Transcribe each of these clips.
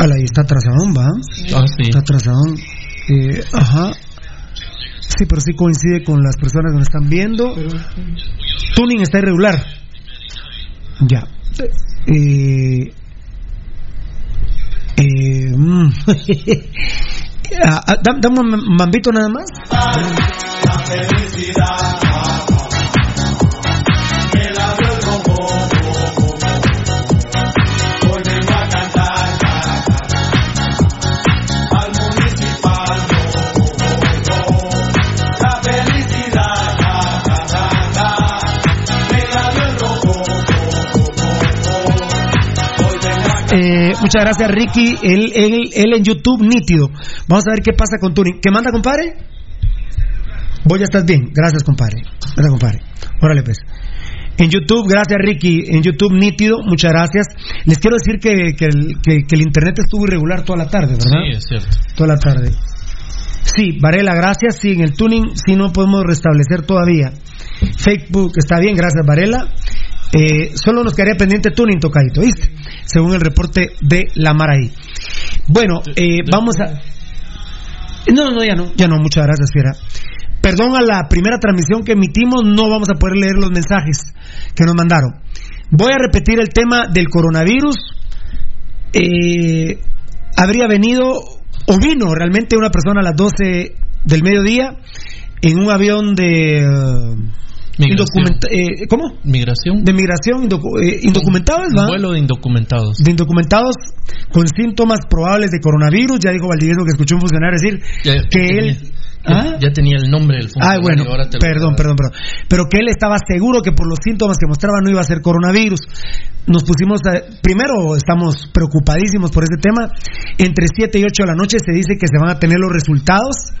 ahí está atrasadón, va. Ah, sí. Está atrasadón. Eh, ajá. Sí, pero sí coincide con las personas que nos están viendo. Tuning está irregular. Ya. Eh, eh, mm. Ah, ah, dam- dame un mambito nada más. Muchas gracias, Ricky. Él, él, él en YouTube, nítido. Vamos a ver qué pasa con Turing. ¿Qué manda, compadre? Vos ya estás bien. Gracias, compadre. Gracias, compadre. Órale, pues. En YouTube, gracias, Ricky. En YouTube, nítido. Muchas gracias. Les quiero decir que, que el, que- que el internet estuvo irregular toda la tarde, ¿verdad? Sí, es cierto. Toda la tarde. Sí, Varela, gracias. Sí, en el tuning sí no podemos restablecer todavía. Facebook está bien, gracias, Varela. Eh, solo nos quedaría pendiente tuning, tocadito, ¿viste? Según el reporte de la Maraí. Bueno, eh, vamos a. No, no, ya no, ya no, muchas gracias, Fiera. Perdón a la primera transmisión que emitimos, no vamos a poder leer los mensajes que nos mandaron. Voy a repetir el tema del coronavirus. Eh, habría venido o vino realmente una persona a las 12 del mediodía en un avión de eh, eh, ¿cómo? Migración. De migración indocu- eh, indocumentados, ¿va? vuelo de indocumentados. De indocumentados con síntomas probables de coronavirus. Ya dijo Valdivieso que escuchó un funcionario decir Ya- que él. ¿Ah? Ya, tenía el nombre del Ah, funcionario. bueno, ahora te lo perdón, perdón, perdón. Pero que él estaba seguro que por los síntomas que mostraba no iba a ser coronavirus. Nos pusimos, a- primero estamos preocupadísimos por este tema. Entre 7 y 8 de la noche se dice que se van a tener los resultados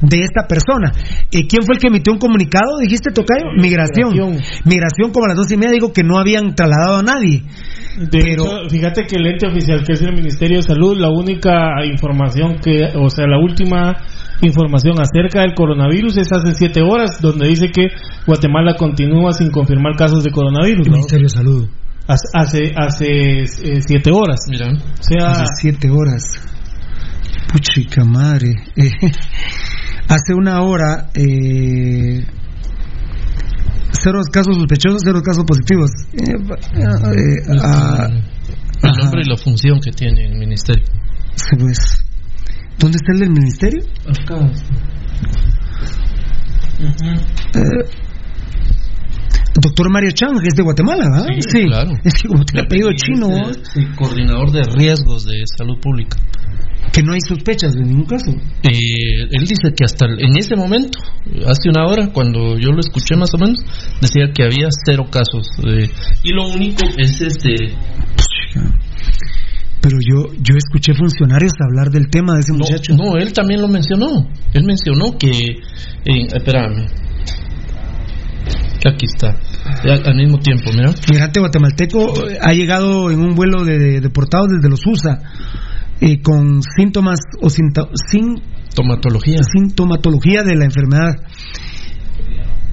de esta persona. Eh, ¿Quién fue el que emitió un comunicado? Dijiste, Tocayo. Migración. Migración. Migración, como a las dos y media, digo que no habían trasladado a nadie. De Pero- hecho, fíjate que el ente oficial que es el Ministerio de Salud, la única información que, o sea, la última información acerca del coronavirus es hace siete horas, donde dice que Guatemala continúa sin confirmar casos de coronavirus. Ministerio de Salud. Hace, hace, hace, eh, siete horas. Mira, O sea, Hace siete horas. Puchica madre. Eh, hace una hora. Eh, cero casos sospechosos, cero casos positivos. Eh, eh, ah, el ajá. nombre y la función que tiene el ministerio. sí, pues. ¿Dónde está el del ministerio? Eh, Doctor Mario Chang, que es de Guatemala, ¿ah? Sí, claro. Es que como tiene apellido chino. Es el coordinador de riesgos de salud pública. que no hay sospechas de ningún caso. Eh, él dice que hasta en ese momento, hace una hora, cuando yo lo escuché más o menos, decía que había cero casos. eh, y lo único es este. Pero yo, yo escuché funcionarios hablar del tema de ese No, muchacho. no, él también lo mencionó. Él mencionó que. eh, espérame. Aquí está. Al, mismo tiempo, mira. Migrante guatemalteco eh, ha llegado en un vuelo de, de- deportados desde los USA eh, con síntomas o sinto- sin Tomatología. sintomatología de la enfermedad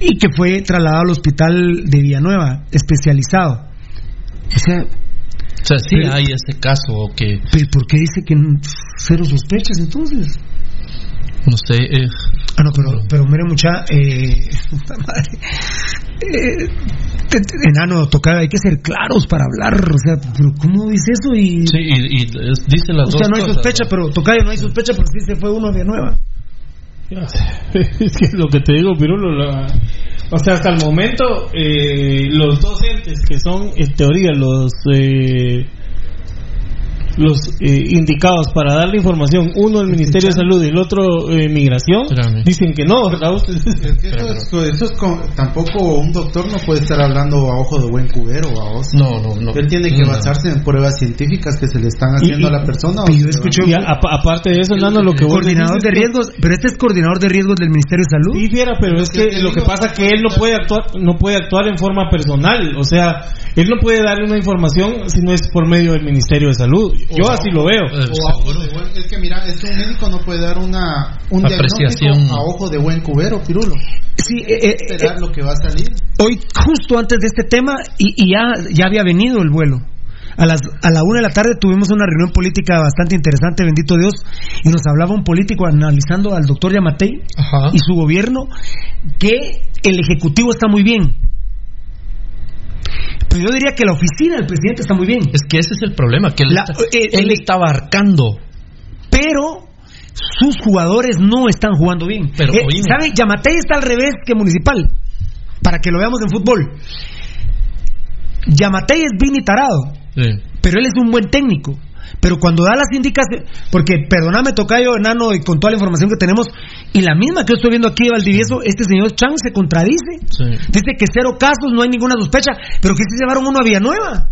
y que fue trasladado al hospital de Villanueva especializado. O sea, O sea, sí Pero- hay ese caso que, ¿pero ¿por qué dice que cero sospechas entonces? no sé, eh, Ah, no, pero, pero mire, mucha. Eh, puta madre. Eh, te- te- enano, toca, hay que ser claros para hablar. O sea, pero ¿cómo dice eso? Y, sí, y, y es- dice las o dos sea, no hay cosas, sospecha, ¿no? pero Tocayo no hay sospecha, pero sí se fue uno de nueva. es que lo que te digo, Pirulo, la- o sea, hasta el momento, eh, los dos entes que son, en teoría, los eh, los eh, indicados para dar la información, uno el Ministerio de Salud y el otro eh, Migración, Espérame. dicen que no, ¿verdad? Es que eso es, eso es como- tampoco un doctor no puede estar hablando a ojo de buen cubero a vos. No, no, no. Él tiene que No. basarse en pruebas científicas que se le están haciendo Y- a la persona. y yo escucho- a- a- aparte de eso, Nano, lo que vos Coordinador de riesgos, pero este es coordinador de riesgos del Ministerio de Salud. Sí, fiera, pero es que lo que pasa es que él no puede actuar, no puede actuar en forma personal, o sea, él no puede darle una información si no es por medio del Ministerio de Salud. Yo así lo veo. Eh, o buen- es que mira, es que un médico no puede dar una un Apreciación. diagnóstico a ojo de buen cubero, Pirulo. Sí, eh, eh, eh, Esperar lo que va a salir. hoy, justo antes de este tema, y, y ya, ya había venido el vuelo. A las a la una de la tarde tuvimos una reunión política bastante interesante, bendito Dios, y nos hablaba un político analizando al doctor Yamatei Ajá. y su gobierno que el ejecutivo está muy bien. Pero yo diría que la oficina del presidente está muy bien. Es que ese es el problema, que él, La- está, eh, él eh, está abarcando. pero sus jugadores no están jugando bien. Pero, Eh, oíme. ¿Sabe? Yamatei está al revés que Municipal. Para que lo veamos en fútbol. Yamatei es Vini Tarado, Sí. pero él es un buen técnico. Pero cuando da las indicaciones, porque perdóname, Tocayo, enano, y con toda la información que tenemos, y la misma que yo estoy viendo aquí de Valdivieso, este señor Chang se contradice. Sí. Dice que cero casos, no hay ninguna sospecha, pero que se llevaron uno a Villanueva.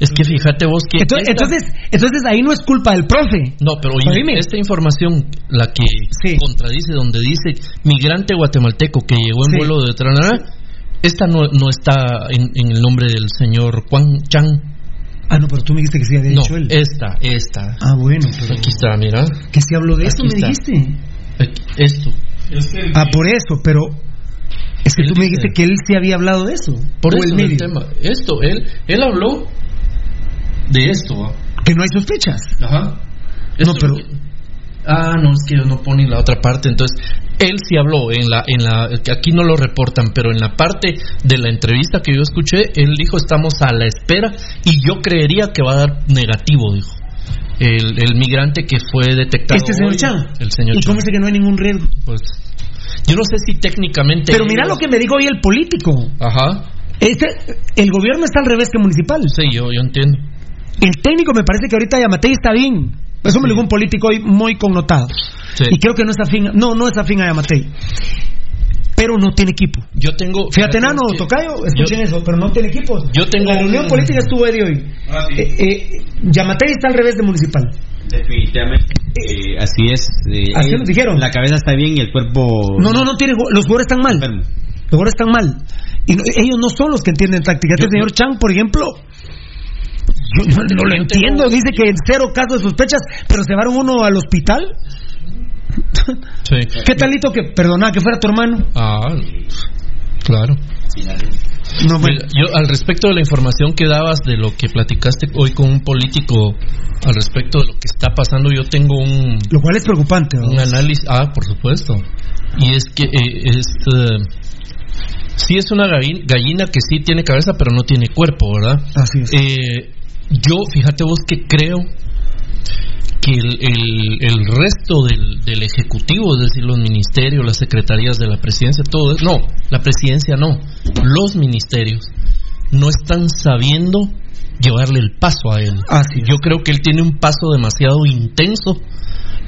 Es que fíjate vos que. Entonces, esta- entonces, entonces ahí no es culpa del profe. No, pero oíme, Oíme. esta información, la que Sí. contradice, donde dice migrante guatemalteco que llegó en Sí. vuelo de Tranará, esta no, no está en, en el nombre del señor Juan Chang. Ah, no, pero tú me dijiste que sí había No, dicho él. esta, esta. Ah, bueno, pero Aquí está, mira. que si habló de esto, me está. dijiste. Aquí, esto. Ah, por eso, pero es que Él tú me dice- dijiste que él sí había hablado de eso. Por eso el tema. Esto, él, él habló de esto. Que no hay sospechas. Ajá. No, pero- Ah, no, es que no pone la otra parte. Entonces, él sí habló en la, en la, que aquí no lo reportan, pero en la parte de la entrevista que yo escuché, él dijo estamos a la espera y yo creería que va a dar negativo, dijo. El, el migrante que fue detectado. Este señor hoy. El señor ¿Y cómo dice que no hay ningún riesgo? Pues, yo no sé si técnicamente. Pero mira ellos- lo que me dijo hoy el político. Ajá. Este, el gobierno está al revés que municipal. Sí, yo, yo entiendo. El técnico me parece que ahorita Yamatei está bien. Dijo un político hoy muy connotado. Sí. Y creo que no es afín. No, no es afín a Yamatei. Pero no tiene equipo. Yo tengo. Fíjate, Nano, que- Tocayo, escuchen yo- eso, pero no tiene equipo. Yo tengo En la reunión un- política estuvo Eddie hoy. Ah, sí. Eh, eh, Yamatei está al revés de municipal. Definitivamente. eh, así es. eh, Así nos dijeron. La cabeza está bien y el cuerpo. No, no, no tiene. Los jugadores están mal. Los jugadores están mal. Y no- ellos no son los que entienden táctica. Este Yo- señor Chang, por ejemplo, yo no, no lo Yo entiendo. Dice que en cero casos de sospechas, pero se llevaron uno al hospital. Sí. ¿Qué talito que, perdona, que fuera tu hermano? Ah, claro. No. Mira, yo al respecto de la información que dabas de lo que platicaste hoy con un político al respecto de lo que está pasando, yo tengo un, Lo cual es preocupante. ¿no? un análisis. Ah, por supuesto. Y es que eh, es eh, sí es una galli- gallina que sí tiene cabeza, pero no tiene cuerpo, ¿verdad? Así es. Eh, yo, fíjate vos que creo que el, el- el resto del, del Ejecutivo, es decir, los ministerios, las secretarías de la presidencia, todo, no, la presidencia no, los ministerios no están sabiendo llevarle el paso a él. Así. Yo creo que él tiene un paso demasiado intenso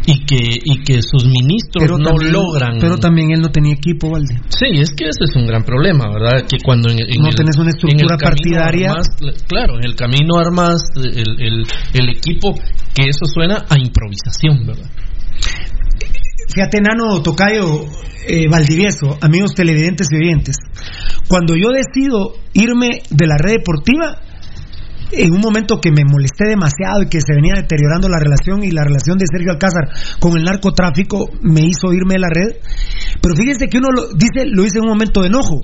y que, y que sus ministros pero no también, logran. Pero también él no tenía equipo, Valde. Sí, es que ese es un gran problema, ¿verdad? Que cuando en, en No el, tenés una estructura partidaria. armas- claro, en el camino armas el, el, el equipo, que eso suena a improvisación, ¿verdad? Fíjate, Nano Tocayo eh, Valdivieso, amigos televidentes y oyentes, cuando yo decido irme de la red deportiva, en un momento que me molesté demasiado y que se venía deteriorando la relación y la relación de Sergio Alcázar con el narcotráfico me hizo irme de la red. Pero fíjense que uno lo dice, lo dice en un momento de enojo.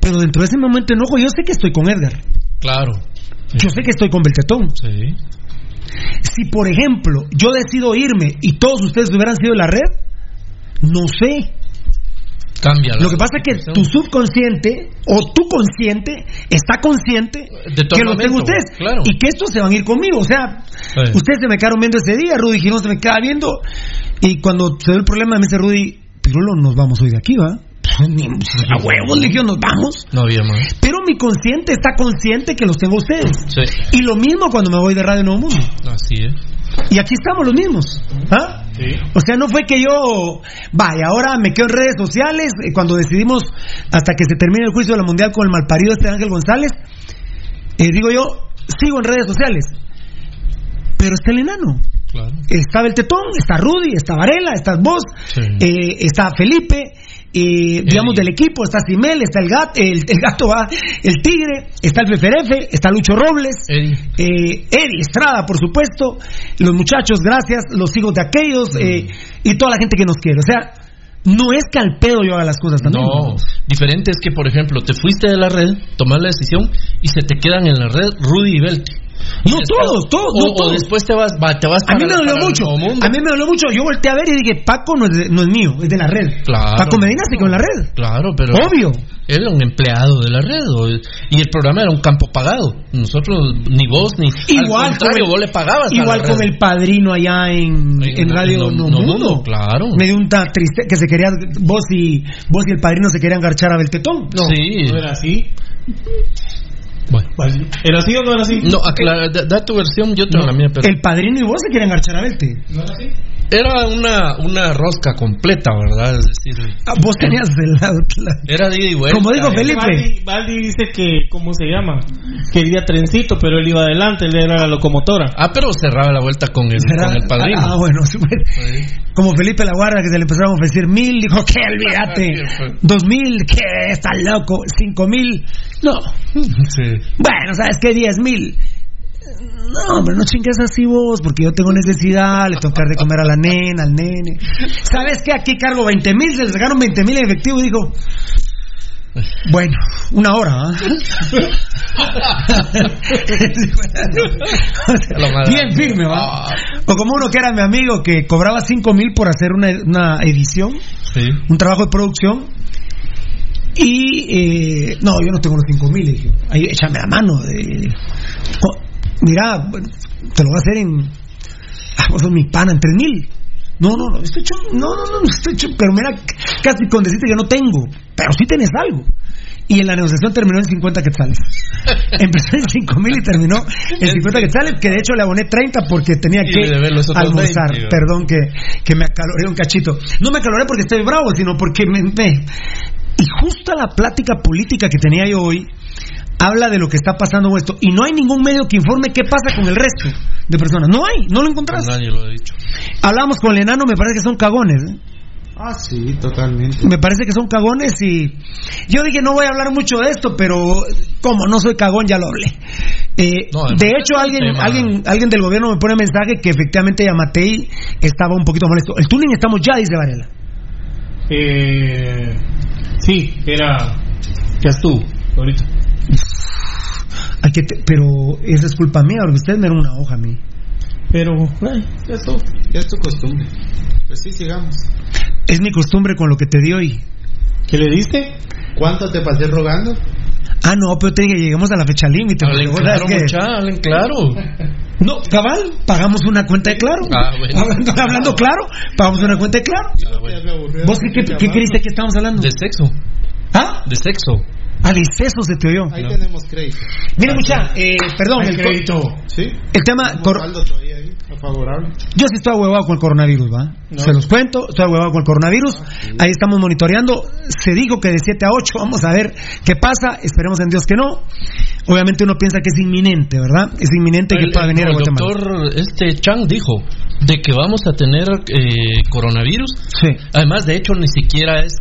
Pero dentro de ese momento de enojo yo sé que estoy con Edgar. Claro. Yo sé que estoy con Beltetón. Sí. Si por ejemplo yo decido irme y todos ustedes hubieran sido de la red, no sé. Cambia. Lo que pasa es que tu subconsciente o tu consciente está consciente De que los tengo ustedes claro. y que estos se van a ir conmigo. O sea, Sí. ustedes se me quedaron viendo ese día, Rudy Girón se me queda viendo y cuando se dio el problema me dice Rudy, Pirulo, nos vamos hoy de aquí, ¿va? A huevos, le nos vamos. No había más. Pero mi consciente está consciente que los tengo a ustedes. Sí. Y lo mismo cuando me voy de Radio Nuevo Mundo. Así es. Y aquí estamos los mismos. ¿Ah? O sea, no fue que yo, vaya, ahora me quedo en redes sociales, eh, cuando decidimos, hasta que se termine el juicio de la Mundial con el malparido este Ángel González, eh, digo yo, sigo en redes sociales. Pero está el enano. Claro. Está el Tetón, está Rudy, está Varela, estás vos, Sí. eh, está Felipe, eh, digamos del equipo, está Simel, está el gato, el, el gato va, el tigre, está el Feferefe, está Lucho Robles, Eddie. eh, Eddie Estrada, por supuesto, los muchachos, gracias, los hijos de aquellos eh, y toda la gente que nos quiere. O sea, no es que al pedo yo haga las cosas también. No, diferente es que, por ejemplo, te fuiste de la red, tomas la decisión y se te quedan en la red Rudy y Belte. No, todos, todos, O, no, o todos. después te vas, va- te vas A mí me dolió mucho. A mí me dolió mucho. Yo volteé a ver y dije, Paco no es, de- no es mío, es de la red. Claro. Paco Medina se quedó en la red. Claro, pero. Obvio. Él era un empleado de la red. y el programa era un campo pagado. Nosotros, ni vos, ni. Igual al contrario, con vos le pagabas. Igual con el padrino allá en, En- en Radio No, No Mundo. Claro. Me dio un triste que se quería, vos y, vos y el padrino se querían garchar a Beltetón. No, Sí. no era así. Bueno. ¿Era así o no era así? No, aclara, da, da tu versión, yo tengo la mía, pero. El padrino y vos se querían garchar a Belte. ¿No era así? Era una, una rosca completa, ¿verdad? Es decir, Ah, vos tenías del lado. la- era de ida y vuelta. Como dijo ¿eh? Felipe. Baldi dice que, ¿cómo se llama? Quería trencito, pero él iba adelante, él era la locomotora. Ah, pero cerraba la vuelta con el, con el padrino. Ah, bueno, sí, pues. Sí. Como Felipe La Guardia que se le empezaron a ofrecer mil, dijo que olvídate. Fue. Dos mil, que está loco. Cinco mil, no. Sí. Bueno, ¿sabes qué? Diez mil. No, hombre, no chingues así vos, porque yo tengo necesidad, le tengo que dar de comer a la nena, al nene. ¿Sabes qué? Aquí cargo 20 mil, se les sacaron 20 mil en efectivo y dijo, bueno, una hora, más- Bien firme, ¿va? O como uno que era mi amigo que cobraba 5 mil por hacer una, una edición, Sí. un trabajo de producción. Y eh, no, yo no tengo los 5 mil. dije, Ahí, échame la mano. eh. Mira, te lo voy a hacer en. Ah, vos sos mi pana, en 3 mil. No, no, no, estoy hecho, no, no, no, estoy hecho, pero mira, casi con decirte que no tengo, pero sí tenés algo. Y en la negociación terminó en 50 quetzales. Empezó en 5 mil y terminó en 50 quetzales, que de hecho le aboné 30 porque tenía que almorzar. 20, Perdón que, que me acaloré un cachito. No me acaloré porque estoy bravo, sino porque me, me- Y justo la plática política que tenía yo hoy habla de lo que está pasando con esto. Y no hay ningún medio que informe qué pasa con el resto de personas. No hay, no lo encontrás. Nadie lo ha dicho. Hablamos con el enano, me parece que son cagones. ¿eh? Ah, sí, totalmente. Me parece que son cagones y yo dije no voy a hablar mucho de esto, pero como no soy cagón ya lo hablé. Eh, No, de hecho alguien, tema- alguien, alguien del gobierno me pone mensaje que efectivamente Yamatei estaba un poquito molesto. El tuning estamos ya, dice Varela. Eh, sí, era. Ya estuvo, ahorita. Que te- pero esa es culpa mía, porque ustedes me dieron una hoja a mí. Pero, ay, ya estuvo. Ya es tu costumbre. Pues sí, sigamos. Es mi costumbre con lo que te di hoy. ¿Qué le diste? ¿Cuánto te pasé rogando? Ah, no, pero te dije, lleguemos a la fecha límite. Hablen claro, que- mucha, hablen claro. No, cabal, pagamos una cuenta de claro. Ah, bueno. hablando, hablando claro, pagamos una cuenta de claro. Ah, bueno. ¿Vos qué, qué, qué creíste que estábamos hablando? De sexo. ¿Ah? De sexo. A exceso se te oyó. Ahí No. tenemos crédito. Mira, mucha, eh, perdón, el, co- ¿Sí? el tema. Cor- ahí, favorable. yo sí estoy huevado con el coronavirus, ¿va? No. Se los cuento, estoy huevado con el coronavirus. Ahí estamos monitoreando. Se dijo que de 7 a 8, vamos a ver qué pasa. Esperemos en Dios que no. Obviamente uno piensa que es inminente, ¿verdad? Es inminente que El- pueda el- venir a el Guatemala. doctor este Chang dijo de que vamos a tener eh, coronavirus. Sí. Además, de hecho, ni siquiera es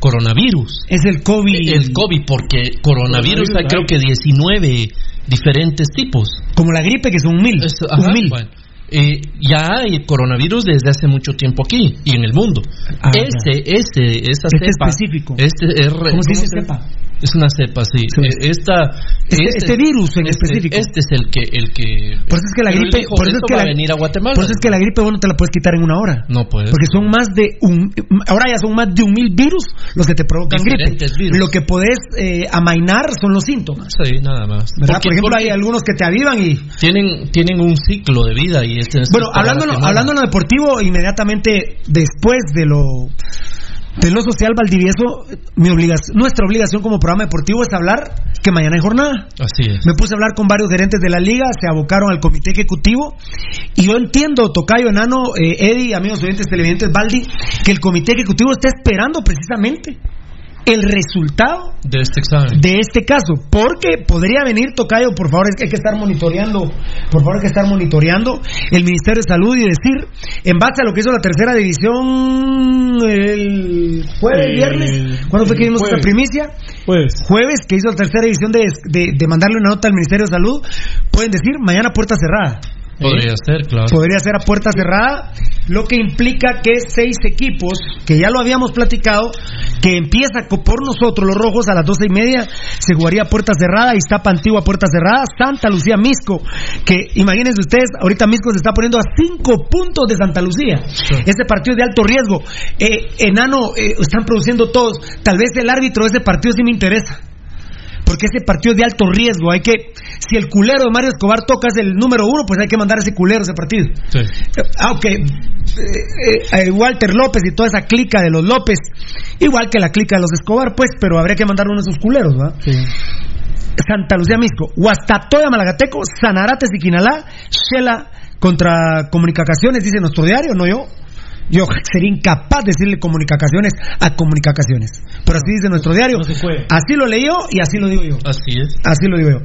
coronavirus. Es el COVID. El COVID, porque coronavirus Coronavirus hay creo que 19 diferentes tipos. Como la gripe, que son mil. Es- ajá, un mil. bueno. Eh, ya hay coronavirus desde hace mucho tiempo aquí y en el mundo. Ah, ese, ese, esa Este cepa. específico. Este es, ¿Cómo se dice cepa? Es una cepa, sí. Sí. Eh, Esta, Este- este virus en este- específico. Este es el que, el que. Por eso es que la gripe, dijo, por eso es "Esto que va la, a venir a Guatemala. por eso es que la gripe vos no te la puedes quitar en una hora. No puedes. Porque son más de un, ahora ya son más de un mil virus los que te provocan gripe. Virus. Lo que podés eh, amainar son los síntomas. Sí, nada más. ¿verdad? Porque- Por ejemplo, hay algunos que te avivan y tienen, tienen un ciclo de vida y este este bueno, hablando hablando en lo deportivo, inmediatamente después de lo de lo social Valdivieso, mi obligación, nuestra obligación como programa deportivo es hablar que mañana hay jornada. Así es. Me puse a hablar con varios gerentes de la liga, se abocaron al comité ejecutivo y yo entiendo, Tocayo Enano, eh, Eddie, amigos oyentes televidentes, Baldi, que el comité ejecutivo está esperando precisamente el resultado De este examen. de este caso, porque podría venir Tocayo, por favor, es que hay que estar monitoreando, por favor hay que estar monitoreando el Ministerio de Salud y decir, en base a lo que hizo la tercera división el jueves, El- viernes, ¿cuándo fue que vimos esta jueves. primicia? Pues, jueves que hizo la tercera de, de, de mandarle una nota al Ministerio de Salud, pueden decir mañana puerta cerrada. Podría ser, claro. Podría ser a puerta cerrada, lo que implica que seis equipos, que ya lo habíamos platicado, que empieza por nosotros los rojos a las doce y media, se jugaría a puerta cerrada, Iztapa Antigua a puerta cerrada, Santa Lucía Misco, que imagínense ustedes, ahorita Misco se está poniendo a cinco puntos de Santa Lucía. Este partido es de alto riesgo. Eh, enano, eh, están produciendo todos. Tal vez el árbitro de ese partido sí me interesa. Porque ese partido es de alto riesgo. Hay que, si el culero de Mario Escobar toca es el número uno, pues hay que mandar a ese culero a ese partido. Sí. Aunque eh, eh, Walter López y toda esa clica de los López, igual que la clica de los Escobar, pues, pero habría que mandar uno de esos culeros, ¿va? Santa Lucía Misco, Huastatoya Malagateco, Sanarate Siquinalá, Shela contra Comunicaciones, dice nuestro diario, no yo. Yo sería incapaz de decirle comunicaciones a comunicaciones. Pero así dice nuestro diario. No se puede. Así lo leí yo y así lo digo yo. Así es. Así lo digo yo.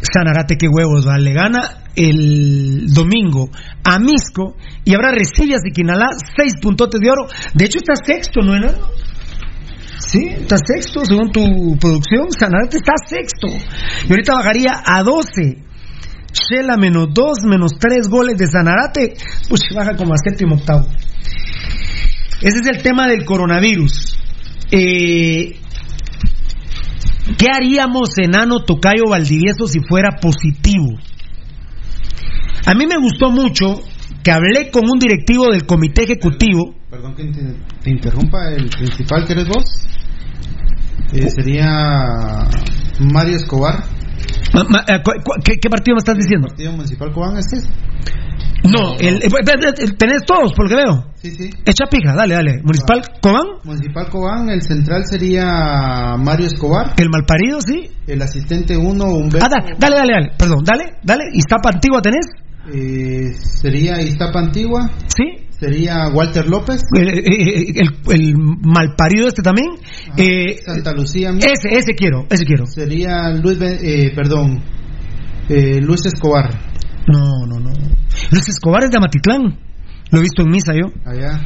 Sanarate, qué huevos, ¿va? Le gana el domingo a Misco y ahora recibe a Siquinalá seis puntotes de oro. De hecho, está sexto, ¿no, enano? Sí, está sexto, según tu producción. Sanarate está sexto. Y ahorita bajaría a 12. Shela menos 2, menos 3 goles de Sanarate. Pues baja como a séptimo octavo. Ese es el tema del coronavirus. Eh, ¿Qué haríamos, enano Tocayo Valdivieso, si fuera positivo? A mí me gustó mucho que hablé con un directivo del comité ejecutivo. Perdón que te, te interrumpa, el principal que eres vos eh, sería Mario Escobar, ¿Qué, qué partido me estás diciendo? Partido Municipal Cobán, ¿este es? No, el, eh, eh, eh, tenés todos, por lo que veo. Sí, sí. Echa pija, dale, dale. Municipal Cobán, Municipal Cobán, el central sería Mario Escobar, el malparido, sí. el asistente 1 Humberto Ah, da- dale, dale, dale. Perdón, dale, dale. Iztapa Antigua tenés, eh, sería Iztapa Antigua, sí. Sería Walter López, El, eh, el, el malparido este también. Eh, Santa Lucía ese, ese quiero, ese quiero. sería Luis, eh, perdón, eh, Luis Escobar, No, no, no. Luis Escobar es de Amatitlán. Lo he visto en misa yo. allá,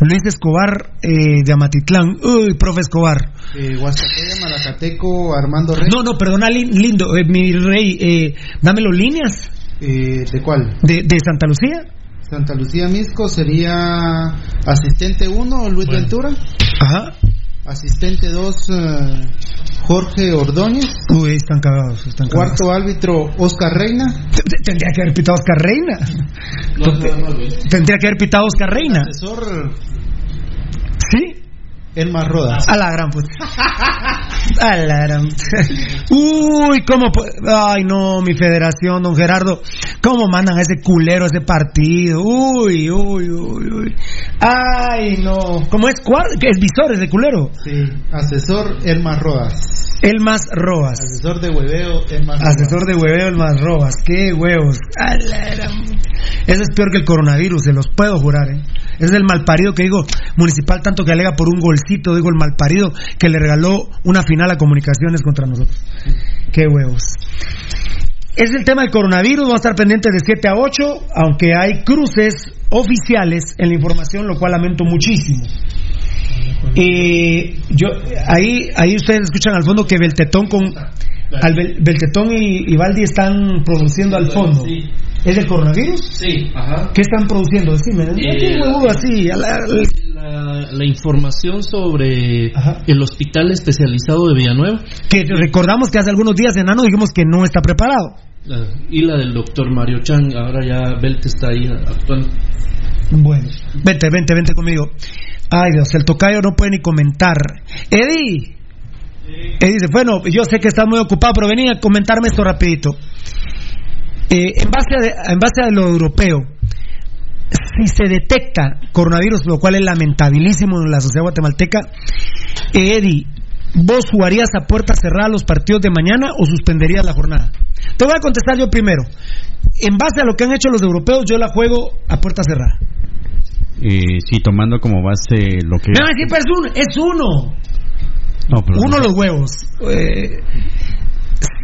Luis Escobar eh, de Amatitlán. Uy, profe Escobar. eh, Huastatoya, Malacateco, Armando Rey, No, no, perdona, lin- lindo. eh, mi rey, eh, dámelo líneas eh, ¿de cuál? de, de Santa Lucía. Santa Lucía Misco sería asistente 1 Luis Ventura, Ajá. asistente 2 Jorge Ordóñez, Uy, están cagados, están cagados. cuarto árbitro Oscar Reina, Tendría que haber pitado Oscar Reina. Tendría que haber pitado Oscar Reina. asesor ¿Sí? Elmar Rodas. A la gran puta. A la gran Uy, cómo. Ay, no, mi federación, don Gerardo. ¿Cómo mandan a ese culero a ese partido? Uy, uy, uy, uy. Ay, no. ¿Cómo es? ¿Cuál? ¿Qué es visor ese culero? Sí, asesor Elmar Rodas. El más robas. Asesor de hueveo Elmar Rodas. Asesor de hueveo, el más robas. Qué huevos. A la gran. Eso es peor que el coronavirus, se los puedo jurar, ¿eh? Es el malparido que digo, municipal tanto que alega por un golcito, digo el malparido que le regaló una final a comunicaciones contra nosotros. Qué huevos. Es el tema del coronavirus, vamos a estar pendientes de 7 a 8, aunque hay cruces oficiales en la información, lo cual lamento muchísimo. Eh, yo, ahí, ahí ustedes escuchan al fondo que Beltetón con al Bel- Beltetón y, y Valdi están produciendo al fondo. ¿Es el coronavirus? Sí, ajá. ¿Qué están produciendo? Decime. Eh, la- La, la información sobre Ajá. el hospital especializado de Villanueva que recordamos que hace algunos días Enano dijimos que no está preparado. la- y la del doctor Mario Chang. Ahora ya Belte está ahí actuando. Bueno, vente, vente, vente conmigo. Ay Dios, el tocayo no puede ni comentar. Eddie. Eddie dice, bueno, yo sé que estás muy ocupado, pero venía a comentarme esto rapidito. Eh, en, base a en base a lo europeo, si se detecta coronavirus, lo cual es lamentabilísimo en la sociedad guatemalteca, eh, Eddie, ¿vos jugarías a puerta cerrada los partidos de mañana o suspenderías la jornada? Te voy a contestar yo primero. En base a lo que han hecho los europeos, yo la juego a puerta cerrada. Eh, sí, tomando como base lo que... Pero es uno. Es uno. No, pero Uno los huevos. Eh,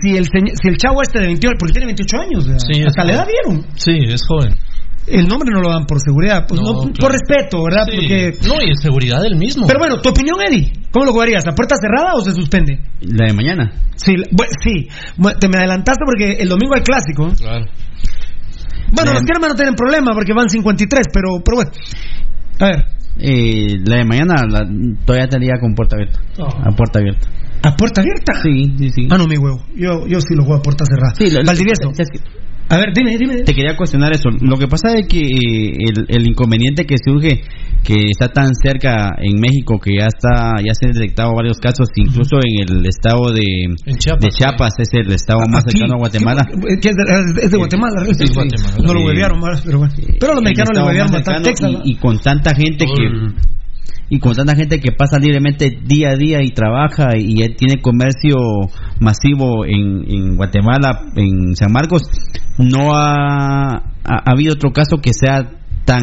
si, el si el chavo este de 28, porque tiene 28 años, ¿verdad? Sí, hasta es la edad joven. vieron. Sí, es joven. El nombre no lo dan por seguridad, pues No, no, claro. por respeto, ¿verdad? Sí. Porque, No, y es seguridad del mismo. pero bueno, tu opinión, Eddie, ¿cómo lo jugarías? ¿A puerta cerrada o se suspende? La de mañana. Sí, la- bueno, sí. Bueno, te me adelantaste porque el domingo hay clásico. Claro. Bueno, los cremas no tienen problema porque van 53, pero, pero bueno. A ver, eh, la de mañana la- todavía estaría con puerta abierta. A puerta abierta. ¿a puerta abierta? Sí, sí, sí. Ah, no, mi huevo. Yo, yo sí lo juego a puerta cerrada. Sí, lo- lo- Valdivieso. es que- A ver, dime, dime. Te quería cuestionar eso. Lo que pasa es que eh, el, el inconveniente que surge, que está tan cerca en México, que ya está, ya se han detectado varios casos, incluso en el estado de, Chiapas, de Chiapas, es el estado más Aquí. cercano a Guatemala. ¿Qué- qué es, de, es de Guatemala, Sí, es Guatemala. No lo Sí. huevearon más, pero bueno. Pero los mexicanos le huevearon bastante y, y con tanta gente que y con tanta gente que pasa libremente día a día y trabaja y tiene comercio masivo en, en Guatemala, en San Marcos, no ha, ha, ha habido otro caso que sea tan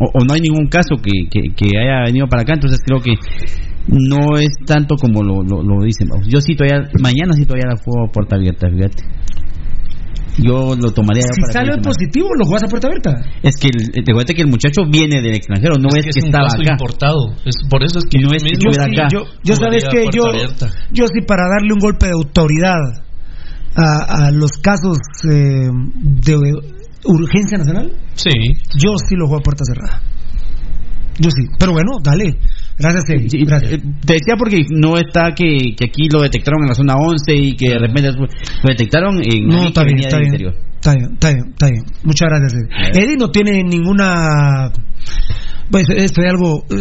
o, o no hay ningún caso que, que, que haya venido para acá, entonces creo que no es tanto como lo, lo, lo dicen. Yo sí todavía, mañana sí todavía la juego a puerta abierta, fíjate. Yo lo tomaría Si para sale positivo, lo juegas a puerta abierta. Es que el, te cuento que el muchacho viene del extranjero, no es, que que, es un estaba caso acá. importado. Es, por eso es que No yo es que mismo Yo, acá. yo, yo sabes que yo, abierta. yo sí para darle un golpe de autoridad a, a los casos eh, de urgencia nacional, Sí. yo sí lo juego a puerta cerrada. Yo sí. Pero bueno, dale. Gracias, Eddie. Sí, Gracias. eh, Te decía porque no está que, que aquí lo detectaron en la zona 11 y que de repente lo detectaron en No, está bien, está bien. interior. Está bien, está bien, está bien. Muchas gracias, Eddie. Eddie no tiene ninguna. Pues esto es algo. eh,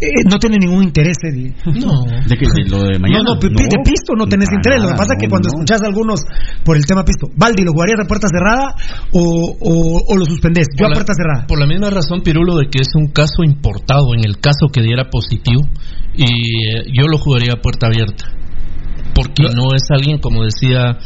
eh, no tiene ningún interés, Eddie. No. ¿De, qué? ¿De lo de mañana? No, no, de pisto no tenés para interés. Lo que pasa es que cuando no. escuchás a algunos por el tema pisto, Valdi, ¿lo jugarías a puerta cerrada o, o, o lo suspendés? Yo Por a la- puerta cerrada. Por la misma razón, Pirulo, de que es un caso importado, en el caso que diera positivo, y eh, yo lo jugaría a puerta abierta. Porque no es alguien, como decía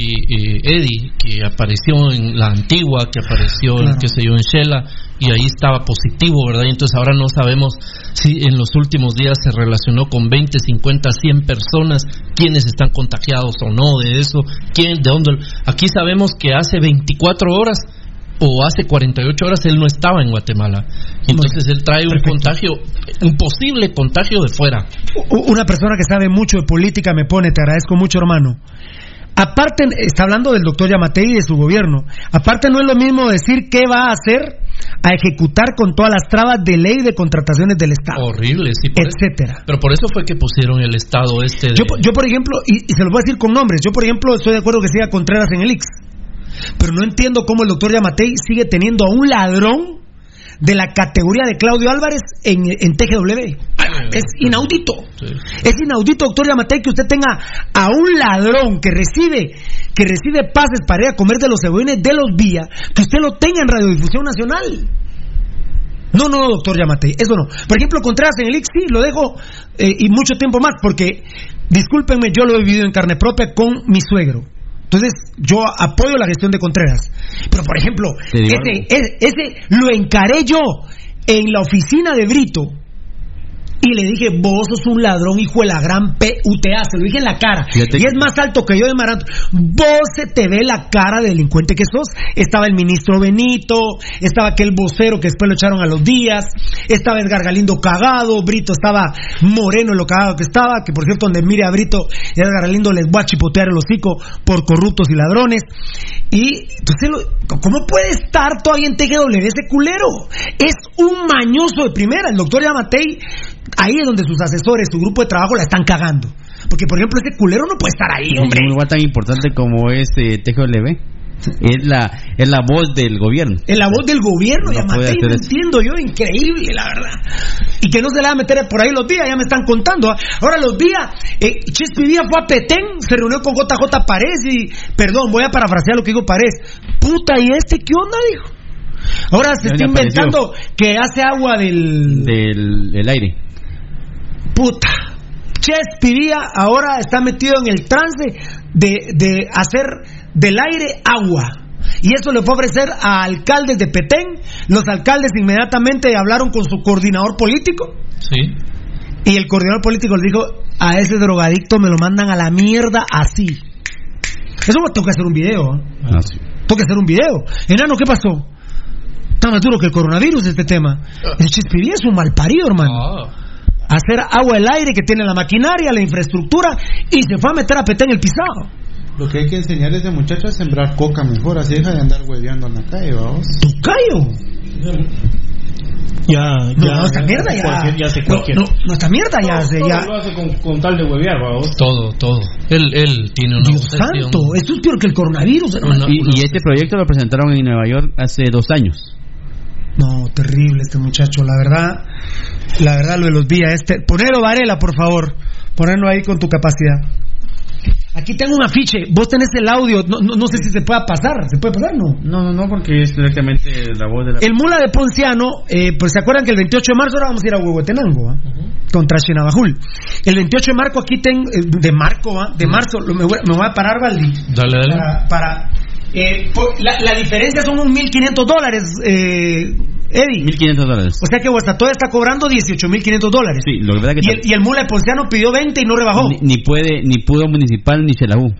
y, y Eddie, que apareció en la antigua, que apareció en, Claro. qué sé yo, en Shela, y ahí estaba positivo, ¿verdad? Y entonces ahora no sabemos si en los últimos días se relacionó con 20, 50, 100 personas, quiénes están contagiados o no de eso, quién, de dónde. Aquí sabemos que hace 24 horas o hace 48 horas él no estaba en Guatemala. Entonces él trae un Perfecto. contagio, un posible contagio de fuera. Una persona que sabe mucho de política me pone, te agradezco mucho, hermano. Aparte, está hablando del doctor Yamatei y de su gobierno. Aparte, no es lo mismo decir qué va a hacer a ejecutar con todas las trabas de ley de contrataciones del Estado, Horrible, sí. por eso- etcétera. pero por eso fue que pusieron el estado este de... Yo, yo, por ejemplo, y, y se lo voy a decir con nombres, yo, por ejemplo, estoy de acuerdo que siga Contreras en el IX. Pero no entiendo cómo el doctor Yamatei sigue teniendo a un ladrón de la categoría de Claudio Álvarez en, en TGW. Es inaudito. Sí. Es inaudito, doctor Yamatei, que usted tenga a un ladrón que recibe que recibe pases para ir a comer de los cebollines de los vías, que usted lo tenga en radiodifusión nacional. No, no, doctor Yamatei, eso no. Por ejemplo, Contreras en el IX, sí, lo dejo eh, y mucho tiempo más, porque, discúlpenme, yo lo he vivido en carne propia con mi suegro. Entonces, yo apoyo la gestión de Contreras. Pero, por ejemplo, ese, ese, ese lo encaré yo en la oficina de Brito. Y le dije, vos sos un ladrón, hijo de la gran PUTA. Se lo dije en la cara. Fíjate y es más alto que yo de Maranto. Vos se te ve la cara de delincuente que sos. Estaba el ministro Benito, estaba aquel vocero que después lo echaron a los días, estaba Edgar Galindo cagado, Brito estaba moreno en lo cagado que estaba, que por cierto, donde mire a Brito, Edgar Galindo les va a chipotear el hocico por corruptos y ladrones. Y entonces, lo- ¿cómo puede estar todavía en TGW ese culero? Es un mañoso de primera. El doctor Yamatei, ahí es donde sus asesores, su grupo de trabajo la están cagando. Porque, por ejemplo, ese culero no puede estar ahí, hombre. Un lugar tan importante como es eh, TGW, es la, es la voz del gobierno. En la voz del gobierno, No no eso. entiendo yo, increíble, la verdad. Y que no se le va a meter por ahí los días, ya me están contando. ¿ah? Ahora los días, eh, Chespi Díaz fue a Petén, se reunió con JJ Paredes y, perdón, voy a parafrasear lo que dijo Paredes. Puta, ¿y este qué onda, dijo? Ahora se Ya está apareció. inventando que hace agua del... Del, del aire. Puta. Chespi Díaz ahora está metido en el trance de, de hacer del aire agua. Y eso le fue a ofrecer a alcaldes de Petén. Los alcaldes inmediatamente hablaron con su coordinador político. Sí. Y el coordinador político le dijo: A ese drogadicto me lo mandan a la mierda así. Eso tengo que hacer un video. ¿eh? Ah, sí. Tengo que hacer un video. Enano, ¿qué pasó? Está más duro que el coronavirus este tema. El Chespi Díaz es un mal parido, hermano Ah, hacer agua el aire que tiene la maquinaria, la infraestructura y se fue a meter a Petén el pisado. Lo que hay que enseñar a ese muchacho a sembrar coca mejor, así deja de andar hueveando en la calle, vamos. ¡Tocayo! Ya, No, ya. no, esta mierda ya. Ya no, cualquiera. no, no, esta mierda ya. Todo ya. lo hace con, con tal de huevear, vamos. Todo, todo. Él, él tiene una Dios obsesión. santo, esto es peor que el coronavirus, hermano. Una- Y, y este proyecto lo presentaron en Nueva York hace dos años. No, terrible este muchacho, la verdad. La verdad, lo de los días. Este, ponelo, Varela, por favor. Ponerlo ahí con tu capacidad. Aquí tengo un afiche. Vos tenés el audio. No, no, no sé si se pueda pasar. ¿Se puede pasar? No. No, no, no, porque es directamente la voz de la... El mula de Ponciano, eh, pues se acuerdan que el 28 de marzo ahora vamos a ir a Huehuetenango, ¿ah? contra Chinabajul. El 28 de marzo aquí tengo, eh, de marco, ¿ah? de marzo, lo- me voy, me voy a parar, Valdi. Dale, dale. Para, para, eh, la, la diferencia son unos 1.500 dólares, eh, Eddie. 1.500 dólares. O sea que Guastatoya está cobrando 18.500 dólares. Sí, lo que pasa es que... Y el, y el mula de Ponciano pidió 20 y no rebajó. ni, ni puede, ni pudo municipal ni Xelajú.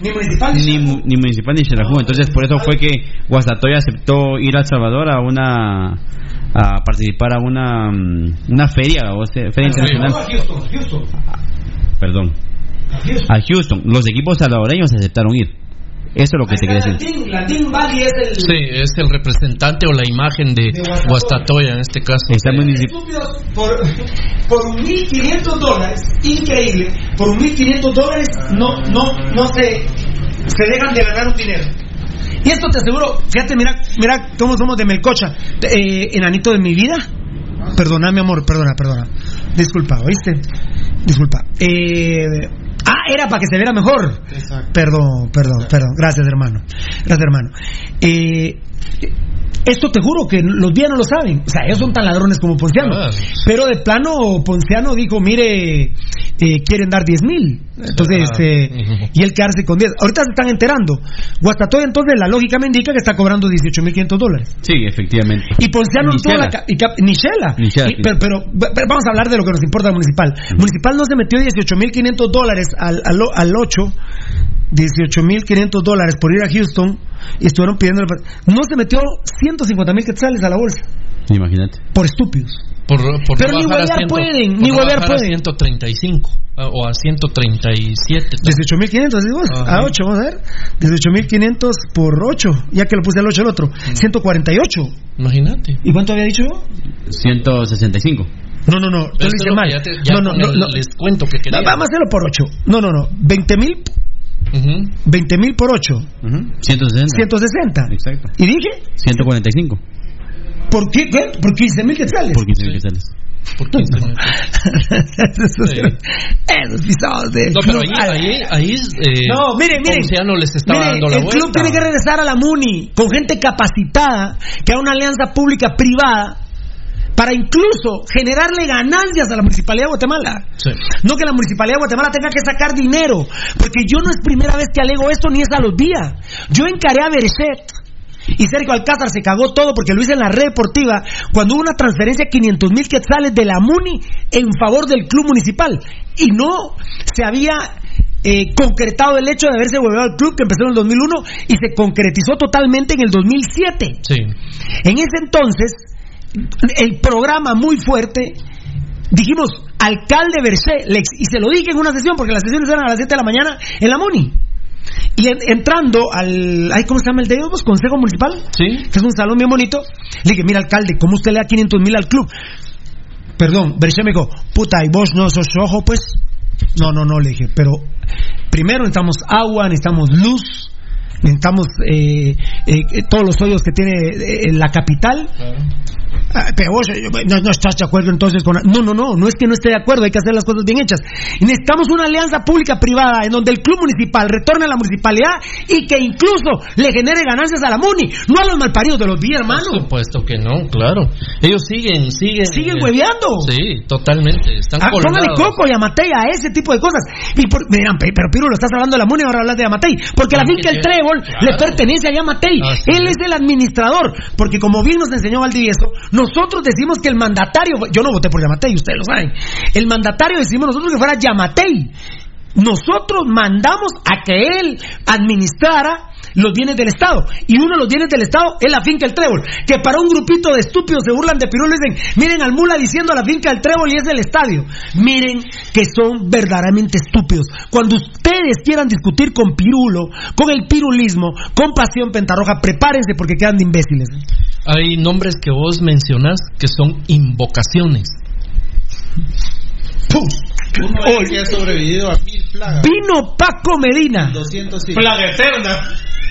Ni municipal. Ni, mu- ni municipal ni Xelajú. Entonces, por eso fue que Guastatoya aceptó ir a El Salvador a una... a participar a una... mm, una feria, o sea, feria internacional. a Houston, Houston, Perdón. a Houston. A Houston. Los equipos salvadoreños aceptaron ir. Eso es lo que te quiere decir. Latin, Latin Valley es el... Sí, es el representante o la imagen de De Guastatoya. Guastatoya en este caso. Está por, por 1.500 dólares, increíble, por 1.500 dólares no, no, no se, se dejan de ganar un dinero. Y esto te aseguro, fíjate, mira, mira cómo somos de Melcocha, eh, enanito de mi vida. Perdona, mi amor, perdona, perdona. Disculpa, ¿oíste? Disculpa. Eh, ah, era para que se viera mejor. Exacto. Perdón, perdón, perdón. Gracias, hermano. Gracias, hermano. Eh, esto te juro que los días no lo saben. O sea, ellos son tan ladrones como Ponciano. Ah. Pero de plano, Ponciano dijo, mire, eh, quieren dar 10 mil. Entonces, Ah. eh, y él quedarse con 10. Ahorita se están enterando. Guastatoya, entonces, la lógica me indica que está cobrando 18 mil 500 dólares. Sí, efectivamente. Y Ponciano no tuvo Ni la... Y cap- Ni Shela. Ni Shela, Y- pero, pero- pero vamos a hablar de lo que nos importa al municipal. Municipal no se metió 18.500 dólares al, al, al 8, 18.500 dólares por ir a Houston y estuvieron pidiendo... No se metió 150.000 quetzales a la bolsa. Imagínate. Por estúpidos. Por, por Pero no ni a huevear 100, pueden, por ni no huevear a pueden. 135 ah, o a 137. 18.500, digo, Ajá. a 8, vamos a ver. 18.500 por 8, ya que lo puse al 8 el otro. 148. Imagínate. ¿Y cuánto había dicho yo? 165. No, no, no, yo lo hice mal. te- ya no, no, no, el no. descuento que quería. Va- Vamos a hacerlo por 8. No, no, no. 20 mil Ujú. 20 mil por 8. Ujú. 160. 160. Exacto. Y dije, 145. ¿por qué? ¿Qué? ¿Por 15 mil quetzales? Por 15 mil Sí. quetzales. Por 15 minutos. esos, Sí. esos pisados de No, pero club. ahí, ahí, ahí eh, No, miren, miren. Ponciano les estaba Miren, dando la el vuelta. club tiene que regresar a la MUNI con gente capacitada, que haga una alianza pública-privada para incluso generarle ganancias a la Municipalidad de Guatemala. Sí. No que la Municipalidad de Guatemala tenga que sacar dinero, porque yo no es primera vez que alego esto ni es a los días. Yo encaré a Berchet y Sergio Alcázar se cagó todo porque lo hice en la red deportiva cuando hubo una transferencia de 500 mil quetzales de la MUNI en favor del club municipal y no se había eh, concretado el hecho de haberse vuelto al club que empezó en el 2001 y se concretizó totalmente en el 2007. Sí. En ese entonces, el programa muy fuerte, dijimos, alcalde Bercé, y se lo dije en una sesión, porque las sesiones eran a las 7 de la mañana en la MUNI. Y en- entrando al, ay, ¿cómo se llama el de ellos? Consejo Municipal, Sí. que es un salón bien bonito, le dije, mira, alcalde, ¿cómo usted le da 500 mil al club? Perdón, Bercé me dijo, puta, ¿y vos no sos ojo, pues? No, no, no, le dije, pero primero necesitamos agua, necesitamos luz, necesitamos eh, eh, todos los hoyos que tiene eh, la capital. Ah, pero vos no, no estás de acuerdo entonces con... No, no, no, no es que no esté de acuerdo, hay que hacer las cosas bien hechas. Necesitamos una alianza pública-privada en donde el club municipal retorne a la municipalidad y que incluso le genere ganancias a la MUNI, no a los malparidos de los días, Por hermano. supuesto que no, claro. Ellos siguen, siguen. Siguen eh, hueveando. Sí, totalmente. Están Ah, póngale coco y Amatei a ese tipo de cosas. Y por, me dirán, "Pe- pero Piro, lo estás hablando de la MUNI, ahora hablas de Amatei. Porque la finca El sí, Claro. le pertenece a Yamatei. Así Él es. el administrador. Porque como bien nos enseñó Valdivieso, nosotros decimos que el mandatario, yo no voté por Yamatei, ustedes lo saben. El mandatario decimos nosotros que fuera Yamatei. Nosotros mandamos a que él administrara los bienes del Estado. Y uno de los bienes del Estado es la finca El Trébol. Que para un grupito de estúpidos se burlan de Pirulo y dicen, miren al mula diciendo la finca El Trébol y es el estadio. Miren que son verdaderamente estúpidos. Cuando ustedes quieran discutir con Pirulo, con el pirulismo, con Pasión Pentarroja, prepárense porque quedan de imbéciles. Hay nombres que vos mencionás que son invocaciones. ¡Pum! Uno Hoy. que ha sobrevivido a mil plagas. Vino Paco Medina. 200 sí. Plaga eterna.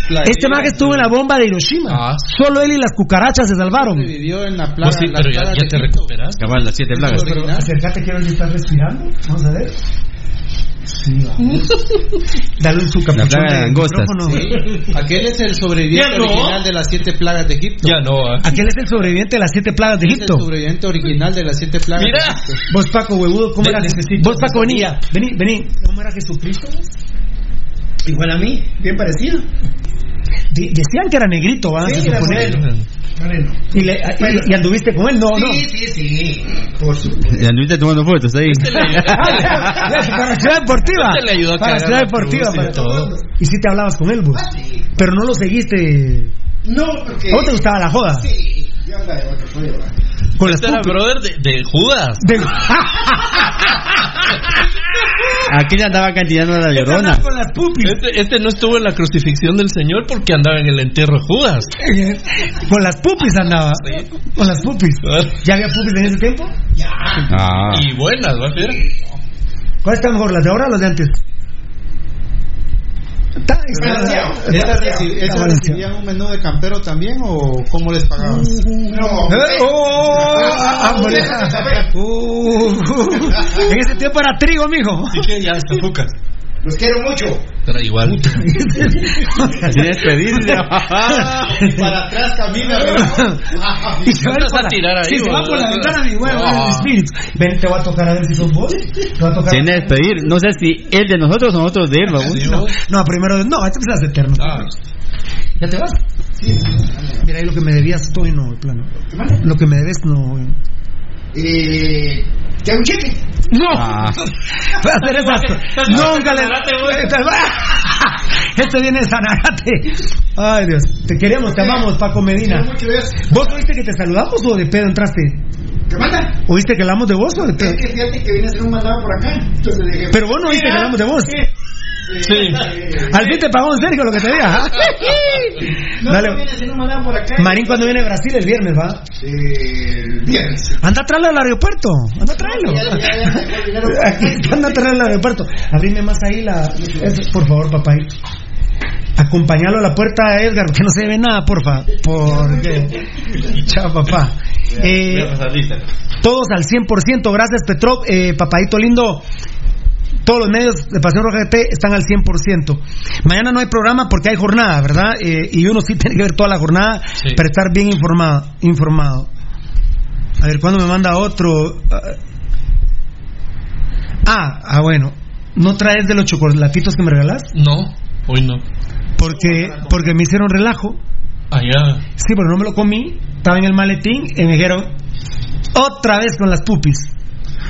Plagas. Este man que estuvo en la bomba de Hiroshima. Ah. Solo él y las cucarachas se salvaron. Sobrevivió en la plaga. Pues sí, pero ya, ya te Egipto. recuperas. Cabal, las siete plagas. Pero- acércate, quiero ver si estás respirando. Vamos a ver. Sí. Dale su capuchón de langostas. Sí. Aquel es el sobreviviente no. original de las siete plagas de Egipto. Ya no. ah. Aquel es el sobreviviente de las siete plagas de Es Egipto. el sobreviviente original de las siete plagas Mira. de Egipto. Vos, Paco, huevudo, ¿cómo era? necesito- Vos, Paco, vení, vení, vení. ¿Cómo era Jesucristo? Igual a mí, bien parecido. De- decían que era negrito, ¿va? Sí, era moreno. Moreno. Y, le- y- y anduviste con él, no, no. Sí, sí, sí. Por supuesto. Y anduviste tomando fotos ahí. Ah, ya, para Ciudad Deportiva. Este le ayudó a para Ciudad Deportiva. para todo. Y si te hablabas con él, vos. Ah, sí. Pero no lo seguiste. No, porque. ¿A vos te gustaba la joda? Sí, yo andaba de otro rollo. Con las Este era brother de, de Judas. De- Aquí le andaba cantidad a la llorona. Con las pupis. Este, este no estuvo en la crucifixión del Señor porque andaba en el entierro de Judas. Con las pupis andaba. Con las pupis. ¿Ya había pupis en ese tiempo? Ya. Ah. Y buenas, ¿va a ver? ¿Cuál está mejor, las de ahora o las de antes? Balanceado. recibían un menú de campero también o cómo les pagaban? No. Ah, molesta. Uh, en ese tiempo era trigo, mijo. Que ya está. Los quiero mucho. Era igual. Sin despedirse. Para atrás camina, Y se va a tirar ahí, se va por la ventana, mi huevo, Ah. el espíritu. Ven, te voy a tocar a ver si sos vos. Te voy a tocar. Sin despedir. No sé si él de nosotros o nosotros de él, vamos. No, no, primero, no, este es eterno. Ah. ¿Ya te vas? Mira, ahí lo que me debías todo y no, plano. Lo que me debes no. Eh. ¿Te hago un cheque? No, Ah. voy a hacer esas. Nunca le. Este viene de Sanarate. Ay, Dios. Te queremos, te amamos, Paco Medina. ¿Vos oíste que te saludamos o de pedo entraste? ¿Qué manda? ¿Oíste que hablamos de vos o de pedo? Es que fíjate que viene a ser un mandado por acá. Entonces dije. Pero vos no oíste que hablamos de vos. Sí. Al fin te pagó en Sergio lo que te diga. ¿ah? No, Dale. no por acá. Marín cuando viene a Brasil el viernes, ¿va? Eh, el viernes. Anda a traerlo al aeropuerto. Anda a traerlo. Anda a traerlo al aeropuerto. Abrime más ahí la. por favor, papá. Acompañalo a la puerta a Edgar, que no se ve nada, porfa. Porque. Chao, papá. Eh, todos al 100%. Gracias, Petrov. Eh, papadito lindo. Todos los medios de Pasión Roja GT están al 100%. Mañana no hay programa porque hay jornada, ¿verdad? Eh, y uno sí tiene que ver toda la jornada Sí. para estar bien informado. informado. A ver, ¿cuándo me manda otro? Ah, ah, bueno. ¿No traes de los chocolatitos que me regalas? No, hoy no. Porque, porque me hicieron relajo. Allá. Sí, pero no me lo comí. Estaba en el maletín y me dijeron otra vez con las pupis.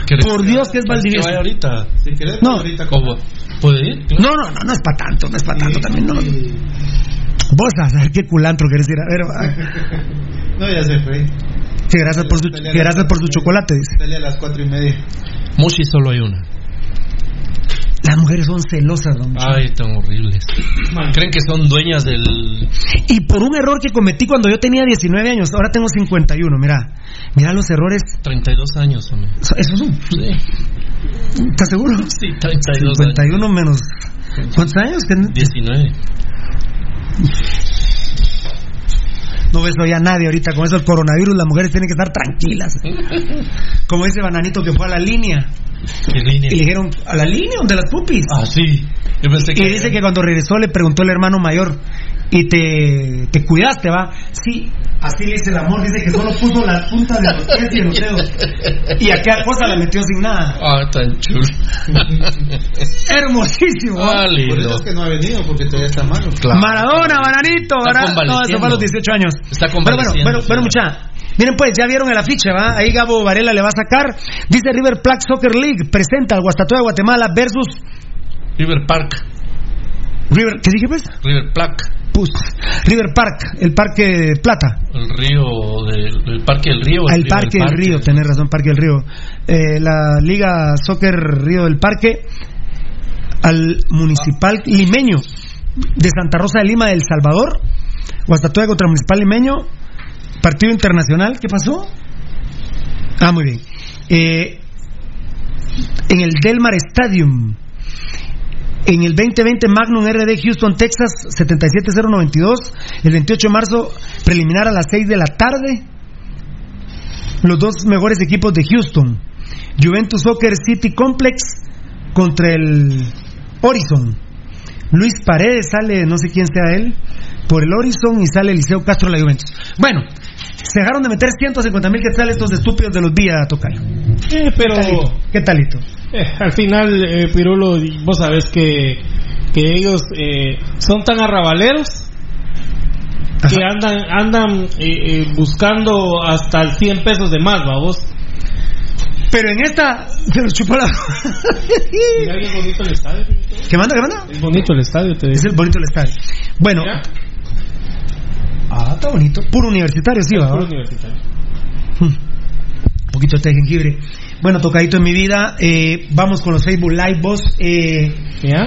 ¿Querés Por que- Dios que es que Valdivieso. ahorita. Si querés, No. ahorita ¿Cómo? ¿Puede ir? No, no, no, no es para tanto, no es para tanto también. No. Vos a saber qué culantro querés ir a ver. va. No, ya se fue. Sí, gracias por su, que gracias por su chocolate, dice. Pelea a las cuatro y media. Mushi solo hay una. Las mujeres son celosas, don Mucho. Ay, tan horribles. Creen que son dueñas del. Y por un error que cometí cuando yo tenía 19 años, ahora tengo 51, mira. Mira los errores. 32 años, hombre. Esos son. Sí, ¿Estás seguro? sí 32 años. 51 menos. ¿Cuántos años? Que no- 19. No ves hoy a nadie ahorita con eso el coronavirus, las mujeres tienen que estar tranquilas. Como ese bananito que fue a la línea ¿Qué línea? y le dijeron, ¿a la línea donde las pupis? Ah, sí. Yo pensé que. Y dice que cuando regresó le preguntó el hermano mayor, ¿y te, te cuidaste, va? Sí, así le dice el amor, dice que solo puso las puntas de los pies y los dedos. Y aquella cosa la metió sin nada. Ah, tan chulo. Hermosísimo. Ah, Por eso es que no ha venido, porque todavía está malo. Claro. Maradona, bananito, ¿verdad? No, eso fue a los 18 años. Está bueno, bueno, bueno, mucha. Miren pues, ya vieron el afiche, ¿va? Ahí Gabo Varela le va a sacar. Dice River Plate Soccer League, presenta al Guastatoya de Guatemala versus River Park. River, ¿qué dije pues? River Plate. Pus. River Park, el Parque Plata. El río, del, el Parque del Río. El Parque del Río, tenés razón, Parque del Río. Eh, la Liga Soccer Río del Parque al Municipal Limeño de Santa Rosa de Lima del Salvador. Guastatoya contra Municipal Limeño. Partido internacional, ¿qué pasó? Ah, muy bien. Eh, en el Delmar Stadium. En el 2020 Magnum RD Houston, Texas 77092. El 28 de marzo, preliminar a las 6 de la tarde. Los dos mejores equipos de Houston. Juventus Soccer City Complex contra el Horizon. Luis Paredes sale, no sé quién sea él, por el Horizon y sale Eliseo Castro de la Juventus. Bueno, se dejaron de meter 150 mil quetzales estos estúpidos de los días, Tocayo. Eh, pero ¿Qué talito? eh, al final, eh, Pirulo, vos sabés que, que ellos eh, son tan arrabaleros que andan andan eh, eh, buscando hasta el 100 pesos de más, ¿va vos? Pero en esta se los chupó la. ¿Qué manda? ¿Qué manda? Es bonito el estadio, te Es digo. el bonito el estadio. Bueno, Mira, ah, está bonito. Puro universitario, sí, va. puro universitario. Un poquito de jengibre. Bueno, tocadito en mi vida. eh, vamos con los Facebook Live, vos. Eh, ¿Ya?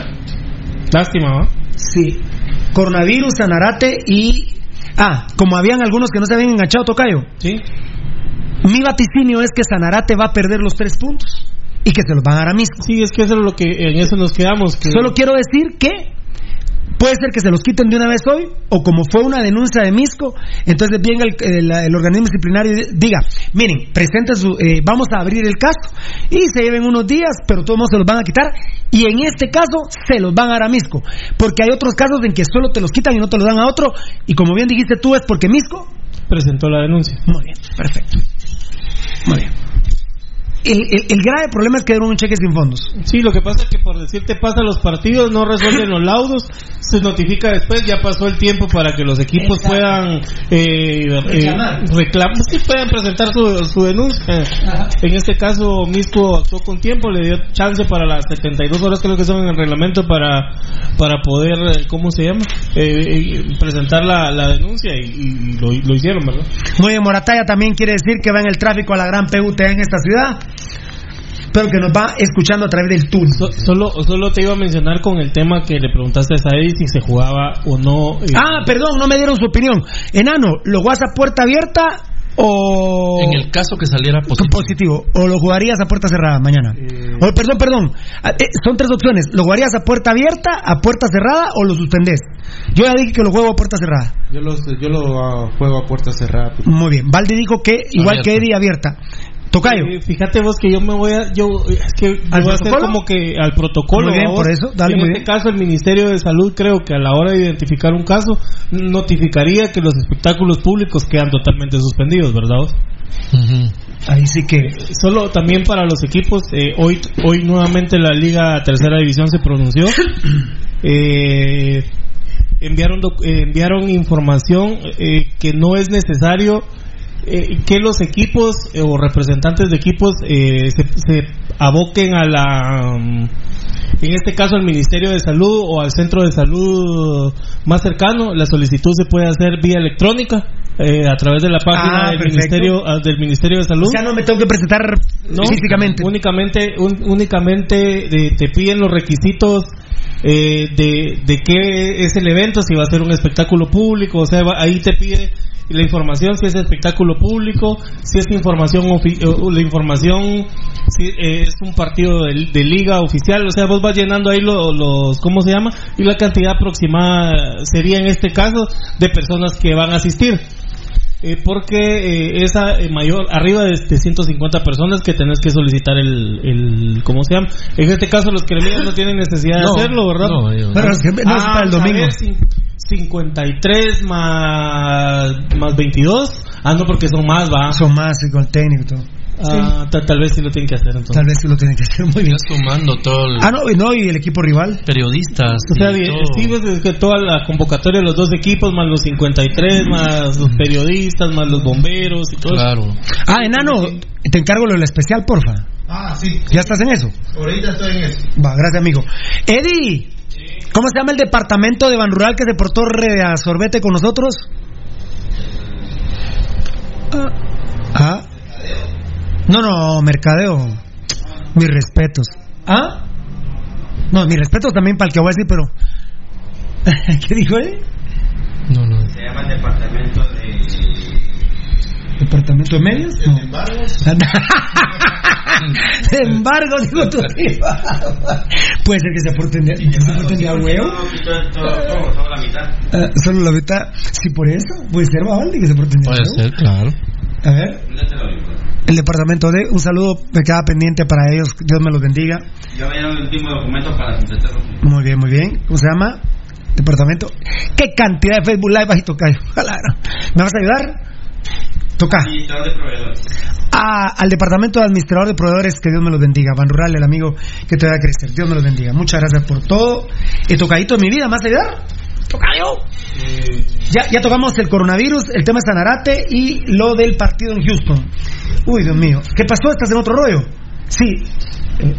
Lástima, ¿va? sí. Coronavirus, Sanarate y. Ah, como habían algunos que no se habían enganchado, Tocayo. Sí. Mi vaticinio es que Sanarate va a perder los tres puntos y que se los van a dar a Misco. Sí, es que eso es lo que en eso nos quedamos. Que Solo quiero decir que puede ser que se los quiten de una vez hoy, o como fue una denuncia de Misco, entonces venga el, el- el organismo disciplinario y diga, miren, presenten su, eh, vamos a abrir el caso, y se lleven unos días, pero todos se los van a quitar, y en este caso se los van a dar a Misco, porque hay otros casos en que solo te los quitan y no te los dan a otro, y como bien dijiste tú, es porque Misco presentó la denuncia. muy bien, perfecto. Muy bien. El, el- el grave problema es que dieron un cheque sin fondos. Sí, lo que pasa es que por decirte pasan los partidos, no resuelven los laudos, se notifica después, ya pasó el tiempo para que los equipos Exacto. puedan eh, Reclamar. eh, reclam- sí, puedan presentar su, su denuncia. En este caso, Misco actuó con tiempo, le dio chance para las 72 horas creo que son en el reglamento para para poder, eh, ¿cómo se llama? Eh, eh, presentar la, la denuncia y, y lo, lo hicieron, ¿verdad? Muy bien, Morataya también quiere decir que va en el tráfico a la gran PUT en esta ciudad, pero que nos va escuchando a través del túnel. So- solo, solo te iba a mencionar con el tema que le preguntaste a Eddie si se jugaba o no. eh, Ah, perdón, no me dieron su opinión. Enano, ¿lo jugas a puerta abierta o En el caso que saliera positivo. positivo? ¿O lo jugarías a puerta cerrada mañana? Eh, O, perdón, perdón. Eh, son tres opciones. ¿Lo jugarías a puerta abierta, a puerta cerrada o lo suspendés? Yo ya dije que lo juego a puerta cerrada. Yo, los, yo lo ah, juego a puerta cerrada. Muy bien. Valdi dijo que igual que. Eddie abierta. Tocayo. Eh, fíjate vos que yo me voy a, yo es que ¿Al voy a hacer protocolo? como que al protocolo. Muy bien, por eso, dale, en este bien. caso el Ministerio de Salud creo que a la hora de identificar un caso notificaría que los espectáculos públicos quedan totalmente suspendidos, ¿verdad? vos? Ahí sí que. Solo también para los equipos, eh, hoy hoy nuevamente la Liga Tercera División se pronunció. Eh, enviaron eh, enviaron información eh, que no es necesario eh, que los equipos eh, o representantes de equipos eh, se, se aboquen a la mm, en este caso al Ministerio de Salud o al centro de salud más cercano la solicitud se puede hacer vía electrónica eh, a través de la página Ah, del perfecto. ministerio ah, del Ministerio de Salud O sea, no me tengo que presentar no, físicamente. Únicamente, un- únicamente de- te piden los requisitos eh, de, de qué es el evento, si va a ser un espectáculo público, o sea, va- ahí te pide la información si es espectáculo público, si es información ofi- o la información si eh, es un partido de, liga oficial, o sea, vos vas llenando ahí lo- los, ¿cómo se llama? Y la cantidad aproximada sería en este caso de personas que van a asistir. Eh, porque eh, esa eh, mayor, arriba de, de 150 personas que tenés que solicitar el, el, ¿cómo se llama? En este caso los cremillas no tienen necesidad No, de hacerlo, ¿verdad? no, ellos- Pero es que no es para el vamos a domingo. ver, cin- 53 más, más 22. Ah, no, porque son más, va. Son más y con el técnico todo. Ah, ta- tal vez sí lo tienen que hacer entonces. Tal vez sí lo tienen que hacer muy bien. Ya sumando todo el Ah, no, y no, y el equipo rival. periodistas. O sea, y bien, todo. sí, ves, es que toda la convocatoria de los dos equipos, más los 53, más los periodistas, más los bomberos y todo eso. Claro. Ah, enano, te encargo lo del especial, porfa. Ah, sí. ¿Ya estás en eso? Ahorita estoy en eso. Va, gracias, amigo. Eddie, ¿Cómo se llama el departamento de Ban Rural que se portó re a sorbete con nosotros? Ah, ah. No, no, mercadeo. Mis respetos. ¿Ah? No, mis respetos también para el que voy a decir, pero. ¿Qué dijo él? No, no. Se llama el departamento de. ¿Departamento de medios? No. De embargo, digo tú. Puede ser que se porten de, que se porten de a huevo. Solo la mitad. Ah, solo la mitad. Sí, por eso. Puede ser Babaldi que se porten de a Puede huevo. ser, claro. A ver. El departamento de. Un saludo me queda pendiente para ellos. Dios me los bendiga. Yo voy a el último documento para completarlo. Muy bien, muy bien. ¿Cómo se llama? Departamento. ¿Qué cantidad de Facebook Live hay, Tocayo? Ojalá. ¿Me vas a ayudar? Toca. Administrador de proveedores. Ah, al departamento de administrador de proveedores, que Dios me los bendiga. Van Rural, el amigo que te va a crecer. Dios me los bendiga. Muchas gracias por todo. Y tocadito de mi vida, ¿me vas a ayudar? Tocayo. Ya, ya tocamos el coronavirus, el tema de Sanarate y lo del partido en Houston. Uy, Dios mío. ¿Qué pasó? ¿Estás en otro rollo? Sí. Eh.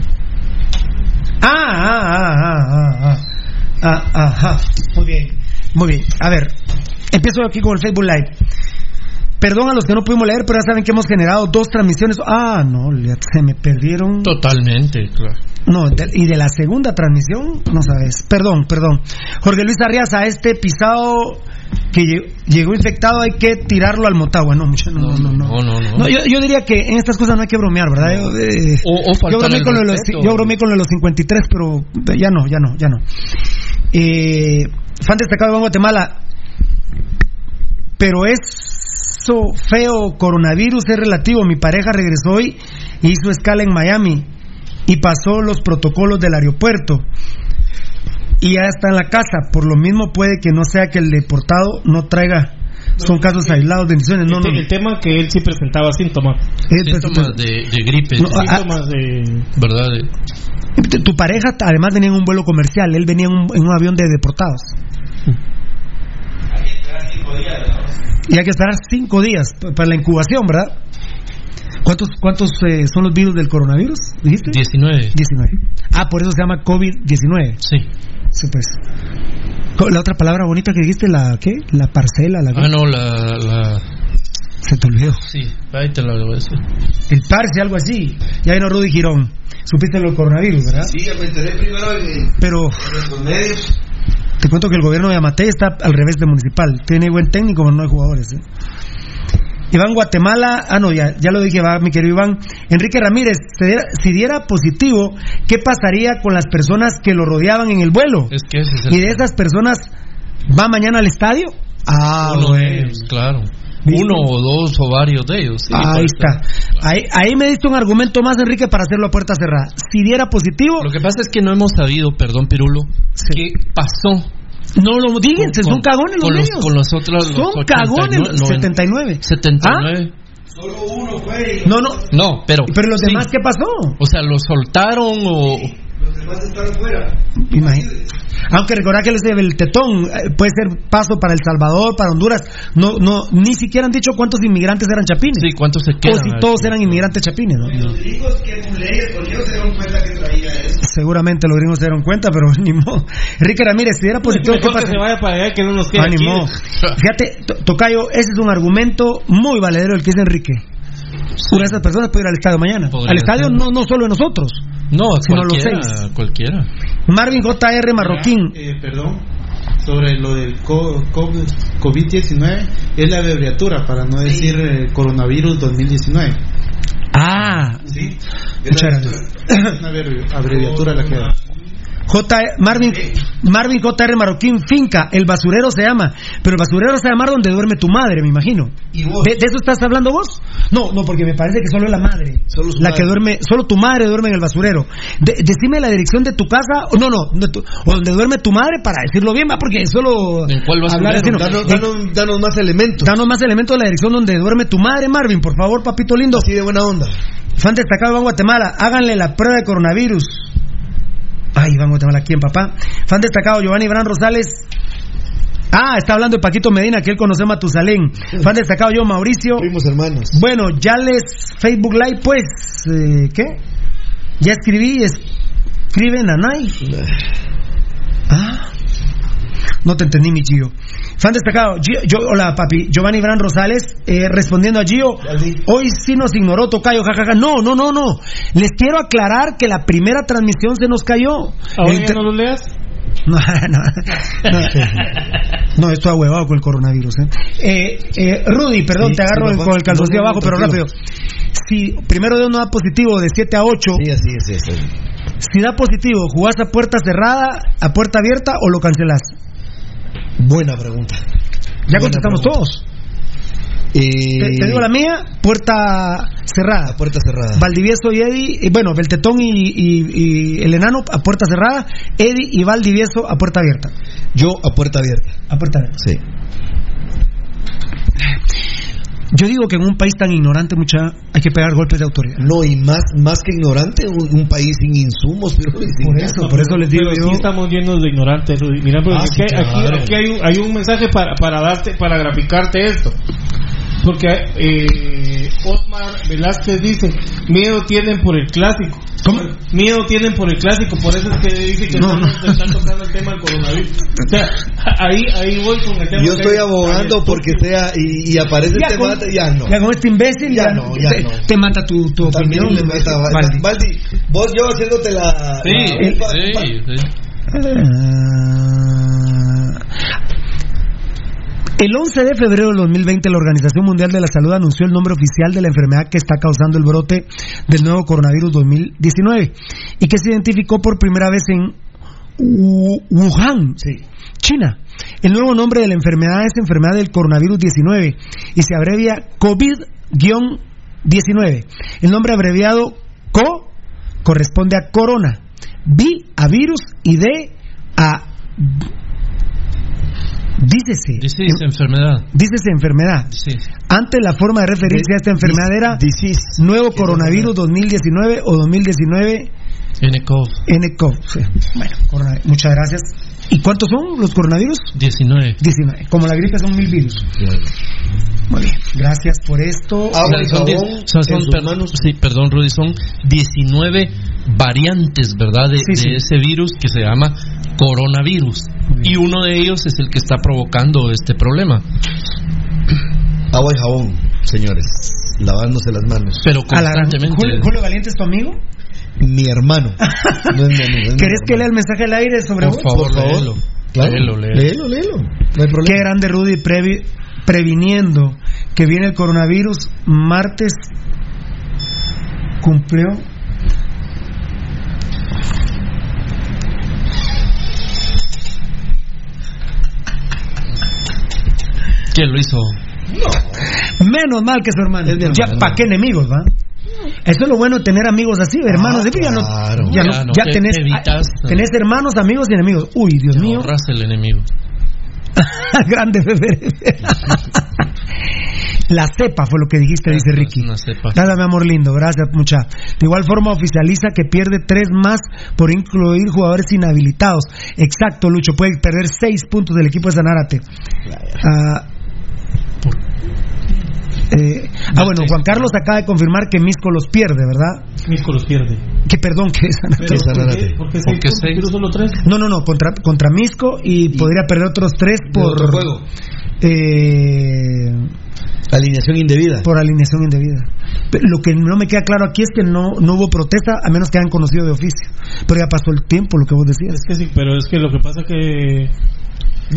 Ah, ah, ah, ah, ah, ah. Ah, ajá. Muy bien. Muy bien. A ver, empiezo aquí con el Facebook Live. Perdón a los que no pudimos leer, pero ya saben que hemos generado dos transmisiones. Ah, no, se me perdieron. Totalmente, claro. No, de- y de la segunda transmisión, no sabes. Perdón, perdón. Jorge Luis Arriaza, a este pisado que lle- llegó infectado hay que tirarlo al Motagua. No, mucha, no, no, no. no. No, no, no. yo, yo diría que en estas cosas no hay que bromear, ¿verdad? Yo, eh, O, o yo faltar bromeé, con lo de los, respeto. yo bromeé con lo de los 53, pero ya no, ya no, ya no. Eh, fan destacado de Guatemala. Pero eso feo, coronavirus es relativo. Mi pareja regresó hoy y hizo escala en Miami y pasó los protocolos del aeropuerto. Y ya está en la casa. Por lo mismo puede que no sea que el deportado no traiga. Son casos aislados, bendiciones. No, el, no, no. el tema que él sí presentaba síntomas. Síntomas de, de gripe, No, ah, Síntomas de. ¿verdad? De- Tu- pareja además venía en un vuelo comercial, él venía en un, en un avión de deportados. Y hay que esperar cinco días para la incubación, ¿verdad? ¿Cuántos, cuántos eh, son los virus del coronavirus? ¿Dijiste? 19. 19. Ah, por eso se llama COVID-19. Sí. Sí, pues. La otra palabra bonita que dijiste, la ¿qué? La parcela, la Ah, no, la, la... se te olvidó. Sí, ahí te lo voy a decir. El parse, algo así. Ya vino Rudy Girón. Supiste lo del coronavirus, ¿verdad? Sí, ya me enteré primero en, Pero en los medios. Te cuento que el gobierno de Amatei está al revés de municipal. Tiene buen técnico, pero no hay jugadores. ¿eh? Iván Guatemala, ah no, ya, ya lo dije, va, mi querido Iván. Enrique Ramírez, si diera, si diera positivo, ¿qué pasaría con las personas que lo rodeaban en el vuelo? Es que ese es el... Y de esas personas, ¿va mañana al estadio? Ah, Uno de bueno. ellos, claro. ¿Viste? Uno o dos o varios de ellos. sí, Ahí está. Ahí, ahí me diste un argumento más, Enrique, para hacerlo a puerta cerrada. Si diera positivo, Lo que pasa es que no hemos sabido, perdón, Pirulo, Sí. qué pasó no lo díganse, con- son cagones los con los- medios. con los otros, los son 89, cagones los 79. 79. 79. Solo uno fue. No, no. No, pero. Pero los sí. demás, ¿qué pasó? O sea, lo soltaron o. Los demás están fuera. Imagínate. Aunque recordar que el del tetón eh, puede ser paso para El Salvador, para Honduras. No, no, ni siquiera han dicho cuántos inmigrantes eran chapines. Sí, ¿cuántos se o quedan? si aquí? todos eran inmigrantes chapines. ¿no? Los gringos que con ellos se dieron cuenta que traía eso. Seguramente los gringos se dieron cuenta, pero ni modo. Enrique Ramírez, si era positivo, ¿qué Mejor que pasa? se vaya para allá que no nos quede Ah. Fíjate, To- Tocayo, ese es un argumento muy valedero el que dice Enrique. Una de esas personas puede ir al estadio mañana. Podría al estadio ser. no, no solo de nosotros. No, Sino los cualquiera. seis. Cualquiera. Marvin JR Marroquín. Eh, perdón, sobre lo del co- co- COVID-19, es la abreviatura para no decir eh, coronavirus 2019. Ah, Sí, muchas gracias. es una abrevi- abreviatura la que da. J. Marvin, Marvin JR Marroquín Finca, el basurero se llama, pero el basurero se llama donde duerme tu madre, me imagino. ¿Y vos? ¿De, de eso estás hablando vos? No, no, porque me parece que solo es la madre. Solo su la madre. que duerme, solo tu madre duerme en el basurero. De- decime la dirección de tu casa, o no, no, de tu- o donde duerme tu madre para decirlo bien, va, porque solo ¿En cuál hablar basurero? no. Danos, danos- danos más elementos. Danos más elementos de la dirección donde duerme tu madre, Marvin, por favor, papito lindo. Así de buena onda. Fan destacado de Ban Guatemala, háganle la prueba de coronavirus. Ay, Ban Guatemala, ¿quién, papá? Fan destacado Giovanni Bran Rosales. Ah, está hablando de Paquito Medina, que él conoce a Matusalén. Fan destacado yo, Mauricio. Primos hermanos. Bueno, ya les Facebook Live, pues, eh, ¿qué? Ya escribí, escriben a Nay. Ah. No te entendí, mi Gio. Fan destacado, Gio- yo, hola papi, Giovanni Bran Rosales, eh, respondiendo a Gio, hoy sí nos ignoró Tocayo, jajaja. No, no, no, no. Les quiero aclarar que la primera transmisión se nos cayó. ¿Ahora ya no lo leas? no, no, no. No, estoy huevado con el coronavirus. ¿eh? Eh, eh, Rudy, perdón, Sí, te agarro sí, con el calzoncillo abajo, pero rápido. Si primero Dios no da positivo de 7 a 8, Sí, si da positivo, ¿jugás a puerta cerrada, a puerta abierta o lo cancelás? Buena pregunta. Ya Buena contestamos pregunta. todos. Eh, Te, te digo la mía, puerta cerrada. Puerta cerrada. Valdivieso y Eddie, bueno, Beltetón y, y- y el enano a puerta cerrada, Eddie y Valdivieso a puerta abierta. Yo a puerta abierta. A puerta abierta. Sí. Yo digo que en un país tan ignorante, mucha, hay que pegar golpes de autoridad. No, y más, más que ignorante, un, un país sin insumos, pero sin Por eso, por eso les digo Pero yo. sí estamos llenos de ignorantes. Mira, pero Ah, aquí, sí, aquí- claro. aquí hay, un, hay un mensaje para, para darte, para graficarte esto. Porque eh, Osmar Velázquez dice, miedo tienen por el clásico. ¿Cómo? Miedo tienen por el clásico, por eso es que dice que No, no, está tocando el tema del coronavirus. O sea, ahí, ahí voy con el tema. Yo estoy abogando porque sea y, y aparece Ya este con, mata, ya no. ya con este imbécil, Ya ya, no, ya te, no. te mata tu, tu También opinión. le meta a Valdi. Valdi. Valdi, vos yo haciéndote la. Sí, la- sí, sí. El 11 de febrero del 2020 la Organización Mundial de la Salud anunció el nombre oficial de la enfermedad que está causando el brote del nuevo coronavirus 2019 y que se identificó por primera vez en Wu- Wuhan. China. El nuevo nombre de la enfermedad es enfermedad del coronavirus 19 y se abrevia COVID-19. El nombre abreviado CO corresponde a corona, B a virus y D a dícese Disease, enfermedad. dícese enfermedad. Disease. Antes la forma de referirse a esta enfermedad era Disease. nuevo coronavirus 2019 o 2019 NCOV NCOV. Sí. Bueno, muchas gracias. ¿Y cuántos son los coronavirus? 19. 19. Como la gripe son mil virus. Muy bien. Gracias por esto. Y son, diez- son- son- en sus per- manos. sí, perdón, Rudy, son 19 variantes, ¿verdad? De, Sí, sí. de ese virus que se llama coronavirus. Y uno de ellos es el que está provocando este problema. Agua y jabón, señores. Lavándose las manos. Pero constantemente. Julio, Julio Valiente es tu amigo. Mi hermano. No es mi amigo. es mi ¿Querés que lea el mensaje al aire sobre Por vos? favor, Por favor. léelo. Claro. Léelo, léelo. léelo, léelo. No hay Qué problema. grande Rudy previ- previniendo que viene el coronavirus. Martes cumplió. ¿Quién lo hizo? Menos mal que su hermano. Es ya, ¿para qué enemigos, va? Eso es lo bueno de tener amigos así, hermanos. ya no, claro. ya, no- Ya no, ya te- tenés, te evitas. tenés hermanos, amigos y enemigos. Uy, Dios Te mío. ahorras el enemigo. Grande bebé. La cepa fue lo que dijiste, dice Ricky. una cepa. Nada, mi amor lindo, gracias, mucha. De igual forma oficializa que pierde tres más por incluir jugadores inhabilitados. Exacto, Lucho, puede perder seis puntos del equipo de Zanárate. Ah, eh, ah, bueno, Juan Carlos acaba de confirmar que Misco los pierde, ¿verdad? Misco los pierde. Que perdón, que Zanárate. Pero, ¿por qué? ¿Por qué seis solo tres. No, no, no, contra, contra Misco y, podría perder otros tres por, otro juego. eh, Alineación indebida. por alineación indebida. Lo que no me queda claro aquí es que no, no hubo protesta a menos que hayan conocido de oficio. Pero ya pasó el tiempo, lo que vos decías. Es que sí, pero es que lo que pasa que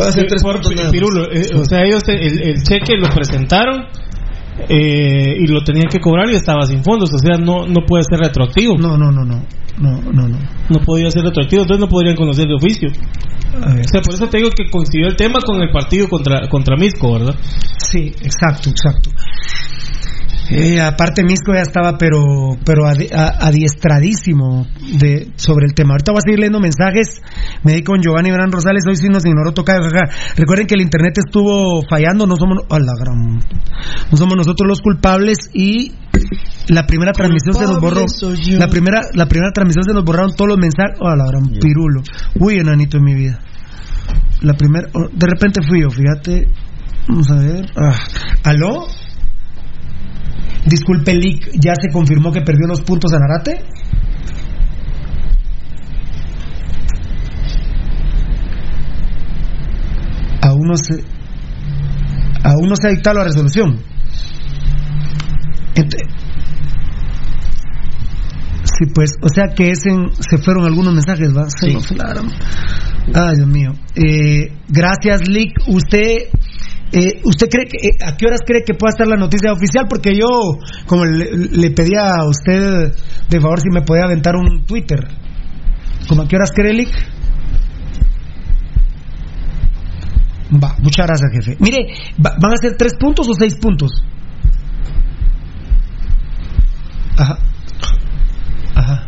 Va a ser tres por- puntos. Pirulo, eh, o sea, ellos eh, el, el cheque lo presentaron eh, y lo tenían que cobrar y estaba sin fondos, o sea, no no puede ser retroactivo. No, no, no, no. No, no, no. No podía ser retroactivo, entonces no podrían conocer de oficio. O sea, por eso te digo que coincidió el tema con el partido contra contra Misco, ¿verdad? Sí, exacto, exacto. Eh, aparte Misco ya estaba pero pero adi- adiestradísimo de sobre el tema. Ahorita voy a seguir leyendo mensajes. Me di con Giovanni Verán Rosales, hoy sí nos ignoró tocar. Recuerden que el internet estuvo fallando, no somos a la gran- no somos nosotros los culpables y la primera transmisión se nos borró. La primera la primera transmisión se nos borraron todos los mensajes. A la gran pirulo. Uy, enanito en mi vida. La primera oh, de repente fui yo, fíjate. Vamos a ver. Ah, ¿Aló? Disculpe, Lick, ¿ya se confirmó que perdió los puntos en Arate? aún no se aún no se ha dictado la resolución. Ent- sí, pues, o sea que ese, se fueron algunos mensajes, ¿va? Se fueron. Ay, Dios mío. Eh, gracias, Lick. Usted, eh, ¿usted cree que, eh, a qué horas cree que pueda estar la noticia oficial? Porque yo, como le, le pedía a usted, de favor, si me podía aventar un Twitter. ¿Cómo a qué horas cree, Lick? Va, muchas gracias, jefe. Mire, va- ¿van a ser tres puntos o seis puntos? Ajá. Ajá.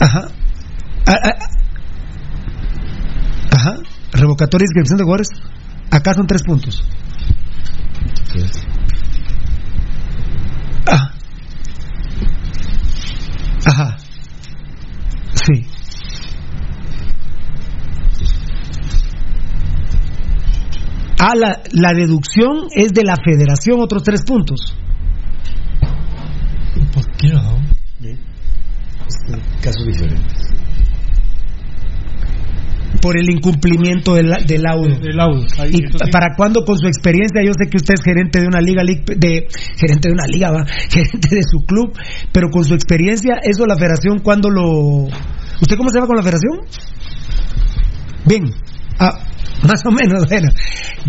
Ajá. Ah, ah, Ajá. Revocatoria de inscripción de jugadores. Acá son tres puntos. Ah. Ajá. Sí. Ah, la, la deducción es de la federación, otros tres puntos. ¿Por qué no? Casos diferentes. Por el incumplimiento del, del laudo. El audio. Ahí, ¿Y para cuándo con su experiencia? Yo sé que usted es gerente de una liga, lig- de gerente de una liga, ¿va? gerente de su club, pero con su experiencia, eso la federación, ¿cuándo lo...? ¿Usted cómo se va con la federación? Bien. Ah, más o menos, bueno.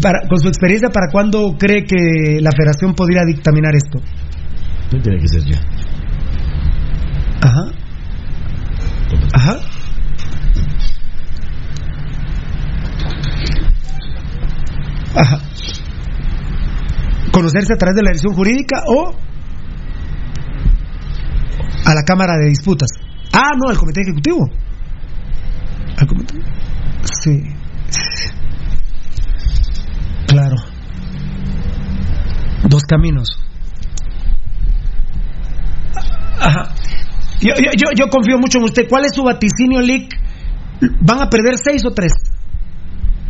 Para, con su experiencia, ¿para cuándo cree que la federación podría dictaminar esto? No tiene que ser ya. Ajá. Ajá. Ajá. Conocerse a través de la dirección jurídica o a la Cámara de Disputas. Ah, no, al Comité Ejecutivo. Sí. Claro. Dos caminos. Ajá. Yo, yo, yo, yo confío mucho en usted. ¿Cuál es su vaticinio, Lick? ¿Van a perder seis o tres?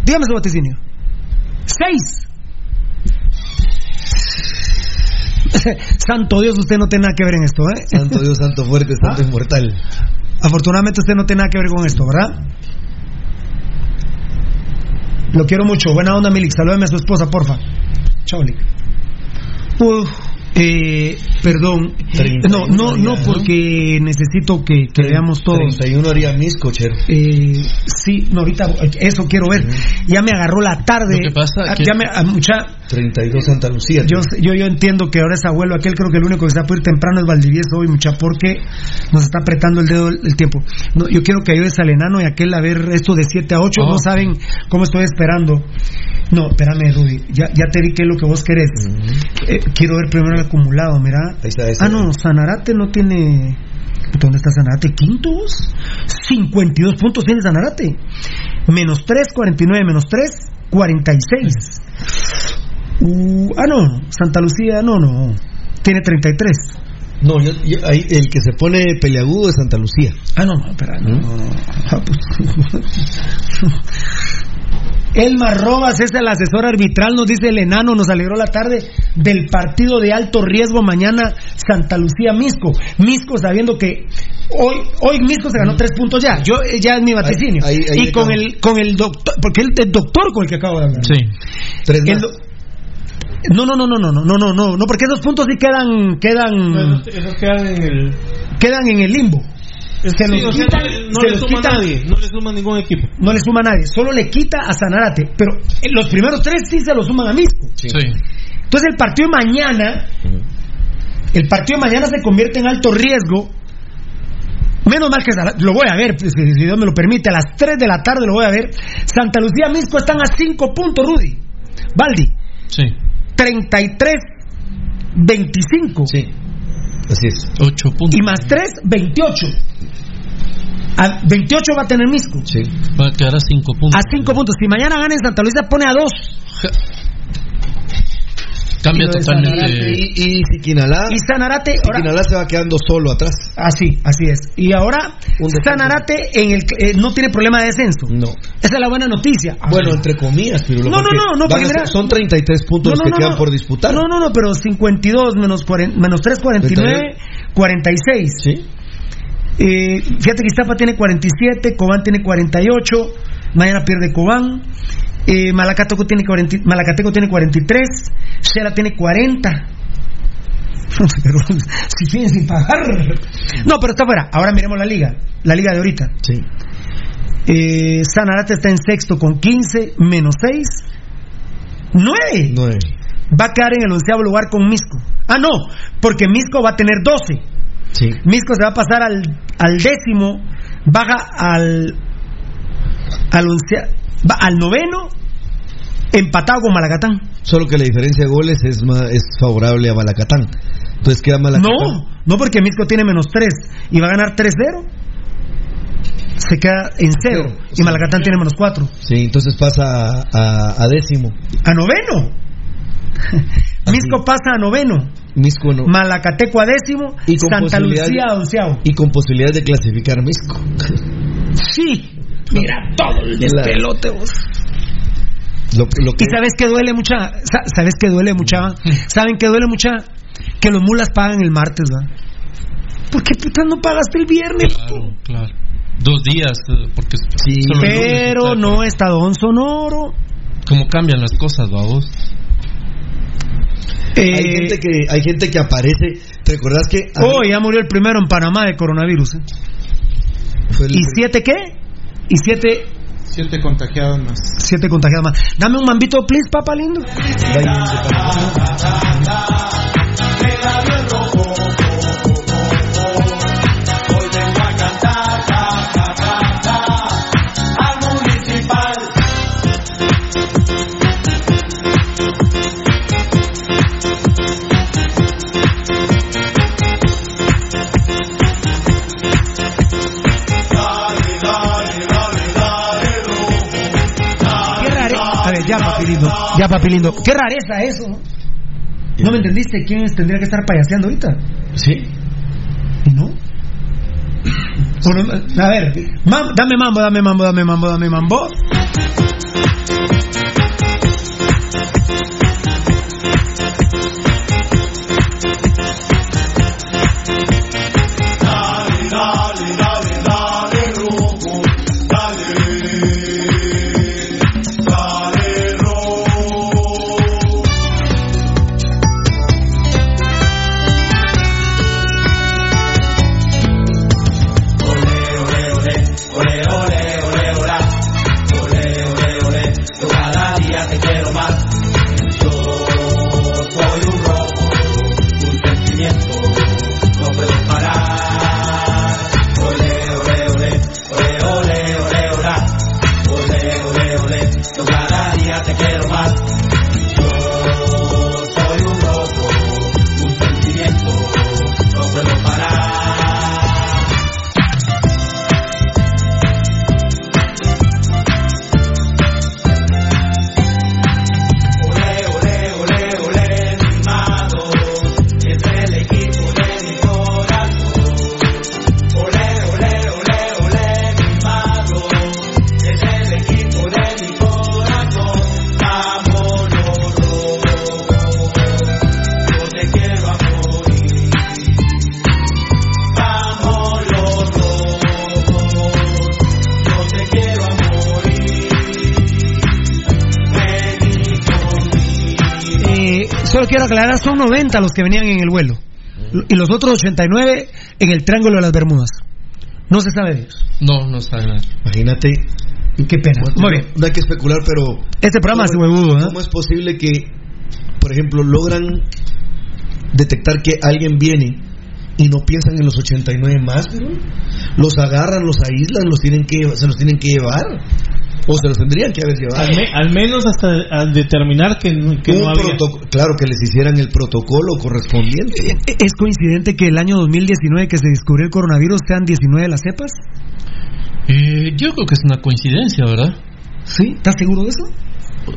Dígame su vaticinio. Seis. Santo Dios, usted no tiene nada que ver en esto, ¿eh? Santo Dios, santo fuerte, santo inmortal. Afortunadamente usted no tiene nada que ver con esto, ¿verdad? Lo quiero mucho. Buena onda, Milik. Salúdame a su esposa, porfa. Chao, Lick. Uf, eh, perdón. No, no, no, porque necesito que, que veamos todos. 31 haría mis cocher. Eh, sí, no, ahorita eso quiero ver. Ya me agarró la tarde. Lo que pasa Ah, que- ya me, ah, mucha, 32 Santa Lucía. yo, yo, yo entiendo que ahora es abuelo aquel, creo que el único que está por ir temprano es Valdivieso hoy, mucha, porque nos está apretando el dedo el, el tiempo. No, yo quiero que ayudes al enano y aquel a ver esto de 7 a 8, Oh. no saben cómo estoy esperando. No, espérame, Rudy, ya, ya te vi qué es lo que vos querés. Eh, quiero ver primero acumulado, mira. Ahí está, ese. Ah, no, Sanarate no tiene... ¿Dónde está Sanarate? ¿Quintos? 52 puntos tiene Sanarate. Menos 3, 49, menos 3, 46. Uh, ah, no, Santa Lucía, no, no. Tiene 33. No, yo, yo- ahí, el que se pone peleagudo es Santa Lucía. Ah, no, no, espera, no, no, no. Ah, pues. Elmar Robas es el asesor arbitral, nos dice el enano, nos alegró la tarde del partido de alto riesgo mañana Santa Lucía Misco. Misco sabiendo que hoy hoy Misco se ganó tres puntos ya, yo eh, ya es mi vaticinio. Ahí- ahí- ahí y con acabo. el con el doctor, porque el, el doctor con el que acabo de hablar. Sí. Tres más. no, no, no, no, no, no, no, no, no, no, porque esos puntos sí quedan quedan Esos, esos quedan en el. quedan en el limbo. Se Sí, los o sea, quitan, no se le los suma quitan- a nadie, no le suma a ningún equipo. no le suma a nadie, solo le quita a Sanarate, pero los primeros tres sí se los suman a Misco. Sí. Entonces el partido de mañana, el partido de mañana se convierte en alto riesgo. Menos mal que lo voy a ver, pues, si Dios me lo permite, a las 3 de la tarde lo voy a ver. Santa Lucía Misco están a 5 puntos, Rudy. Baldi, Sí. 33, 25. Sí, así es. 8 puntos. Y más 3, 28. A 28 va a tener Misco. Sí. Va a quedar a 5 puntos. A 5 puntos. Si mañana gana en Santa Lucía, pone a 2. Cambia lo totalmente. Y, y Siquinalá, Y Sanarate, ahora. Siquinalá se va quedando solo atrás. Así, así es. Y ahora. Sanarate en el, eh, no tiene problema de descenso. No. Esa es la buena noticia. Bueno, entre comillas, pero No, no, no, no, porque mira- son 33 puntos No, los no, que no, quedan no. por disputar. No, no, no, pero 52 menos, 40 menos 3, 49, 46. Sí. Eh, fíjate que Iztapa tiene 47, Cobán tiene 48, mañana pierde Cobán, eh, Malacateco, tiene 40 Malacateco tiene 43, Shela tiene 40. Pero si siguen sin pagar. No, pero está fuera. Ahora miremos la liga, la liga de ahorita. Sí. Eh, Sanarate está en sexto con 15, menos 6, 9. Nueve. Va a quedar en el onceavo lugar con Misco. Ah, no, porque Misco va a tener 12. Sí. Misco se va a pasar al, al décimo, baja al al, oncea- va al noveno, empatado con Malacatán. Solo que la diferencia de goles es, ma- es favorable a Malacatán. Entonces queda Malacatán. No, no porque Misco tiene menos 3 y va a ganar 3-0. Se queda en cero Cero, y sí. Malacatán tiene menos 4. Sí, entonces pasa a, a- a décimo. A noveno. Misco pasa a noveno. Misco no. Malacateco a décimo. Y con Santa Lucía a onceavo. Y con posibilidad de clasificar Misco. Sí. Mira todo el despelote vos. Lo, lo que Y sabes que duele mucha, sa- sabes que duele mucha, saben que duele mucha que los mulas pagan el martes, ¿va? ¿Por qué puta no pagaste el viernes? Claro, claro. Dos días, eh, porque Sí, solo el lunes Pero no está Don Sonoro. ¿Cómo cambian las cosas, vamos? hay Eh, gente que hay gente que aparece. ¿Te recordás que oh, ya murió el primero en Panamá de coronavirus. ¿eh? fue el- ¿Y siete qué? ¿Y siete, Siete contagiados más. siete contagiados más? Dame un mambito, please, papá lindo. Ya, papi lindo. Ya, papi lindo. Qué rareza eso. ¿no? ¿No me entendiste? ¿Quién tendría que estar payaseando ahorita? Sí. ¿Y no? Bueno, a ver, mam- dame mambo, dame mambo, dame mambo, dame mambo. Quiero aclarar, son 90 los que venían en el vuelo. Y los otros 89 en el Triángulo de las Bermudas. No se sabe de ellos. No, no sabe nada. Imagínate. Qué pena. Muy bien. No hay que especular, pero Este programa es ¿Cómo- huevudo, ¿eh? ¿Cómo es posible que, por ejemplo, logran detectar que alguien viene y no piensan en los 89 más? pero Los agarran, los aíslan, los tienen que, se los tienen que llevar. O se los tendrían que haber llevado. Al, me- al menos hasta al determinar que, no- que Un no había. claro, que les hicieran el protocolo correspondiente. Eh, ¿Es coincidente que el año 2019 que se descubrió el coronavirus sean 19 las cepas? Eh, yo creo que es una coincidencia, ¿verdad? ¿Sí? ¿Estás seguro de eso?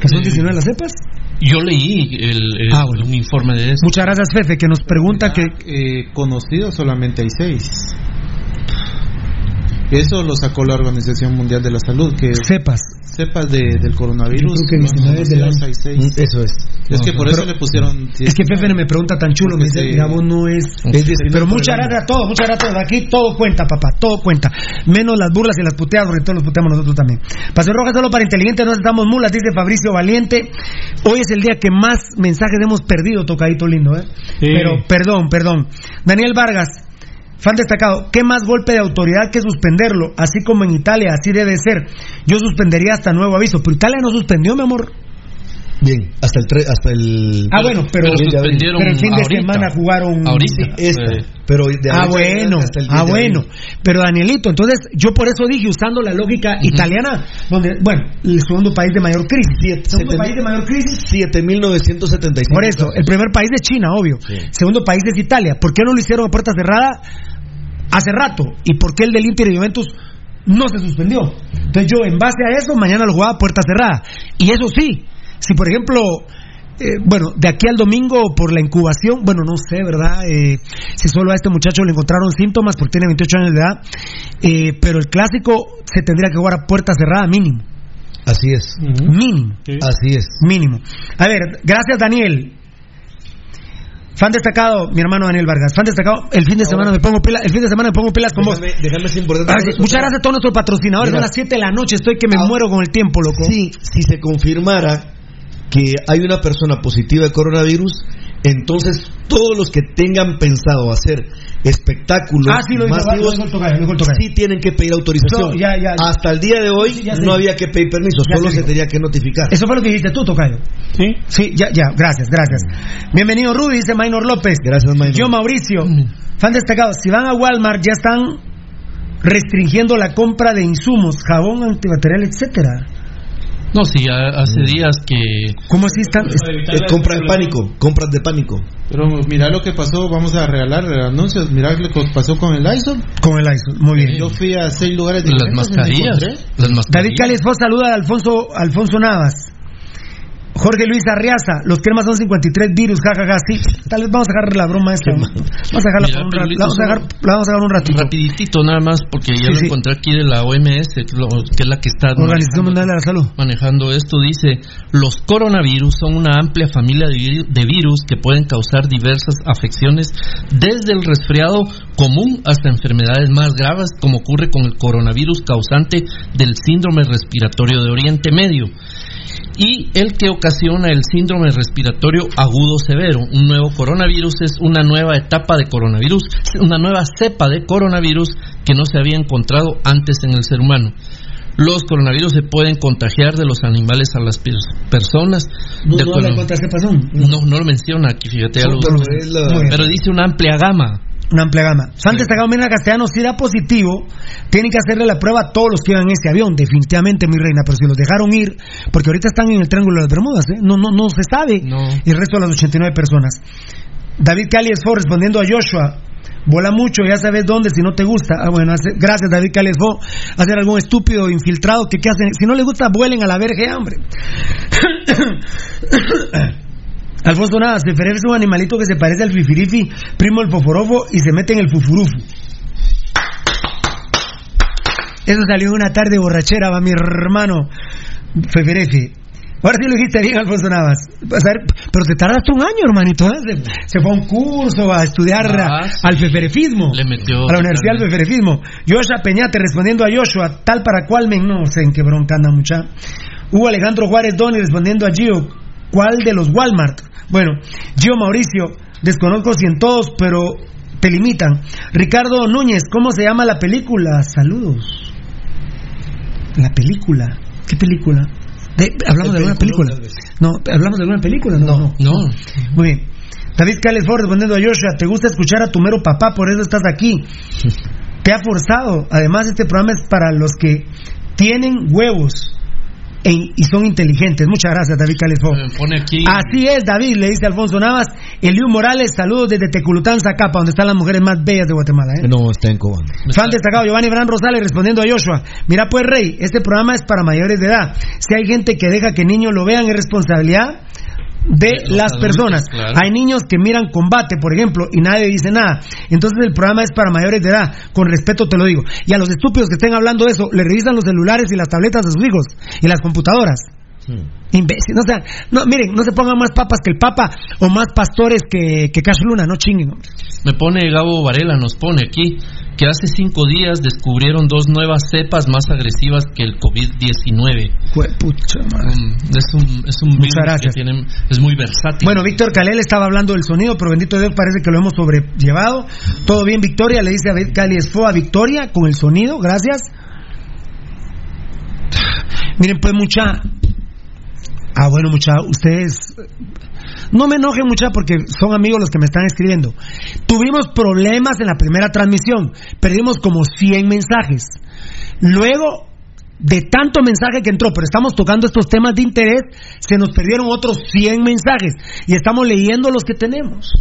¿Que son Eh, 19 las cepas? Yo leí el, el- Ah, bueno. un informe de eso. Muchas gracias, Fefe, que nos pregunta que... Eh, conocidos solamente hay seis. Eso lo sacó la Organización Mundial de la Salud, que Sepas. cepas de, del coronavirus. Yo creo que no, 19 no, del año. 066. Mm, Eso es. Es que por eso Pero- le pusieron. Es que Fefe me pregunta tan chulo, me dice, se- mira, vos no es... Es 19 Pero muchas gracias a todos, muchas gracias a todos. Aquí todo cuenta, papá, todo cuenta. Menos las burlas y las puteadas, porque todos nos puteamos nosotros también. Paseo Roja solo para inteligentes, no estamos mulas, dice Fabricio Valiente. Hoy es el día que más mensajes hemos perdido, tocadito lindo, ¿eh? Sí. Pero, perdón, perdón. Daniel Vargas, fan destacado, ¿qué más golpe de autoridad que suspenderlo? Así como en Italia, así debe ser. Yo suspendería hasta nuevo aviso, pero Italia no suspendió, mi amor. Bien, hasta el, tre- hasta el Ah, bueno, pero, pero el fin de ahorita. semana jugaron. Ahorita. esta, Eh, pero de Ah, bueno, hasta el 10 ah, de bueno. Pero Danielito, entonces yo por eso dije, usando la lógica italiana, donde, bueno, el segundo país de mayor crisis. Siete- segundo siete país mil- de mayor crisis. 7.975. Por eso, el primer país es China, obvio. Segundo país es Italia. ¿Por qué no lo hicieron a puerta cerrada hace rato? ¿Y por qué el del Inter y Juventus no se suspendió? Entonces yo, en base a eso, mañana lo jugaba a puerta cerrada. Y eso sí, si por ejemplo... eh, bueno, de aquí al domingo por la incubación, bueno, no sé, ¿verdad? Eh, si solo a este muchacho le encontraron síntomas porque tiene 28 años de edad, eh, pero el clásico se tendría que jugar a puerta cerrada mínimo, Así es. Mínimo. Sí. Así es. Mínimo. A ver, gracias Daniel. Fan destacado, mi hermano Daniel Vargas. Fan destacado, el fin de semana me pongo pilas, el fin de semana me pongo pilas con vos. Déjame, importante. Ah, Muchas gracias a todos nuestros patrocinadores. Mira. Son las 7 de la noche, estoy que me Ah, muero con el tiempo, loco. Sí, si se confirmara que hay una persona positiva de coronavirus, entonces todos los que tengan pensado hacer espectáculos Ah, sí, lo dijo, masivos, lo dijo el tocayo, lo dijo el tocayo. sí tienen que pedir autorización. No, ya, ya. Hasta el día de hoy Sí, no había que pedir permiso, Ya solo se tenía que notificar. Eso fue lo que dijiste tú, Tocayo. Sí. Sí, ya, ya, gracias, gracias. Bienvenido, Rudy, dice Maynor López. Gracias, Maynor. Yo, Mauricio, fan destacado, si van a Walmart ya están restringiendo la compra de insumos, jabón, antibacterial, etcétera. No, sí, ha- hace días que ¿Cómo así están? Eh, la compra de pánico, compras de pánico. Pero mira lo que pasó, vamos a regalar anuncios. Mira lo que pasó con el Lysol. Con el ISO, muy bien. Yo fui a seis lugares las y me mascarillas, las mascarillas. David Cali Espoz saluda a Alfonso, Alfonso Navas. Jorge Luis Arriaza, los cremas son 53 virus, jajaja, sí. Tal vez vamos a dejar la broma esta. Vamos a dejarla Mira, por un rato. La vamos a dejar, la vamos a dejar un ratito. Rapiditito nada más, porque ya Sí, lo sí. encontré aquí de la OMS, lo- que es la que está Organización Mundial de la Salud. manejando esto, dice, los coronavirus son una amplia familia de vir- de virus que pueden causar diversas afecciones, desde el resfriado común hasta enfermedades más graves, como ocurre con el coronavirus causante del síndrome respiratorio de Oriente Medio. Y el que ocasiona el síndrome respiratorio agudo severo. Un nuevo coronavirus es una nueva etapa de coronavirus, una nueva cepa de coronavirus que no se había encontrado antes en el ser humano. Los coronavirus se pueden contagiar de los animales a las pers- personas. No, de no no, no lo menciona aquí, fíjate. No, pero la- bien. pero dice una amplia gama. Una amplia gama. San destacado Mena Castellano, si da positivo, tienen que hacerle la prueba a todos los que iban en ese avión, definitivamente, mi reina. Pero si los dejaron ir, porque ahorita están en el Triángulo de las Bermudas, ¿eh? no, no, no se sabe. No. Y el resto de las 89 personas. David Cali Esfo respondiendo a Joshua. Vola mucho, ya sabes dónde, si no te gusta. Ah, bueno, hace- gracias David Cali Esfo. Hacer algún estúpido infiltrado que, ¿qué hacen? Si no les gusta, vuelen a la verga, hombre. Alfonso Navas, Feferef es un animalito que se parece al fifirifi, primo del foforofo, y se mete en el fufurufu. Eso salió en una tarde borrachera, va mi hermano Feferefi. Ahora sí lo dijiste bien, Alfonso Navas. Pero te tardaste un año, hermanito. ¿eh? Se, fue a un curso a estudiar Ah, sí. al feferefismo. Le metió a la Universidad del Feferefismo. Joshua Peñate respondiendo a Joshua, tal para cual men, no sé en qué bronca anda mucha. Hugo Alejandro Juárez Doni respondiendo a Gio, ¿cuál de los Walmart? Bueno, Gio Mauricio, desconozco si en todos, pero te limitan. Ricardo Núñez, ¿cómo se llama la película? Saludos. La película. ¿Qué película? De- ¿Hablamos de alguna película? No, ¿hablamos de alguna película? No, no. No, Muy bien. David Cales Ford respondiendo a Joshua, ¿te gusta escuchar a tu mero papá? Por eso estás aquí. Te ha forzado. Además, este programa es para los que tienen huevos en- y son inteligentes. Muchas gracias, David aquí. Así es, David, le dice Alfonso Navas. Eliu Morales, saludos desde Teculután, Zacapa, donde están las mujeres más bellas de Guatemala. ¿eh? No, está en Cobán. Fan destacado Giovanni Bran Rosales respondiendo a Joshua. Mira pues Rey, este programa es para mayores de edad. Si hay gente que deja que niños lo vean es responsabilidad de los las adultos, personas. claro. Hay niños que miran combate, por ejemplo, y nadie dice nada. Entonces el programa es para mayores de edad. Con respeto te lo digo. Y a los estúpidos que estén hablando de eso, le revisan los celulares y las tabletas de sus hijos y las computadoras. Imbécil. O sea, no, miren, no se pongan más papas que el Papa o más pastores que, que Cash Luna, no chinguen. Me pone Gabo Varela, nos pone aquí que hace cinco días descubrieron dos nuevas cepas más agresivas que el COVID-19. Juepucha, madre. Mm, Es un, es un virus que gracias. tiene- es muy versátil. Bueno, Víctor Calel estaba hablando del sonido, pero bendito Dios, parece que lo hemos sobrellevado. Todo bien, Victoria, le dice a Cali Esfo a Victoria con el sonido, gracias. Miren, pues mucha. Ah, bueno, mucha, ustedes. No me enojen mucha porque son amigos los que me están escribiendo. Tuvimos problemas en la primera transmisión, perdimos como 100 mensajes. Luego, de tanto mensaje que entró, pero estamos tocando estos temas de interés, se nos perdieron otros 100 mensajes y estamos leyendo los que tenemos.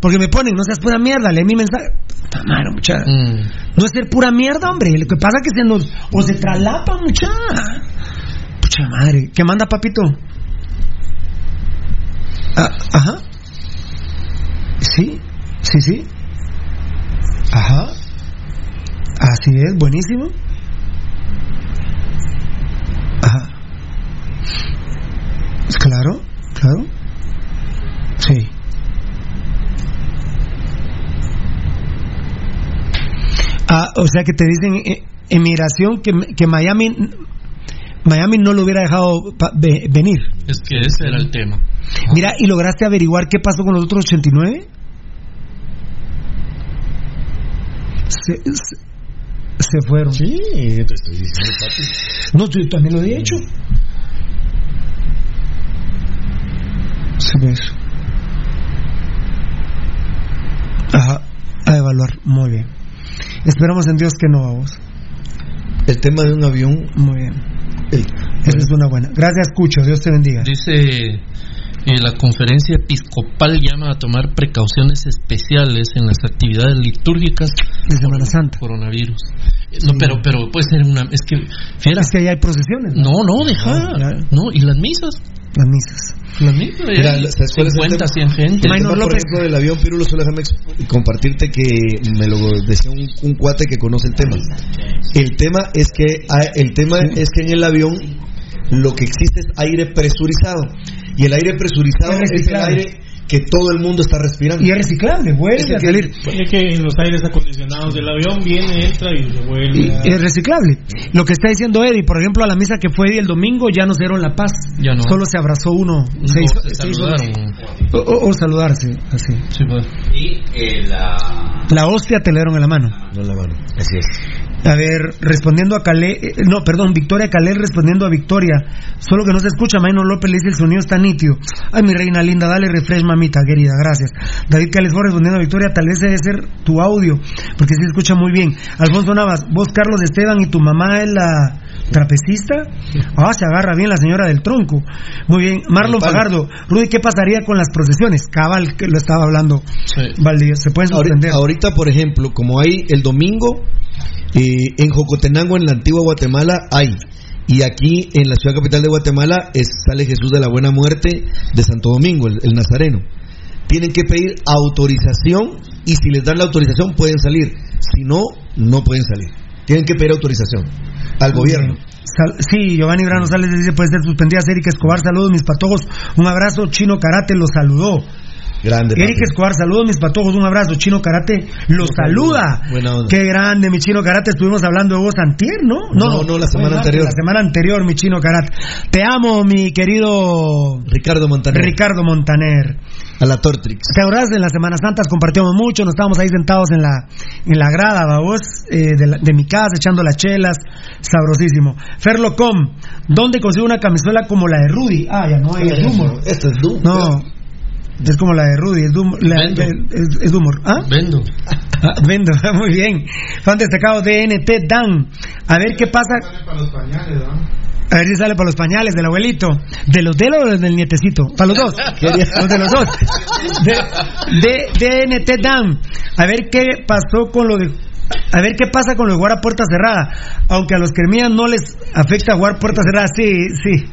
Porque me ponen, no seas pura mierda, lee mi mensaje. Puta madre, mucha. Mm, No es ser pura mierda, hombre. Lo que pasa es que se nos. O se traslapa, mucha. Pucha madre. ¿Qué manda, papito? Ah, ajá. Sí, sí, sí. Ajá. Así es, buenísimo. Ajá. Claro, claro. Sí. Ah, o sea que te dicen eh, emigración que, que Miami Miami no lo hubiera dejado venir. es que ese era el tema. Mira, ¿y lograste averiguar qué pasó con los otros 89? Se, se, se fueron. Sí, te estoy diciendo, papi. No, yo también lo he hecho. Se ve eso. Ajá, a evaluar. Muy bien. Esperamos en Dios que no vamos. El tema de un avión. Muy bien. Esa es una buena. Gracias, Cucho. Dios te bendiga. Dice eh, la conferencia episcopal llama a tomar precauciones especiales en las actividades litúrgicas De Semana Santa. coronavirus. Eh, No, pero pero puede ser una es que fiera, Es que ahí hay procesiones. no, no, deja. Ah, claro. No, y las misas, Las misas. las misas, Mira, eh, ¿sabes cuál es el 50, tema? 100 gente. El tema, por López. ejemplo, del avión, Pirulo, solo déjame compartirte que me lo decía un, un cuate que conoce el tema. El tema es que ah, el tema es que en el avión lo que existe es aire presurizado y el aire presurizado Es es el aire que todo el mundo está respirando. Y es reciclable, vuelve a salir. Es que en los aires acondicionados del avión viene, entra y se Y vuelve. a- es reciclable. Lo que está diciendo Eddie, por ejemplo, a la misa que fue Eddie el domingo ya no se dieron la paz. Ya no. Solo se abrazó uno. No, se hizo- se se hizo- saludaron. o, o- o saludarse, así. Sí, pues. Y eh, la... La hostia te le dieron en la mano. No en la mano. Así es. A ver, respondiendo a Calé, eh, no, perdón, Victoria Calé respondiendo a Victoria. Solo que no se escucha, Maino López le dice el sonido está nítido. Ay, mi reina linda, dale refresh, mamita querida, gracias. David Calés fue respondiendo a Victoria, tal vez debe ser tu audio, porque se escucha muy bien. Alfonso Navas, vos Carlos Esteban y tu mamá es la trapecista. Ah, se agarra bien la señora del tronco. Muy bien. Marlon. Fagardo, Rudy, ¿qué pasaría con las procesiones? Cabal, que lo estaba hablando Sí. Valdivia, se pueden suspender. Ahorita, ahorita, por ejemplo, como hay el domingo eh, en Jocotenango, en la antigua Guatemala, hay. Y aquí en la ciudad capital de Guatemala es, sale Jesús de la Buena Muerte de Santo Domingo, el, el Nazareno. Tienen que pedir autorización y si les dan la autorización pueden salir. Si no, no pueden salir. Tienen que pedir autorización al gobierno. Sí, Giovanni Brano Sales dice puede ser suspendida. Erika Escobar, saludos mis patojos, un abrazo. Chino Karate lo saludó. Grande. Papi. Escobar, saludos mis patojos, un abrazo. Chino Karate lo saluda. Buena onda. Qué grande, mi Chino Karate. Estuvimos hablando de vos antier, ¿no? No, no, la semana anterior. La semana anterior, mi Chino Karate. Te amo, mi querido Ricardo Montaner. Ricardo Montaner. A la Tortrix. ¿Te acordás? En las Semanas Santas compartíamos mucho, nos estábamos ahí sentados en la, en la grada, babos, eh, de, la- de mi casa, echando las chelas, sabrosísimo. Ferlocom, ¿dónde consigo una camisola como la de Rudy? Ah, ya no hay, es humor. Esto es Doom. No, es como la de Rudy, es, Dum- la- Vendo. es, es humor. ¿Ah? Vendo. Ah, Vendo, muy bien. Fan destacado DNT Dan. A ver qué pasa. Sale para los pañales, ¿no? A ver si sale para los pañales del abuelito. ¿De los de él o del nietecito? Para los dos. Los de los dos. De, de DNT Dan. A ver qué pasó con lo de. A ver qué pasa con lo de jugar a puerta cerrada. Aunque a los que no les afecta jugar puerta cerrada, sí, sí.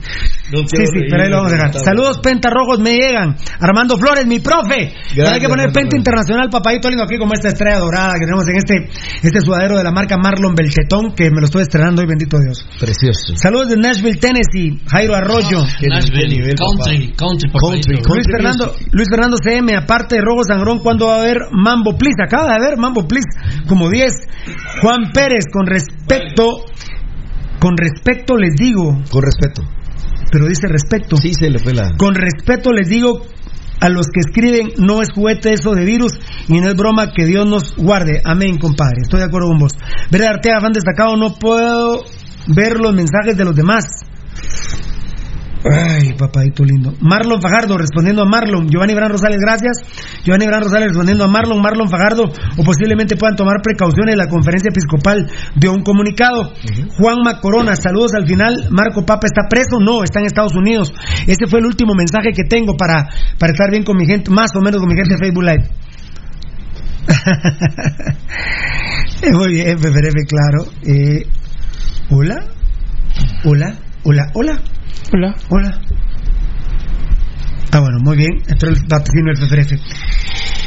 No Sí, sí, reír, pero ahí lo vamos a dejar. Saludos pentarrojos me llegan. Armando Flores, mi profe. Pero hay que poner Armando penta internacional, papadito lindo, aquí como esta estrella dorada que tenemos en este, este sudadero de la marca Marlon Beltetón, que me lo estoy estrenando hoy, bendito Dios. Precioso. Saludos de Nashville, Tennessee. Jairo Arroyo. Qué Nashville, nivel, country, papá. country, Country, papá. Luis Fernando, Luis Fernando CM, aparte de Robo Sangrón, ¿cuándo va a haber Mambo Please? Acaba de haber Mambo Please, como 10. Juan Pérez, con respecto, con respecto les digo, Con respeto. pero dice respecto. Sí, se le fue la. Con respeto les digo a los que escriben, no es juguete eso de virus y no es broma que Dios nos guarde. Amén, compadre. Estoy de acuerdo con vos. Veré Arteaga, fan destacado, no puedo ver los mensajes de los demás. Ay, papadito lindo. Marlon Fajardo respondiendo a Marlon. Giovanni Bran Rosales, gracias. Giovanni Bran Rosales respondiendo a Marlon. Marlon Fajardo, o posiblemente puedan tomar precauciones. La conferencia episcopal dio un comunicado. Juanma Corona, saludos al final. Marco Papa está preso. No, está en Estados Unidos. Ese fue el último mensaje que tengo para, para estar bien con mi gente, más o menos con mi gente de Facebook Live. Eh, Muy bien, FFRF, claro. Eh, hola, hola, hola, hola. Hola. Hola. Ah, bueno, muy bien. Entró el patrocinio del FFRF.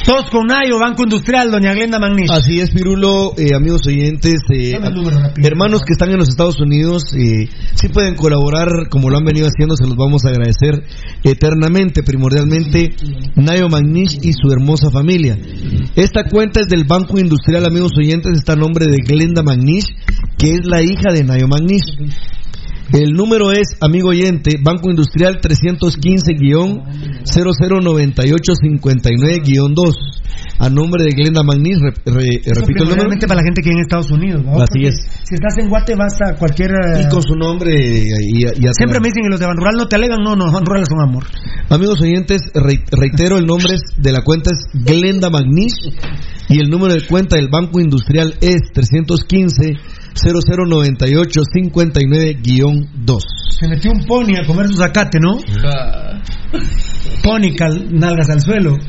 Todos con Nayo, Banco Industrial, doña Glenda Magnish. Así es, Pirulo, eh, amigos oyentes, eh, rápido, hermanos que están en los Estados Unidos, eh, sí pueden colaborar como lo han venido haciendo, se los vamos a agradecer eternamente, primordialmente, Nayo Magnish y su hermosa familia. Esta cuenta es del Banco Industrial, amigos oyentes, está a nombre de Glenda Magnish, que es la hija de Nayo Magnish. El número es, amigo oyente, Banco Industrial 315-009859-2. A nombre de Glenda Magnis, re- re- repito el primordialmente para la gente que en Estados Unidos. ¿no? Así es. Si estás en Guate, vas a cualquier. Y con su nombre y, y- Siempre me dicen que los de Ban Rural no te alegan. No, no, Ban Rural son amor. Amigos oyentes, re- reitero, el nombre es- de la cuenta es Glenda Magnis y el número de cuenta del Banco Industrial es 315-0098-59-2. Se metió un pony a comer su zacate, ¿no? Pony, cal- nalgas al suelo.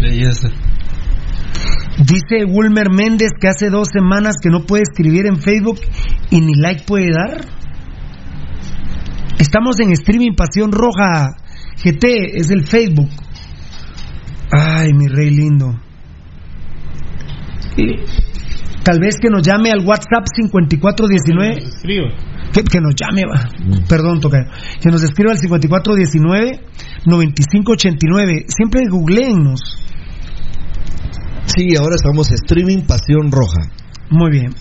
Belleza. Dice Wilmer Méndez que hace dos semanas que no puede escribir en Facebook y ni like puede dar. Estamos en streaming Pasión Roja GT, es el Facebook. Ay, mi rey lindo. Y Tal vez que nos llame al WhatsApp 5419. Escribo. Que, que nos llame, va. perdón, toca. Que nos escriba al 5419-9589. Siempre googleennos. Sí, ahora estamos streaming Pasión Roja. Muy bien.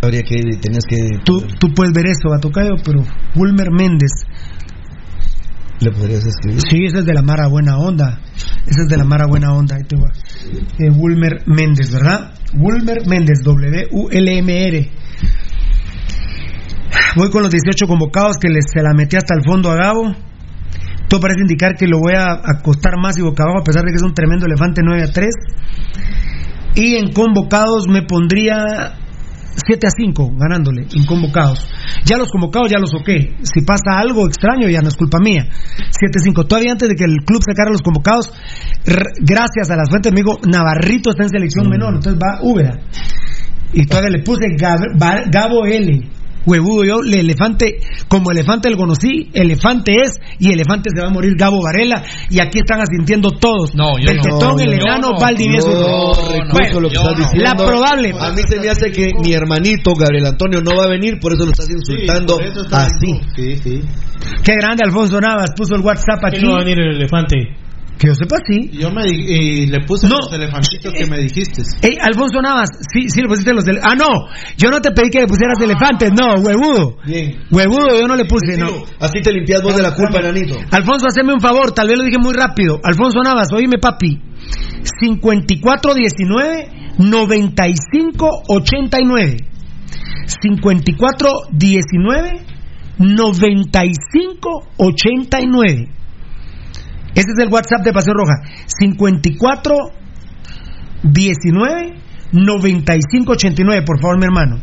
Habría que, tenías que... Tú, tú puedes ver eso, a Tocayo, pero Wilmer Méndez. ¿Le podrías escribir? Sí, ese es de la Mara Buena Onda. Ese es de la Mara Buena Onda. Ahí te va. Eh, Wilmer Méndez, ¿verdad? Wilmer Méndez, W-U-L-M-R. Voy con los 18 convocados que les, se la metí hasta el fondo a Gabo. Todo parece indicar que lo voy a acostar más y boca abajo, a pesar de que es un tremendo elefante 9 a 3. Y en convocados me pondría 7 a 5, ganándole, en convocados. Ya los convocados ya los soqué. Si pasa algo extraño, ya no es culpa mía. 7 a 5. Todavía antes de que el club sacara los convocados, gracias a las fuentes, me digo, Navarrito está en selección menor, entonces va Úbeda. Y todavía le puse Gab- Gabo L. Huevudo yo, el elefante, como elefante el conocí, elefante es, y elefante se va a morir Gabo Varela, y aquí están asintiendo todos. No, yo el no. tetón, el Yo enano, no. Valdivieso. No, lo que yo estás no. diciendo. La probable. A mí se me hace que mi hermanito Gabriel Antonio no va a venir, por eso lo estás insultando por eso está así. bien. Sí, sí. Qué grande Alfonso Navas, puso el WhatsApp aquí. ¿Quién no va a venir el elefante? Que yo sepa, sí. Yo me y le puse No. los elefantitos que me dijiste. Ey, Alfonso Navas, sí, sí le pusiste los del... Ah, no, yo no te pedí que le pusieras elefantes, no, huevudo. Bien. Huevudo, yo no le puse, no. Así te limpias vos de la culpa, enanito. Alfonso, haceme un favor, tal vez lo dije muy rápido. Alfonso Navas, oíme papi. 5419 9589. 5419 9589. Ese es el WhatsApp de Paseo Roja. 54 19 95 89, por favor, mi hermano.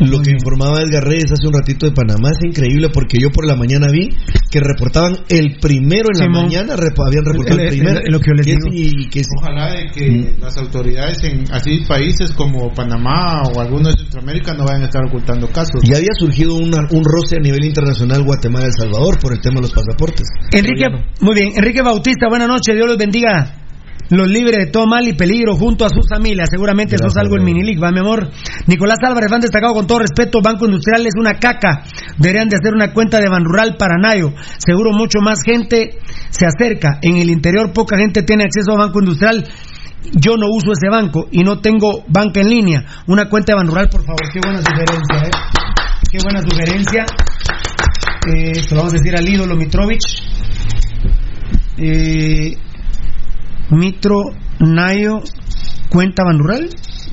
Lo que informaba Edgar Reyes hace un ratito de Panamá es increíble porque yo por la mañana vi que reportaban el primero en la Simón. mañana, rep- habían reportado el, El- el- primero. lo que yo les es- digo. y que Ojalá de que las autoridades en así países como Panamá o algunos de Centroamérica no vayan a estar ocultando casos. ya había surgido una- un roce a nivel internacional Guatemala-El Salvador por el tema de los pasaportes. Enrique, muy bien. Enrique Bautista, buenas noches. Dios los bendiga. Los libre de todo mal y peligro junto a sus familias. Seguramente eso es algo en. Minilic, va mi amor. Nicolás Álvarez, han destacado con todo respeto. Banco Industrial es una caca. Deberían de hacer una cuenta de Ban Rural para Nayo. Seguro mucho más gente se acerca. En el interior poca gente tiene acceso a Banco Industrial. Yo no uso ese banco y no tengo banca en línea. Una cuenta de Ban Rural, por favor. Qué buena sugerencia, ¿eh? Qué buena sugerencia. Eh, se lo vamos a decir al ídolo Mitrovich. Eh, Mitro Nayo cuenta Ban Rural.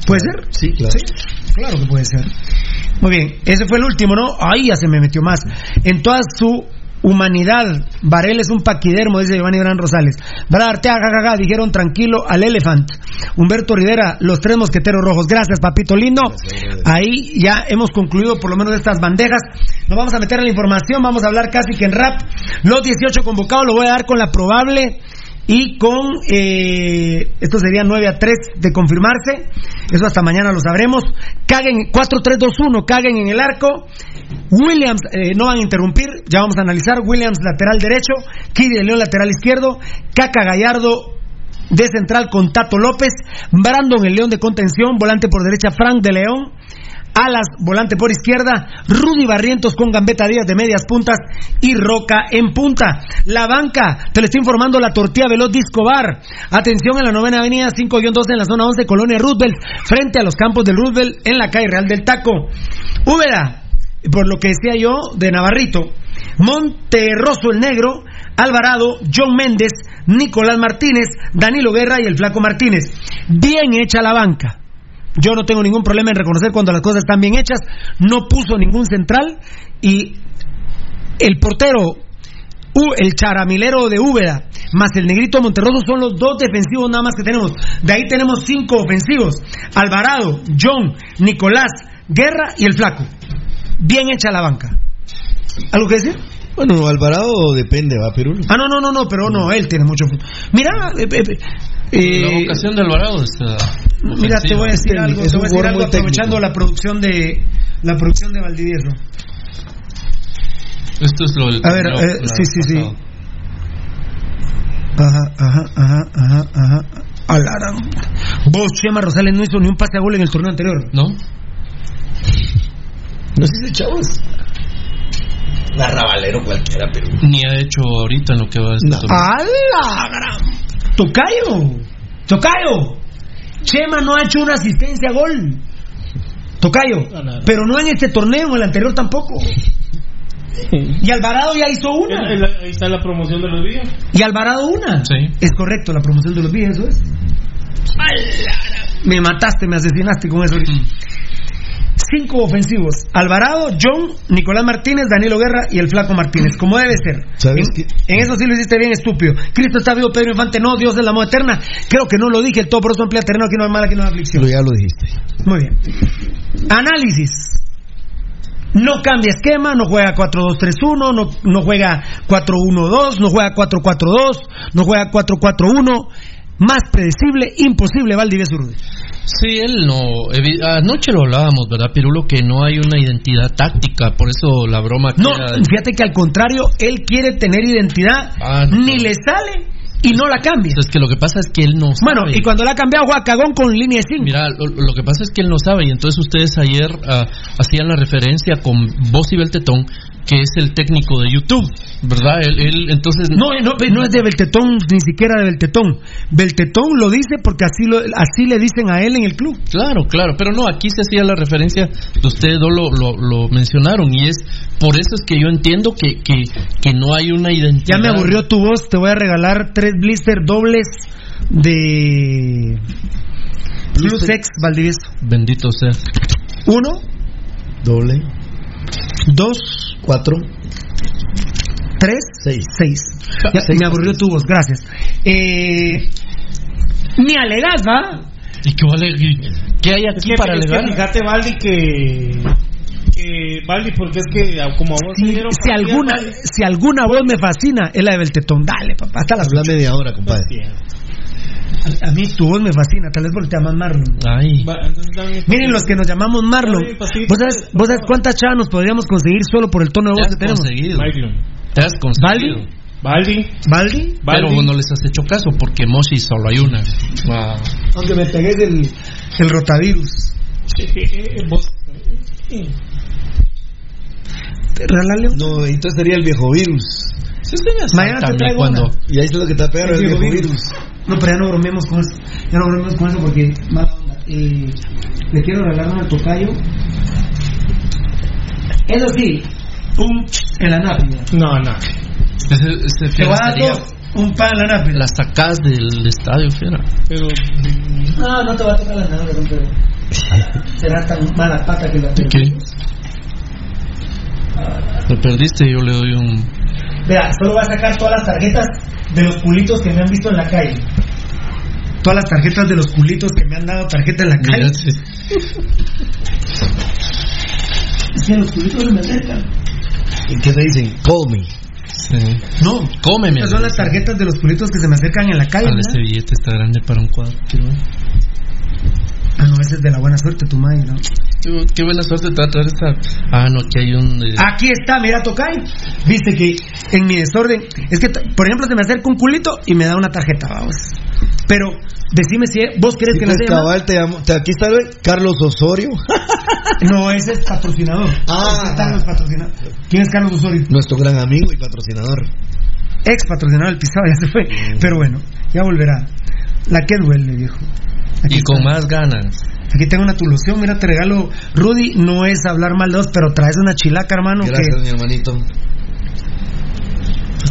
¿Puede ser? Sí, claro. Claro que puede ser. Muy bien, ese fue el último, ¿no? Ahí ya se me metió más. En toda su humanidad, Varela es un paquidermo, dice Giovanni Gran Rosales. Brad Arteaga, jajaja, dijeron tranquilo al Elephant. Humberto Rivera, los tres mosqueteros rojos. Gracias, papito lindo. Ahí ya hemos concluido por lo menos estas bandejas. Nos vamos a meter en la información, vamos a hablar casi que en rap. Los 18 convocados lo voy a dar con la probable y con eh, esto sería 9 a 3 de confirmarse. Eso hasta mañana lo sabremos. Caguen 4-3-2-1 caguen en el arco. Williams eh, no van a interrumpir. Ya vamos a analizar. Williams lateral derecho. Kiri León lateral izquierdo. Caca Gallardo de central con Tato López. Brandon el León de contención. Volante por derecha Frank de León Alas, volante por izquierda, Rudy Barrientos con Gambetta Díaz de medias puntas y Roca en punta. La banca, te lo estoy informando, la tortilla veloz Disco Bar. Atención en la novena avenida 5-2 en la zona 11, Colonia Roosevelt, frente a los campos del Roosevelt en la calle Real del Taco. Úbeda, por lo que decía yo, de Navarrito. Monterroso el Negro, Alvarado, John Méndez, Nicolás Martínez, Danilo Guerra y el Flaco Martínez. Bien hecha la banca. Yo no tengo ningún problema en reconocer cuando las cosas están bien hechas. No puso ningún central y el portero, el charamilero de Úbeda, más el negrito Monterroso son los dos defensivos nada más que tenemos. De ahí tenemos cinco ofensivos. Alvarado, John, Nicolás, Guerra y el Flaco. Bien hecha la banca. ¿Algo que decir? Bueno, Alvarado depende, va, Pirulo. Ah, no, no, no, no, pero no, él tiene mucho. Mira, eh, eh, eh, La vocación de Alvarado es. uh, Mira, te voy a decir algo, es te voy a decir algo aprovechando técnico. la producción de la producción de Valdivieso. Esto es lo del. A ver, eh, sí, sí, sí. Ajá, ajá, ajá, ajá, ajá. Alarán. Vos, Chema Rosales, no hizo ni un pase a gol en el torneo anterior. ¿No? No sé si chavos. Narrabalero cualquiera, pero. Ni ha hecho ahorita en lo que va a este No. torneo. ¡Hala! gran! ¡Tocayo! ¡Tocayo! Chema no ha hecho una asistencia a gol. Tocayo. Pero no en este torneo, en el anterior tampoco. Y Alvarado ya hizo una. Ahí está la promoción de los vídeos. Y Alvarado una. Sí. Es correcto, la promoción de los vídeos, eso es. Me mataste, me asesinaste con eso. Cinco ofensivos. Alvarado, John, Nicolás Martínez, Danilo Guerra y el Flaco Martínez. Como debe ser. ¿Sabes en, en eso sí lo hiciste bien estúpido. Cristo está vivo, Pedro Infante no, Dios es la moda eterna. Creo que no lo dije, el todo por eso emplea terreno, aquí no hay mal, aquí no hay aflicción. Pero ya lo dijiste. Muy bien. Análisis. No cambia esquema, no juega 4-2-3-1, no, no juega 4-1-2, no juega 4-4-2, no juega 4-4-1. Más predecible, imposible, Valdivieso Rudy. Sí, él no. Anoche lo hablábamos, ¿verdad, Pirulo? Que no hay una identidad táctica. Por eso la broma No, fíjate que al contrario, él quiere tener identidad, Ah, no. ni le sale y no la cambia. Es que lo que pasa es que él no sabe. Bueno, y cuando la ha cambiado, juega cagón con línea de 5. Mira, lo, lo que pasa es que él no sabe y entonces ustedes ayer ah, hacían la referencia con Vos y Beltetón, que es el técnico de YouTube, ¿verdad? Él, él, entonces No, no, no es de Beltetón, ni siquiera de Beltetón. Beltetón lo dice porque así, lo, así le dicen a él en el club. Claro, claro, pero no, aquí se hacía la referencia, de ustedes dos lo, lo, lo mencionaron y es por eso es que yo entiendo que, que, que no hay una identidad. Ya me aburrió tu voz, te voy a regalar tres blister dobles de Plus X Valdivieso. Bendito sea. Uno, Doble. Dos, Cuatro. tres, Seis. seis. Ya, me aburrió tu voz, gracias. Eh, me alegas, ¿va? ¿Y qué vale? ¿Qué hay Es aquí que, para alegar? fíjate, Baldi, que, que Baldi, porque es que como a vos Si, dieron si alguna, si alguna voz me fascina, es la de Beltetón. Dale, papá, hasta las Habla media hora, compadre. A, a mí tu voz me fascina, tal vez porque te llamas Marlon. Ay, Va, entonces dame- Miren los que nos llamamos Marlon. Pasito, ¿Vos sabes, vos sabes cuántas chavas nos podríamos conseguir solo por el tono de te voz que tenemos? Te has conseguido. ¿Baldi? Baldi, ¿Baldi? Pero vos no les has hecho caso porque Moshi solo hay una. Wow. Aunque me pegué del, del rotavirus. Eh, eh, eh, vos- eh, Regálale No, entonces sería el viejo virus. Mañana te traigo cuando una. Y ahí es lo que te va a pegar, el viejo virus. No, pero ya no bromemos con eso. Ya no bromemos con eso porque mala onda. Eh, le quiero regalar una al tocayo. Eso sí, un en la nápida. No, no. ese, ese Te voy a dar sería dos, un pan en la nápida. las sacas del estadio, fiera. Pero No, no te va a tocar la nápida, don Pedro. Será tan mala pata que la ¿De qué? Te perdiste, yo le doy un. Vea, solo va a sacar todas las tarjetas de los culitos que me han visto en la calle. Todas las tarjetas de los culitos que me han dado tarjeta en la calle. Es que los culitos se me acercan. ¿Y qué te dicen? Call me. Sí. No, Cómeme. Estas son las tarjetas de los culitos que se me acercan en la calle. ¿verdad? ese billete está grande para un cuadro. Ah, no, ese es de la buena suerte, tu madre, ¿no? Qué, qué buena suerte te va a traer esta. Ah, no, aquí hay un. eh, Aquí está, mira, Tocay. Viste que en mi desorden. Es que, por ejemplo, se me acerca un culito y me da una tarjeta, vamos. Pero, decime si vos querés Sí, que la pues, sea. cabal, te aquí está el Carlos Osorio, No, ese es patrocinador. Ah. Ese está en los patrocinadores. ¿Quién es Carlos Osorio? nuestro gran amigo y patrocinador. Ex patrocinador del pisado, ya se fue. Pero bueno, ya volverá. La que duele, viejo. Aquí y con está. más ganas. Aquí tengo una tulución, mira, te regalo. Rudy, no es hablar mal de vos, pero traes una chilaca, hermano. Gracias, que... mi hermanito.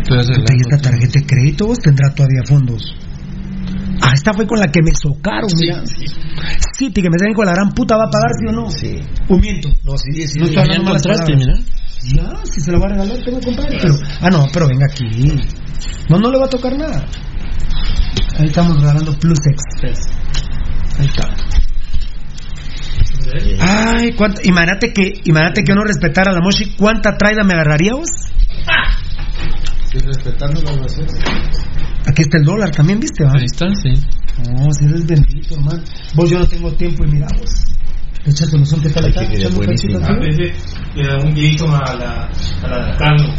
Y esta aquí. tarjeta de crédito vos tendrá todavía fondos. Ah, esta fue con la que me socaron, mira. Sí, que me salen con la gran puta, ¿va a pagar, sí o no? Sí. O miento. No, sí, sí. No sí. encontraste, palabras. mira. Ya, si se lo va a regalar, tengo que comprar. Pero, ah, no, pero venga aquí. No, no le va a tocar nada. Ahí estamos regalando Plus Express. Ahí está. Ay, ¿cuánto? Imagínate que, imagínate que yo no respetara a la Moshi. ¿Cuánta traida me agarraría vos? respetando las naciones. Aquí está el dólar también, ¿viste? va? Ahí está, sí. No, si eres bendito, hermano. Vos yo no tengo tiempo y mira vos. Echa solución que está Ay, acá. echando un cachito a veces le da un grito a la, a la Carlos.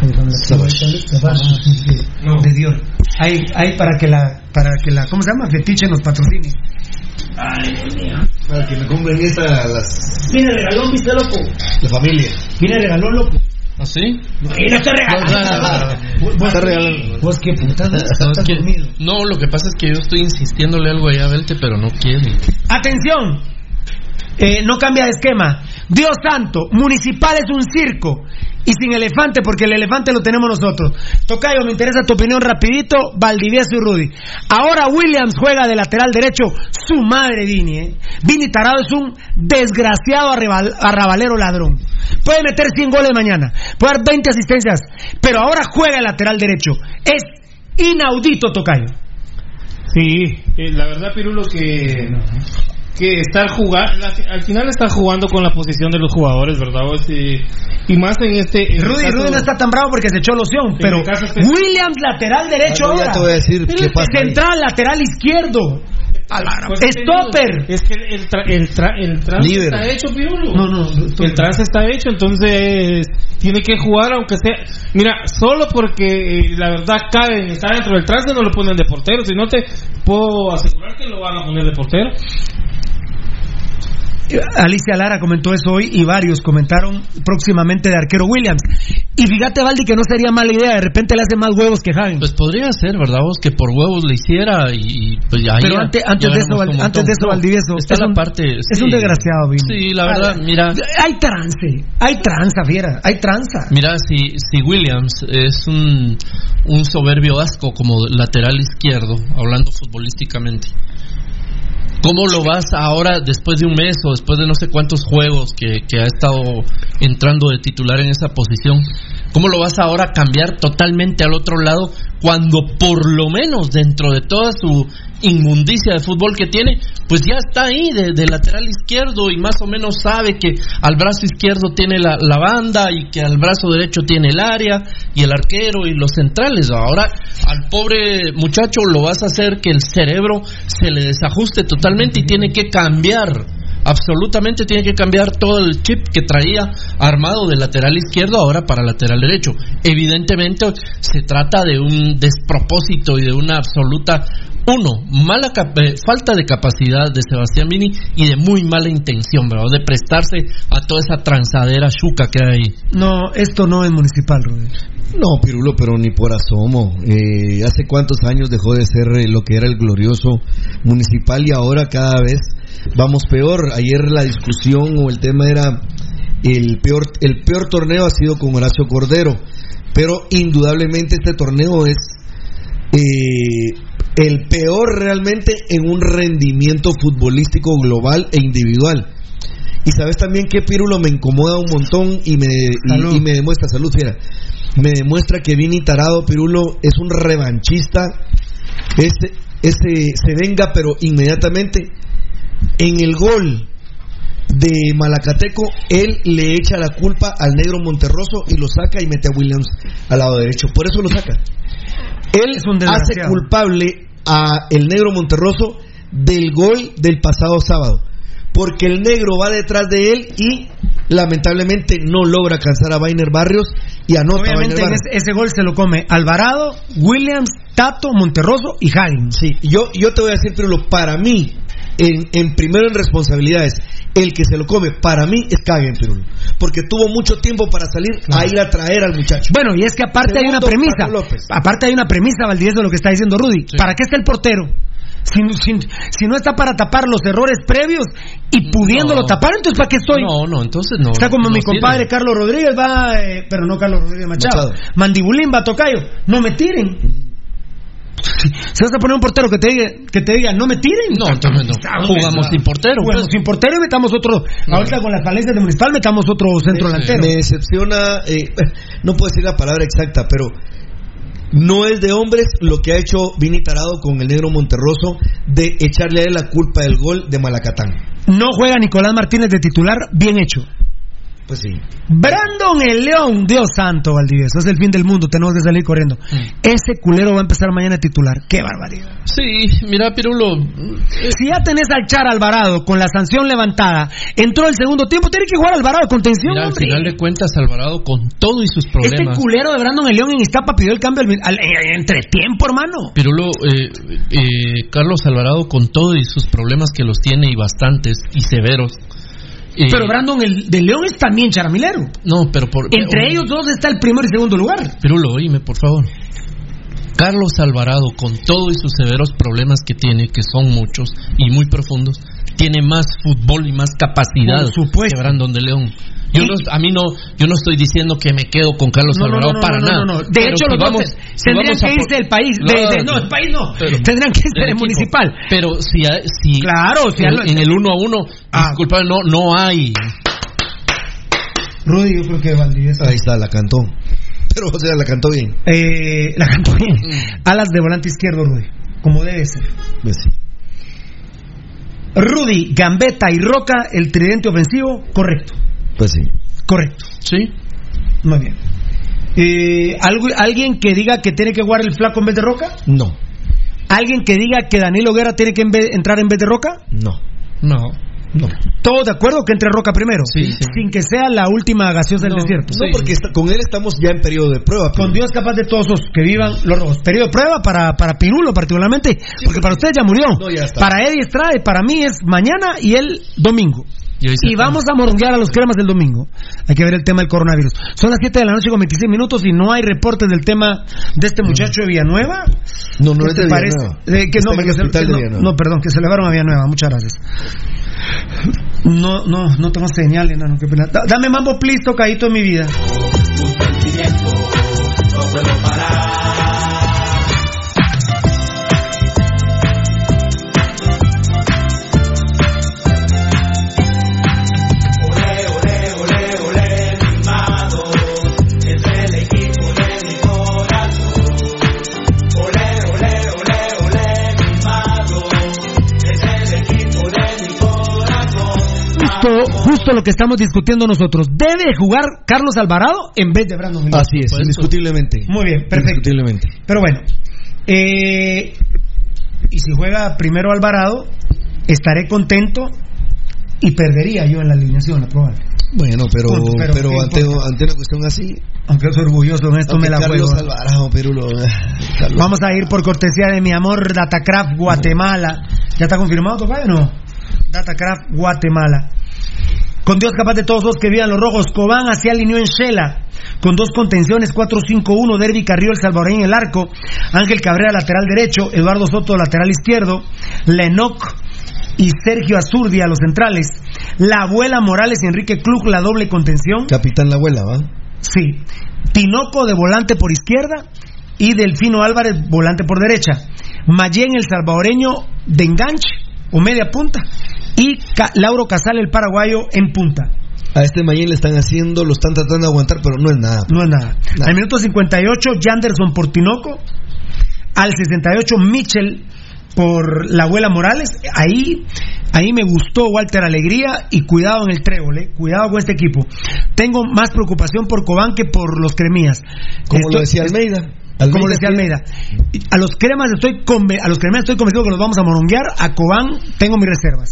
Ahí con la Savage. Savage, No. De Dios. Ahí, ahí para que la, para que la, ¿cómo se llama? Fetiche nos patrocine. Para que me compren esta las, Viene regalón, viste loco. la familia. Viene regalón, loco. ¿Ah, sí? No, y no regalando. Está regalando. Vos qué puta, No, estás es que- dormido. no, lo que pasa es que yo estoy insistiéndole algo allá a Belte, pero no quiere. Atención, Eh, no cambia de esquema. Dios santo, municipal es un circo y sin elefante porque el elefante lo tenemos nosotros. Tocayo, me interesa tu opinión rapidito, Valdivieso y Rudy. Ahora Williams juega de lateral derecho, su madre Vini, ¿eh? Vini Tarado es un desgraciado arrabalero ladrón. Puede meter 100 goles mañana, puede dar 20 asistencias, pero ahora juega de lateral derecho. Es inaudito, Tocayo. Sí, eh, la verdad, Pirulo, que, que estar jugando, al final está jugando con la posición de los jugadores, ¿verdad? O sea, y más en este. en el Rudy, caso- Rudy no está tan bravo porque se echó loción, pero el caso es que- Williams lateral derecho Ah, ahora. te voy a decir qué pasa ahí. Central lateral izquierdo. Pues, Stopper. Es que el, tra- el, tra- el trance Líder. está hecho, Pirulo. No, no, no, El trance está hecho, entonces tiene que jugar aunque sea... Mira, solo porque eh, la verdad cabe está dentro del trance no lo ponen de portero, si no te puedo asegurar que lo van a poner de portero. Alicia Lara comentó eso hoy y varios comentaron próximamente de arquero Williams. Y fíjate, Valdi, que no sería mala idea. De repente le hace más huevos que Hagen. Pues podría ser, ¿verdad? Vos que por huevos le hiciera y, pues ahí Pero ya- antes, antes, de eso, antes de eso. Valdivieso. Está es la un- parte. Es sí. un desgraciado, Vini. Sí, la verdad, mira. Hay trance. Hay tranza, fiera. Hay tranza. Mira, si, si Williams es un, un soberbio asco como lateral izquierdo, hablando futbolísticamente, ¿cómo lo vas ahora, después de un mes o después de no sé cuántos juegos que, ha estado entrando de titular en esa posición, ¿Cómo lo vas ahora a cambiar totalmente al otro lado cuando por lo menos dentro de toda su inmundicia de fútbol que tiene, pues ya está ahí de, lateral izquierdo y más o menos sabe que al brazo izquierdo tiene la banda y que al brazo derecho tiene el área y el arquero y los centrales. Ahora al pobre muchacho lo vas a hacer que el cerebro se le desajuste totalmente y tiene que cambiar absolutamente tiene que cambiar todo el chip que traía armado de lateral izquierdo ahora para lateral derecho. Evidentemente se trata de un despropósito y de una absoluta uno, mala eh, falta de capacidad de Sebastián Vini y de muy mala intención, ¿verdad? De prestarse a toda esa transadera chuca que hay ahí. No, esto no es municipal, Rudy. No, Pirulo, pero ni por asomo. Eh, ¿Hace cuántos años dejó de ser eh, lo que era el glorioso municipal y ahora cada vez vamos peor? Ayer la discusión o el tema era el peor, el peor torneo ha sido con Horacio Cordero, pero indudablemente este torneo es eh, el peor realmente en un rendimiento futbolístico global e individual. Y sabes también que Pirulo me incomoda un montón y me, y- y me demuestra, salud fiera, me demuestra que Vini Tarado Pirulo es un revanchista, ese, ese se venga pero inmediatamente en el gol de Malacateco, él le echa la culpa al negro Monterroso y lo saca y mete a Williams al lado derecho. Por eso lo saca. Él hace culpable a el negro Monterroso del gol del pasado sábado. Porque el negro va detrás de él y lamentablemente no logra alcanzar a Bainer Barrios y anota a Obviamente Barrios. ese, ese gol se lo come Alvarado, Williams, Tato, Monterroso y Hagen. Sí, yo, yo te voy a decir, pero para mí, en, en primero en responsabilidades, el que se lo come, para mí es Kagen, Pirulo. Porque tuvo mucho tiempo para salir a ir a traer al muchacho. Bueno, y es que aparte hay una premisa. Aparte hay una premisa, Valdivieso, de lo que está diciendo Rudy. ¿Para qué está el portero? Si, si- si no está para tapar los errores previos y pudiéndolo No. tapar, entonces ¿para qué estoy? No, no, entonces no. Está como no mi compadre Carlos Rodríguez, va, eh, pero no Carlos Rodríguez Machado. Machado. Mandibulín va Tocayo, no me tiren. Si vas a poner un portero que te diga, que te diga no me tiren. No, entonces no. Jugamos sin portero. Jugamos pues. sin portero y metamos otro. Ahorita con las falencias de Municipal metamos otro centro delantero. Me decepciona, eh, no puedo decir la palabra exacta, pero no es de hombres lo que ha hecho Vini Tarado con el negro Monterroso de echarle a él la culpa del gol de Malacatán. No juega Nicolás Martínez de titular, bien hecho. Pues sí. Brandon el León, Dios santo, Valdivieso, es el fin del mundo, tenemos que salir corriendo. Ese culero va a empezar mañana a titular, qué barbaridad. Sí, mira, Pirulo. Si ya tenés al Char Alvarado con la sanción levantada, entró el segundo tiempo, tiene que jugar Alvarado con tensión, Mira, al final de cuentas, Alvarado, con todo y sus Este problemas. culero de Brandon el León en Iztapa pidió el cambio al, al- en- entre tiempo, hermano. Pirulo, eh, eh, Carlos Alvarado, con todo y sus problemas que los tiene y bastantes y severos. Eh, Pero Brandon el de León es también charamilero. No, pero por. Entre eh, ellos dos está el primero y segundo lugar. Pirulo, oíme, por favor. Carlos Alvarado, con todo y sus severos problemas que tiene, que son muchos y muy profundos, tiene más fútbol y más capacidad que Brandon de León. Yo no, a mí no, yo no estoy diciendo que me quedo con Carlos No, Alvarado no, no, para no, nada. no, no. De Pero hecho, si los dos vamos- si tendrían vamos que irse del país. De- no, del país no. Pero- tendrían que irse del municipal. Pero si, hay- si Claro, si en el uno a uno, Ah. disculpa, no, no hay. Rudy, yo creo que Valdivieso. Ahí está, la cantó. Pero, o sea, la cantó bien. Eh, la cantó bien. Mm. Alas de volante izquierdo, Rudy. Como debe ser. Pues sí. Rudy, Gambetta y Roca, el tridente ofensivo, correcto. Pues sí. Correcto. Sí. Muy bien. Eh, ¿algo- ¿Alguien que diga que tiene que jugar el flaco en vez de Roca? No, ¿Alguien que diga que Danilo Guerra tiene que en entrar en vez de Roca? no, No. No. ¿Todos de acuerdo que entre Roca primero? Sí, sí. Sin que sea la última gaseosa del No, desierto. No, porque está- con él estamos ya en periodo de prueba. Con Dios capaz de todos los que vivan los rojos. Periodo de prueba para, para Pirulo particularmente, porque para ustedes ya murió. No, ya está. Para Eddie Estrade, para mí es mañana y el domingo. Y, Y vamos a moronguear a los cremas del domingo. Hay que ver el tema del coronavirus. Son las 7 de la noche con 26 minutos y no hay reportes del tema de este muchacho de Villanueva. No, no ¿Qué es de parece? Villanueva. Eh, que no, que se- que no, perdón, que se elevaron a Villanueva. Muchas gracias. No, no, no tengo señal, enano. Qué pena. Da- Dame mambo, please, tocadito en mi vida. Ole, ole, ole, ole, mimado. Entre justo lo que estamos discutiendo nosotros. Debe jugar Carlos Alvarado en vez de Brandon Mendoza. Así es, indiscutiblemente. Muy bien, perfecto. Indiscutiblemente. Pero bueno, eh, y si juega primero Alvarado, estaré contento y perdería yo en la alineación, probable. Bueno, pero, Punto, pero pero, ¿qué ante, ante una cuestión así, Aunque soy orgulloso en esto, me la Carlos juego. Alvarado, eh, Carlos- Vamos a ir por cortesía de mi amor Datacraft Guatemala. ¿Ya está confirmado, Tocayo? No. Datacraft Guatemala. Con Dios capaz de todos los que vivan los rojos, Cobán hacia alineó en Shela. Con dos contenciones, 4-5-1, Derby Carrillo, el salvadoreño en el arco, Ángel Cabrera lateral derecho, Eduardo Soto lateral izquierdo, Lenoc y Sergio Azurdia los centrales, la abuela Morales y Enrique Klug la doble contención, Capitán la abuela, ¿va? Sí. Tinoco de volante por izquierda y Delfino Álvarez volante por derecha. Mayén el salvadoreño de enganche o media punta y Ca- Lauro Casal el paraguayo en punta. A este Mayén le están haciendo, lo están tratando de aguantar, pero no es nada. No es nada. Nada. Al minuto 58 Janderson por Tinoco. Al 68 Mitchell por la abuela Morales. Ahí, ahí me gustó Walter Alegría y cuidado en el trébol, eh. cuidado con este equipo. Tengo más preocupación por Cobán que por los cremías. Como lo decía Almeida. como decía Almeida. A los cremas estoy a los cremas estoy convencido que los vamos a moronguear. A Cobán tengo mis reservas.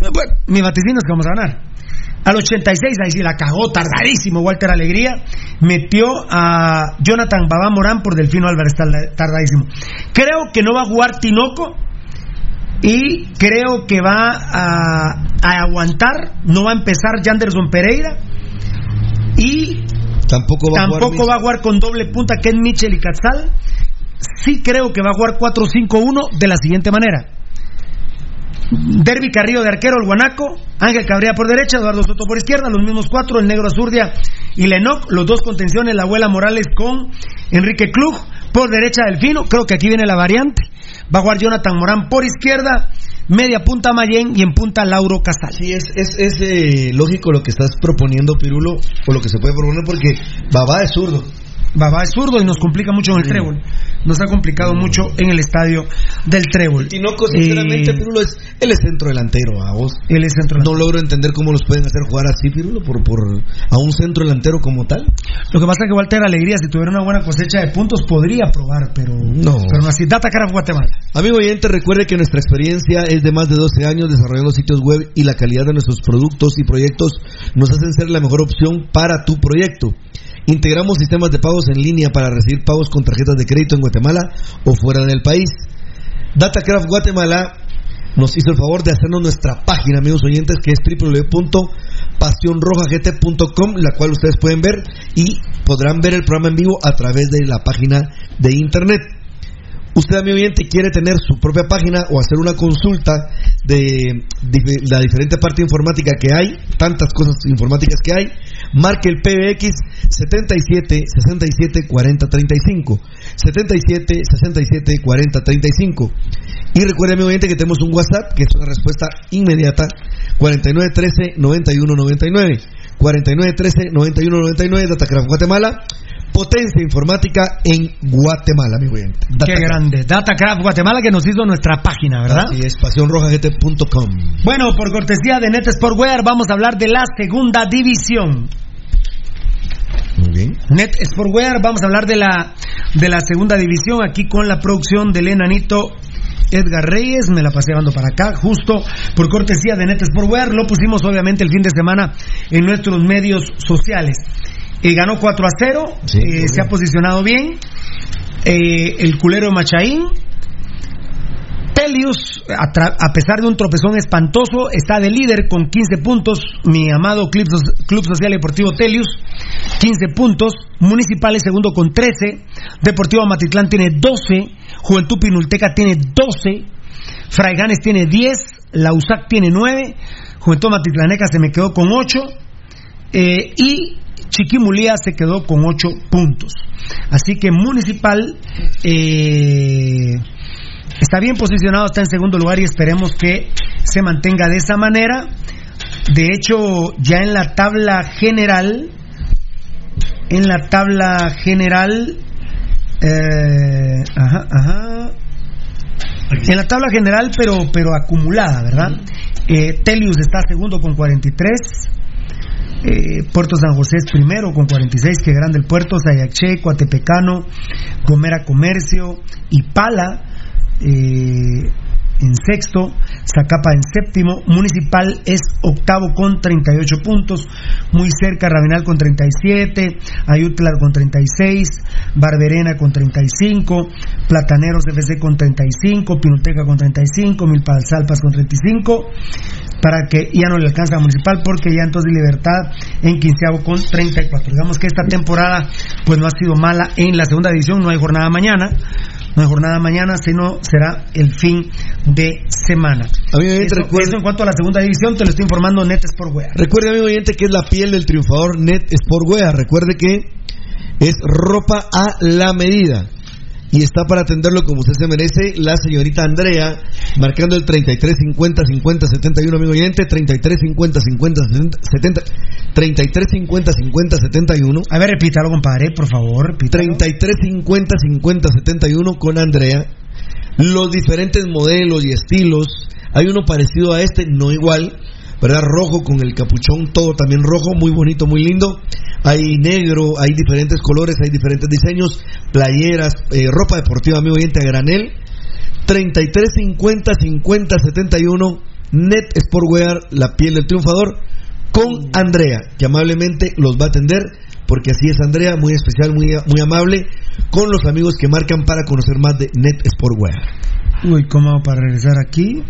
Bueno, mi vaticino es que vamos a ganar. Al 86, ahí sí la cagó tardadísimo Walter Alegría. Metió a Jonathan Babá Morán por Delfino Álvarez tarda- tardadísimo. Creo que no va a jugar Tinoco. Y creo que va a, a aguantar. No va a empezar Janderson Pereira. Y Tampoco va a jugar Tampoco va a jugar con doble punta Ken Mitchell y Catzal. Sí creo que va a jugar 4-5-1 de la siguiente manera. Derby Carrillo de arquero, el Guanaco, Ángel Cabrera por derecha, Eduardo Soto por izquierda, los mismos cuatro, el Negro Azurdia y Lenoc, los dos contenciones, la abuela Morales con Enrique Klug, por derecha Delfino, creo que aquí viene la variante, va a jugar Jonathan Morán por izquierda, media punta Mayén y en punta Lauro Casal. Sí, es, es, es eh, lógico lo que estás proponiendo, Pirulo, o lo que se puede proponer, porque Babá es zurdo. Babá es zurdo y nos complica mucho en el trébol. Nos ha complicado mucho en el estadio del trébol. Tinoco, sinceramente, Eh, Pirulo, es, él es centro delantero, a vos. él es centro No logro entender cómo los pueden hacer jugar así, Pirulo, por, por, a un centro delantero como tal. Lo que pasa es que Walter Alegría, si tuviera una buena cosecha de puntos, podría probar, pero No. Pero así. Data Craft Guatemala. Amigo oyente, recuerde que nuestra experiencia es de más de 12 años desarrollando sitios web y la calidad de nuestros productos y proyectos nos hacen ser la mejor opción para tu proyecto. Integramos sistemas de pagos en línea para recibir pagos con tarjetas de crédito en Guatemala o fuera del país. Datacraft Guatemala nos hizo el favor de hacernos nuestra página, amigos oyentes, que es www.pasionrojagt.com, la cual ustedes pueden ver y podrán ver el programa en vivo a través de la página de internet. Usted, amigo oyente, quiere tener su propia página o hacer una consulta de, de la diferente parte informática que hay, tantas cosas informáticas que hay, marque el PBX 77 67 40 35. 77 67 40 35. Y recuerde, amigo oyente, que tenemos un WhatsApp que es una respuesta inmediata: 49 13 91 99. 49 13 91 99, Datacraft Guatemala. Potencia informática en Guatemala, amigo oyente. Qué grande. Datacraft Guatemala que nos hizo nuestra página, ¿verdad? Así es, pasionrojagt.com. Bueno, por cortesía de Net Sportwear, vamos a hablar de la segunda división. Muy bien. Net Sportwear, vamos a hablar de la, de la segunda división aquí con la producción del enanito Edgar Reyes, me la pasé llevando para acá, justo por cortesía de Net Sportwear, lo pusimos obviamente el fin de semana en nuestros medios sociales. Eh, ganó 4 a 0, Sí, eh, se ha posicionado bien. Eh, el culero Machaín, Telius, a, a pesar de un tropezón espantoso, está de líder con 15 puntos. Mi amado Club, So- Club Social Deportivo Telius, 15 puntos. Municipales segundo con 13. Deportivo Matitlán tiene 12. Juventud Pinulteca tiene 12. Fraiganes tiene 10. La USAC tiene 9. Juventud Matitlaneca se me quedó con 8. Eh, y Chiquimulía se quedó con 8 puntos. Así que Municipal eh, está bien posicionado, está en segundo lugar y esperemos que se mantenga de esa manera. De hecho, ya en la tabla general, en la tabla general, eh, ajá, ajá, en la tabla general, pero, pero acumulada, ¿verdad? Eh, Telius está segundo con 43. Eh, Puerto San José es primero con 46, que grande el puerto, Sayaché, Coatepecano, Gomera Comercio y Pala eh, en sexto, Zacapa en séptimo, Municipal es octavo con 38 puntos, muy cerca Rabinal con 37, Ayutla con 36, Barberena con 35, Plataneros FC con 35, Pinuteca con 35, Milpalsalpas con 35, para que ya no le alcanza a Municipal porque ya entonces Libertad en quinceavo con 34. Digamos que esta temporada pues no ha sido mala en la segunda división, no hay jornada mañana, no hay jornada mañana, sino será el fin de semana. Amigo oyente, Eso, recuerde, eso en cuanto a la segunda división, te lo estoy informando Net Sport Wear. recuerde, amigo oyente, que es la piel del triunfador Net Sportwear. Recuerde que es ropa a la medida. Y está para atenderlo como usted se merece la señorita Andrea, marcando el 33 50 50 71, amigo oyente, 33 50 50 70, 33 50 50 71. A ver, repítalo, compadre, por favor. repítalo. 33 50 50 71 con Andrea. Los diferentes modelos y estilos. Hay uno parecido a este, no igual, ¿verdad? Rojo con el capuchón, todo también rojo, muy bonito, muy lindo. Hay negro, hay diferentes colores, hay diferentes diseños, playeras, eh, ropa deportiva, amigo oyente, a granel. 33 50 50 71 Net Sportwear, la piel del triunfador, con Andrea, que amablemente los va a atender, porque así es Andrea, muy especial, muy, muy amable, con los amigos que marcan para conocer más de Net Sportwear. Uy, ¿cómo para regresar aquí?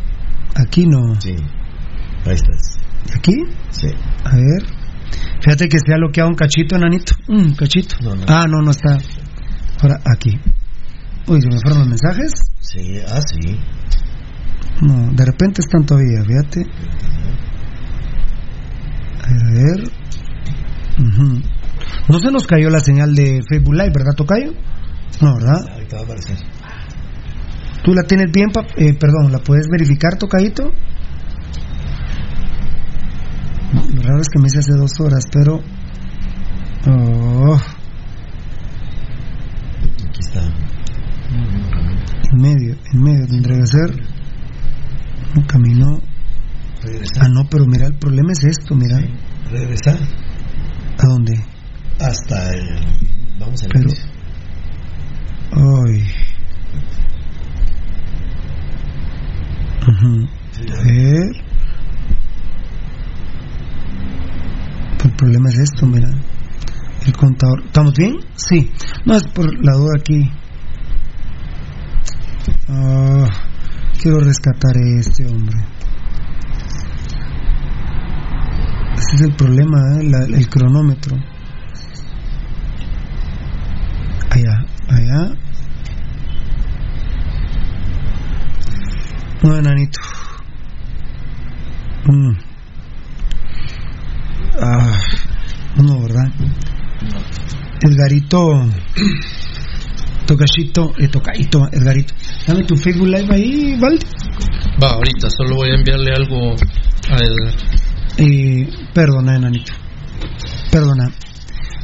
Aquí no. Sí, ahí estás. ¿Aquí? Sí. A ver. Fíjate que se ha bloqueado un cachito, enanito. Un cachito. No, no. Ah, no, no está. Ahora, aquí. Uy, ¿se me fueron los mensajes? Sí, ah, sí. No, de repente están todavía, fíjate. A ver. No se nos cayó la señal de Facebook Live, ¿verdad, Tocayo? No, ¿verdad? Ahorita va a aparecer. ¿Tú la tienes bien, eh, perdón, ¿la puedes verificar, Tocayito? Lo raro es que me hice hace dos horas, pero... Oh, Aquí está. en medio, en medio tendría que ser. No caminó. Regresa. Ah, no, pero mira, el problema es esto, mira. Regresa ¿A dónde? hasta el. Vamos a Pero- Ay. Ujú. A ver. Pues el problema es esto, mira. El contador. ¿Estamos bien? Sí. No es por la duda aquí. Ah, quiero rescatar este hombre. Ese es el problema, ¿eh? La- el cronómetro. Allá, allá. No, enanito. Mm. Ah, no, ¿verdad? Edgarito. Tocachito, eh, tocadito, Edgarito. Dame tu Facebook Live ahí, Valdi. Va, ahorita solo voy a enviarle algo a Edgar. Eh, perdona, enanito. Perdona.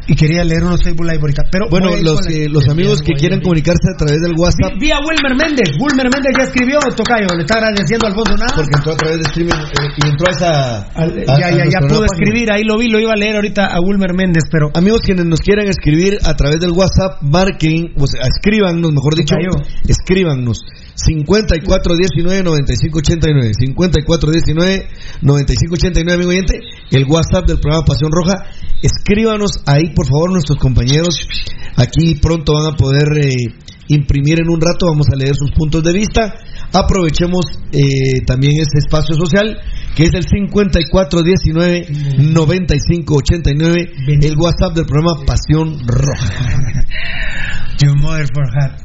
Y quería leer unos Facebook Live ahorita. Pero Bueno, los, que, los amigos que quieren comunicarse a través del WhatsApp, Vía Wilmer Méndez. Wilmer Méndez ya escribió, Tocayo. Le está agradeciendo a Alfonso Nada. porque entró a través de streaming eh, y entró a esa. Al- a- ya, a ya, ya pudo escribir. Ahí lo vi, lo iba a leer ahorita a Wilmer Méndez, pero. Amigos quienes nos quieran escribir a través del WhatsApp, marquen, o sea, escríbanos, mejor dicho, cayó. escríbanos 5419 9589 5419 9589 amigo oyente, el WhatsApp del programa Pasión Roja, escríbanos ahí por favor nuestros compañeros, aquí pronto van a poder eh, imprimir en un rato, vamos a leer sus puntos de vista, aprovechemos eh, también este espacio social que es el 5419 9589 el WhatsApp del programa Pasión Roja. Your mother for her.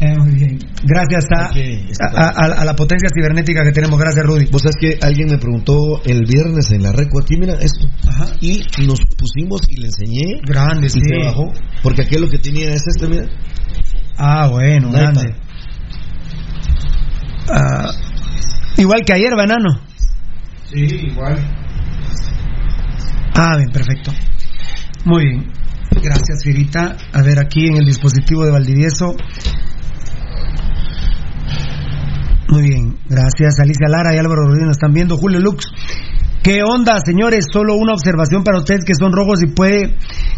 Eh, muy bien. Gracias a, Ok, está a, a- a la potencia cibernética que tenemos. Gracias, Rudy. Vos sabes que alguien me preguntó el viernes en la reco aquí, mira esto. Ajá. Y nos pusimos y le enseñé. Grande, y sí. se bajó. Porque aquí lo que tenía es este, mira. Ah, bueno, grande. Ah, igual que ayer, banano. Sí, igual. Ah, bien, perfecto. Muy bien. Gracias, Firita. A ver, aquí en el dispositivo de Valdivieso. Muy bien. Gracias, Alicia Lara y Álvaro Rodríguez. Nos están viendo. Julio Lux. ¿Qué onda, señores? Solo una observación para ustedes que son rojos y puede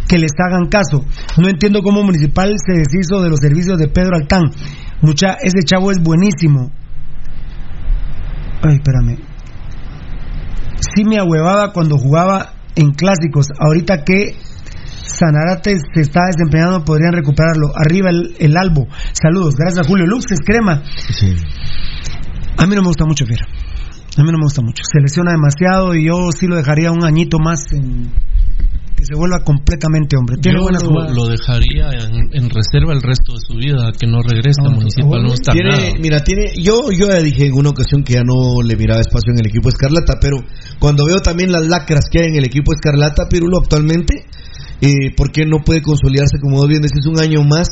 que les hagan caso. No entiendo cómo Municipal se deshizo de los servicios de Pedro Altán. Mucha, ese chavo es buenísimo. Ay, espérame. Sí me ahuevaba cuando jugaba en clásicos. Ahorita que Sanarate se está desempeñando, podrían recuperarlo. Arriba el, el albo. Saludos. Gracias a Julio Lux, es crema. A mí no me gusta mucho, Fiera. A mí no me gusta mucho. Se lesiona demasiado y yo sí lo dejaría un añito más en que se vuelva completamente hombre. Tiene Yo buenas lo, jugadas. lo dejaría en, en reserva el resto de su vida, que no regrese Ah, a Municipal. No está nada. Tiene, mira, tiene, yo, yo ya dije en una ocasión que ya no le miraba espacio en el equipo Escarlata, pero cuando veo también las lacras que hay en el equipo Escarlata, Pirulo actualmente, eh, ¿por qué no puede consolidarse como bien decís un año más?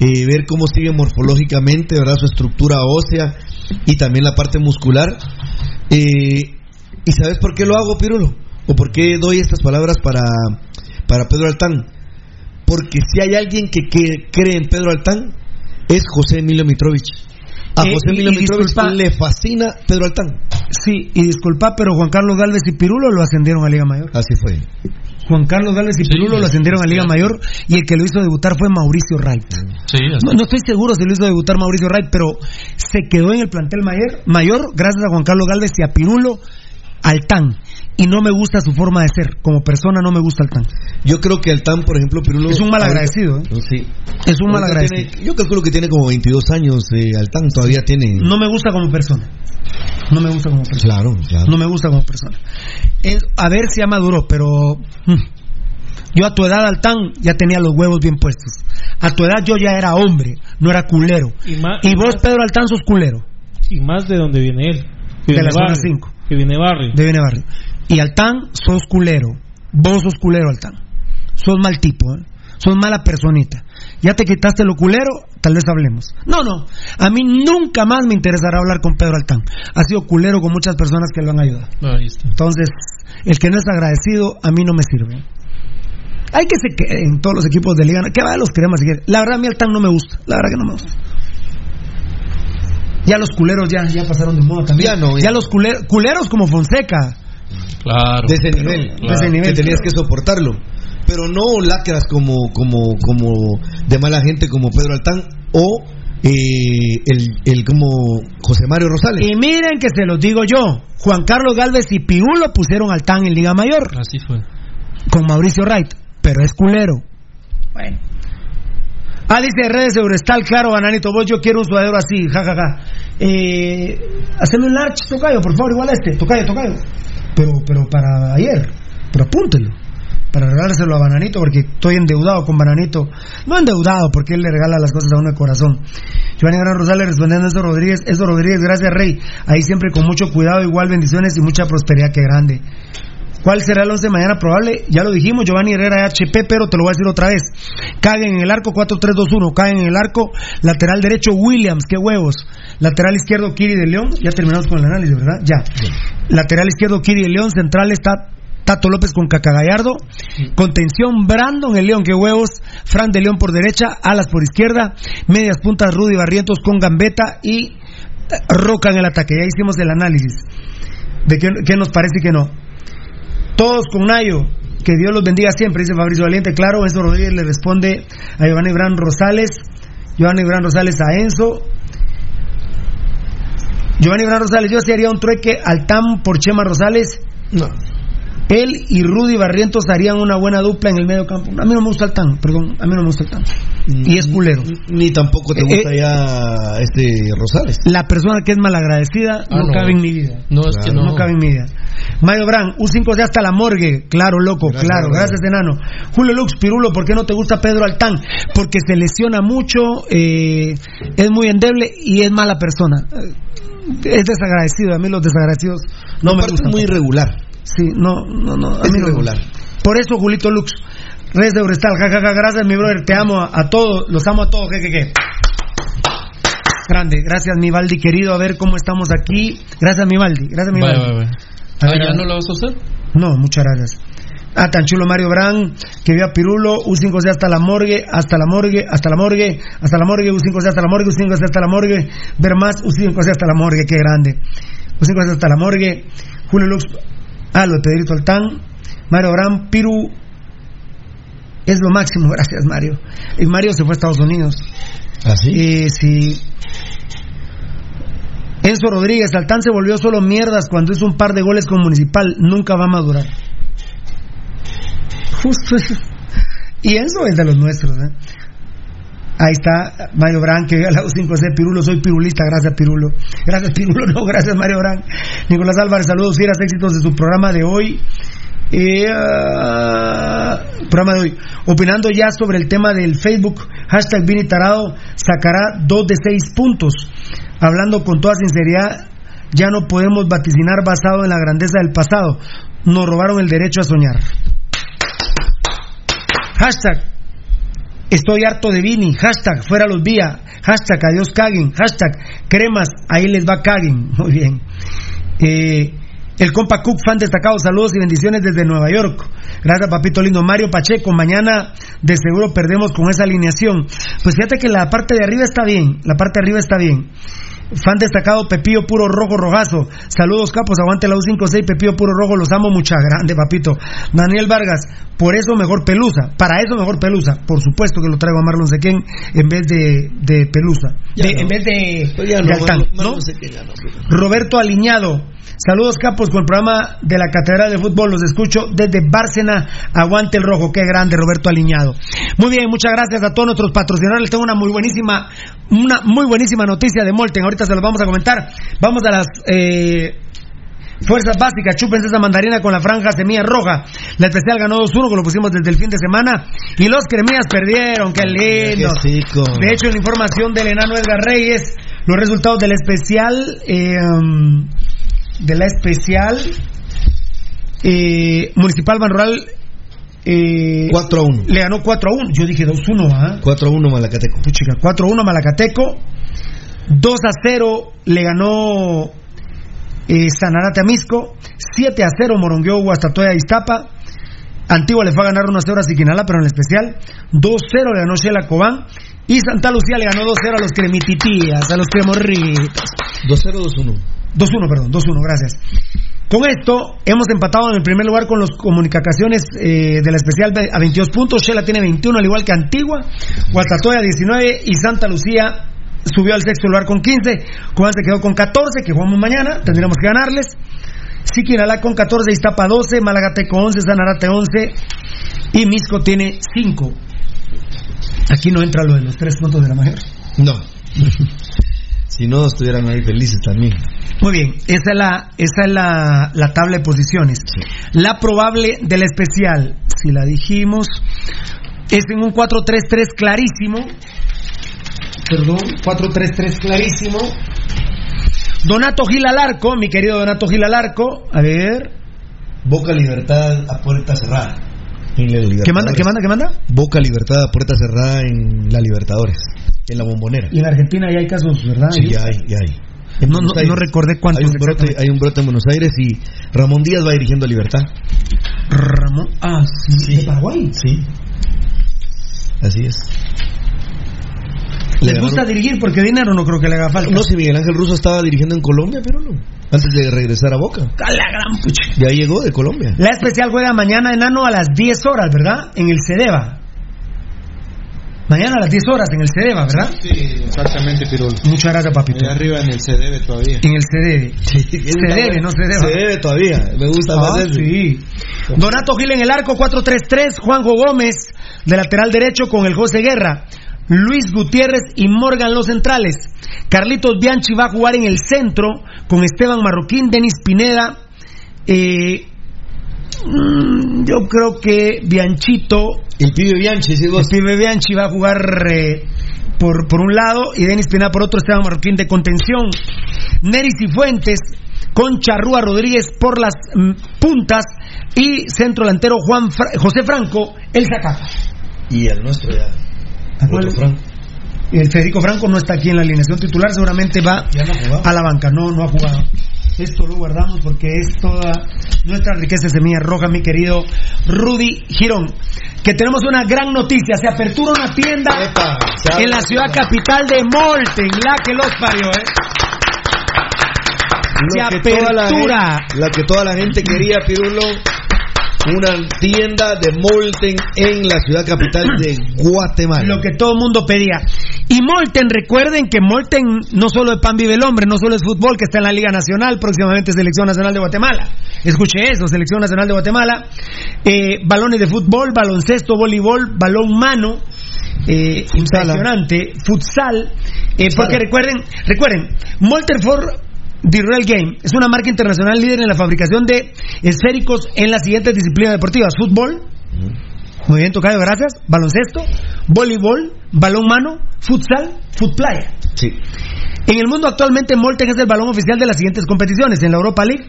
eh, ver cómo sigue morfológicamente, ¿verdad? Su estructura ósea y también la parte muscular. Eh, ¿Y sabes por qué lo hago, Pirulo? ¿O por qué doy estas palabras para, para Pedro Altán? Porque si hay alguien que, que cree en Pedro Altán, es José Emilio Mitrovich. A Eh, José Emilio Mitrovich le fascina Pedro Altán. Sí, y disculpa, pero Juan Carlos Galvez y Pirulo lo ascendieron a Liga Mayor. Así fue. Juan Carlos Galvez y Sí, Pirulo lo ascendieron a Liga. Mayor y el que lo hizo debutar fue Mauricio Wright. Sí, así. No, no estoy seguro si lo hizo debutar Mauricio Wright, pero se quedó en el plantel mayor, mayor gracias a Juan Carlos Galvez y a Pirulo Altán. Y no me gusta su forma de ser. Como persona no me gusta Altán. Yo creo que Altán, por ejemplo, Pirulo. Es un mal agradecido, ¿eh? Sí. Es un mal agradecido. tiene- yo calculo que tiene como 22 años eh, Altán, todavía tiene. No me gusta como persona. No me gusta como persona. Claro, claro. No me gusta como persona. Es- a ver si ya maduró, pero mm, yo a tu edad, Altán, ya tenía los huevos bien puestos. A tu edad yo ya era hombre, no era culero. Y más, Y vos, Pedro Altán, sos culero. y más de donde viene él. Que De viene la zona barrio, 5. Que viene barrio. De Bene Barrio. Y Altán, sos culero. Vos sos culero, Altán. Sos mal tipo, ¿eh? Sos mala personita. Ya te quitaste lo culero, tal vez hablemos. No, no. A mí nunca más me interesará hablar con Pedro Altán. Ha sido culero con muchas personas que lo han ayudado. Ahí está. Entonces, el que no es agradecido, a mí no me sirve. Hay que se quede en todos los equipos de liga. Que vaya los si quiere. La verdad, a mí Altán no me gusta. La verdad que no me gusta. Ya los culeros ya, ya pasaron de moda también. Ya no, ya. Ya los culer- culeros como Fonseca. Claro. de ese nivel, Claro. de ese nivel. que tenías que soportarlo. Pero no lacras como, como, como de mala gente como Pedro Altán o eh, el, el como José Mario Rosales. Y miren que se los digo yo. Juan Carlos Galvez y Pirulo pusieron Altán en Liga Mayor Así fue. con Mauricio Wright. Pero es culero. Bueno. Alice de redes Eurestal, claro, bananito, vos yo quiero un sudadero así, jajaja. Eh, haceme un large, tocayo, por favor, igual a este, tocayo, tocayo. Pero, pero para ayer, pero apúntelo. Para regalárselo a Bananito, porque estoy endeudado con Bananito. No endeudado, porque él le regala las cosas a uno de corazón. Giovanni Gran Rosales respondiendo a Eso Rodríguez. Eso Rodríguez, gracias Rey. Ahí siempre con mucho cuidado, igual bendiciones y mucha prosperidad, que grande. ¿Cuál será el 11 de mañana? Probable, ya lo dijimos, Giovanni Herrera HP, pero te lo voy a decir otra vez. Caguen en el arco 4-3-2-1, caen en el arco, lateral derecho Williams, qué huevos. Lateral izquierdo Kiri de León, ya terminamos con el análisis, ¿verdad? Ya. Lateral izquierdo Kiri de León, central está Tato López con Cacagallardo, contención Brandon el León, qué huevos, Fran de León por derecha, Alas por izquierda, medias puntas Rudy Barrientos con Gambeta y eh, Roca en el ataque. Ya hicimos el análisis de qué, qué nos parece y qué no. Todos con Nayo. Que Dios los bendiga siempre, dice Fabricio Valiente. Claro, Enzo Rodríguez le responde a Giovanni Bran Rosales. Giovanni Bran Rosales a Enzo. Giovanni Bran Rosales, yo sí haría un trueque al TAM por Chema Rosales. No. Él y Rudy Barrientos harían una buena dupla en el medio campo. A mí no me gusta el TAM, perdón. A mí no me gusta el TAM. Y es culero. Ni tampoco te Eh, gusta ya este Rosales. La persona que es malagradecida Ah, no, no. cabe en mi vida. No, es que No, no. cabe en mi vida. Mario Brand, U5 ya hasta la morgue. Claro, loco, Gracias, claro. Gracias, enano. Julio Lux, Pirulo, ¿por qué no te gusta Pedro Altán? Porque se lesiona mucho, eh, es muy endeble y es mala persona. Eh, Es desagradecido. A mí los desagradecidos no me gustan. es muy irregular. Sí, no, no, no. A Es irregular. Por eso, Julito Lux. Res de Eurestal, jajaja, gracias mi brother, te amo a, a todos, los amo a todos, que, que, que. Grande, gracias mi Valdi querido, a ver cómo estamos aquí. Gracias mi Valdi, gracias mi Valdi. A ver, a ¿ya no lo vas a hacer? No, muchas gracias. Ah, tan chulo Mario Brand, que vio a Pirulo, U5C hasta la morgue, hasta la morgue, hasta la morgue, hasta la morgue, U5C hasta la morgue, U5C hasta la morgue, ver más, U5C hasta la morgue, qué grande. U5C hasta la morgue, Julio Lux, ah, lo de Pedrito Altán, Mario Brand, Piru, es lo máximo, gracias Mario. Y Mario se fue a Estados Unidos. ¿Así? Eh, sí. Enzo Rodríguez, Altán se volvió solo mierdas cuando hizo un par de goles con Municipal, nunca va a madurar. Justo eso. Y Enzo es de los nuestros, ¿eh? Ahí está Mario Brand, que a la U5C, Pirulo, soy pirulista, gracias Pirulo. Gracias Pirulo, no, gracias Mario Brand. Nicolás Álvarez, saludos, fieras éxitos de su programa de hoy. Eh, ah, programa de hoy. Opinando ya sobre el tema del Facebook, hashtag Vini Tarado sacará dos de seis puntos. Hablando con toda sinceridad, ya no podemos vaticinar basado en la grandeza del pasado. Nos robaron el derecho a soñar. Hashtag Estoy harto de Vini. Hashtag fuera los vía. Hashtag adiós caguen. Hashtag cremas. Ahí les va caguen. Muy bien. Eh, el compa Cook, fan destacado, saludos y bendiciones desde Nueva York. Gracias, papito lindo. Mario Pacheco, mañana de seguro perdemos con esa alineación. Pues fíjate que la parte de arriba está bien, la parte de arriba está bien. Fan destacado, Pepillo Puro Rojo Rojazo. Saludos, capos, aguante la U56, Pepillo Puro Rojo, los amo mucha grande, papito. Daniel Vargas, por eso mejor Pelusa, para eso mejor Pelusa. Por supuesto que lo traigo a Marlon Sequén en vez de, de Pelusa. Ya De- no. En vez de, Pues ya de no, Roberto Aliñado. Saludos capos con el programa de la Catedral de Fútbol. Los escucho desde Bárcena. Aguante el rojo. Qué grande, Roberto Aliñado. Muy bien, muchas gracias a todos nuestros patrocinadores. Les tengo una muy buenísima, una muy buenísima noticia de Molten. Ahorita se los vamos a comentar. Vamos a las eh, fuerzas básicas. Chúpense esa mandarina con la franja semilla roja. La especial ganó 2-1, que lo pusimos desde el fin de semana. Y los cremías perdieron. Qué lindo. De hecho, en la información del enano Edgar Reyes, los resultados del especial, eh, de la especial eh, Municipal Banrural eh, 4 a 1. le ganó 4 a 1. Yo dije 2-1, ¿ah? 4 a 1 Malacateco. Puchica, 4-1 a Malacateco. 2 a 0 le ganó eh, Sanarate a Misco. 7 a 0 Morongueo Guastatoya Iztapa. Antigua le fue a ganar 1 a 0 a Siquinala, pero en el especial. 2 a 0 le ganó Shela Cobán. Y Santa Lucía le ganó 2 a 0 a los cremititías, a los cremorritos. 2 0 2 1. 2-1, perdón, 2-1, gracias. Con esto hemos empatado en el primer lugar con las comunicaciones eh, de la especial a 22 puntos. Shela tiene 21, al igual que Antigua. Guastatoya 19 y Santa Lucía subió al sexto lugar con 15. Cobán se quedó con 14, que jugamos mañana, tendríamos que ganarles. Siquinalá con 14, Iztapa 12, Malagateco 11, Sanarate 11 y Misco tiene 5. Aquí no entra lo de los tres puntos de la mayor. No. si no, estuvieran ahí felices también. Muy bien, esa es la, esa es la, la tabla de posiciones. La probable de la especial, si la dijimos, es en un 4-3-3 clarísimo. Perdón, 4-3-3 clarísimo. Donato Gil al arco, mi querido Donato Gil al arco. A ver. Boca Libertad a puerta cerrada. En la ¿Qué manda? ¿Qué manda? ¿Qué manda? Boca Libertad a puerta cerrada en la Libertadores. En la bombonera. Y en Argentina ya hay casos, ¿verdad? Sí, ya hay, ya hay. No, no, no recordé cuántos Hay un, brote, hay un brote en Buenos Aires y Ramón Díaz va dirigiendo a Libertad. Ramón. Ah, sí, Sí. de Paraguay. Sí. Así es. Les Le gusta dirigir porque dinero no creo que le haga falta. No, si Miguel Ángel Russo estaba dirigiendo en Colombia, pero no. Antes de regresar a Boca. A la gran pucha. Ya llegó de Colombia. La especial juega mañana enano a las 10 horas, ¿verdad? En el Cedeva. Mañana a las 10 horas en el Cedeva, ¿verdad? Sí, exactamente, Pirulo. Muchas gracias, papito. Allá arriba en el CDB todavía. En el CDB. Se debe, no se debe. Se debe todavía. Me gusta más Ah, ese. sí. Donato Gil en el arco 4-3-3, Juanjo Gómez de lateral derecho con el José Guerra, Luis Gutiérrez y Morgan los centrales. Carlitos Bianchi va a jugar en el centro con Esteban Marroquín, Denis Pineda. eh, mm, yo creo que Bianchito, El pibe Bianchi, sí, el vos. pibe Bianchi va a jugar eh, por, por un lado y Denis Pineda por otro, Esteban Marroquín de contención. Neris y Fuentes con Charrúa Rodríguez por las mm, puntas y centro delantero Juan Fra- José Franco, el Zacapa. Y el nuestro ya. El Federico Franco no está aquí en la alineación titular, seguramente va no a la banca, no, no ha jugado. Esto lo guardamos porque es toda nuestra riqueza semilla roja, mi querido Rudy Girón. Que tenemos una gran noticia. Se apertura una tienda Epa, en la la ciudad capital de Molten, la que los parió, ¿eh? Lo Se que toda la apertura. gente- la que toda la gente quería, Pirulo. Una tienda de Molten en la ciudad capital de Guatemala. Lo que todo el mundo pedía. Y Molten, recuerden que Molten no solo de pan vive el hombre, no solo es fútbol que está en la Liga Nacional, próximamente Selección Nacional de Guatemala. Escuche eso, Selección Nacional de Guatemala. Eh, balones de fútbol, baloncesto, voleibol, balón mano. Eh, impresionante, futsal. Eh, porque recuerden, recuerden, Molten for Real Game es una marca internacional líder en la fabricación de esféricos en las siguientes disciplinas deportivas: fútbol, muy bien, Tocayo, gracias. Baloncesto, voleibol, balón mano, futsal, foot playa. Sí. En el mundo actualmente Molten es el balón oficial de las siguientes competiciones. En la Europa League,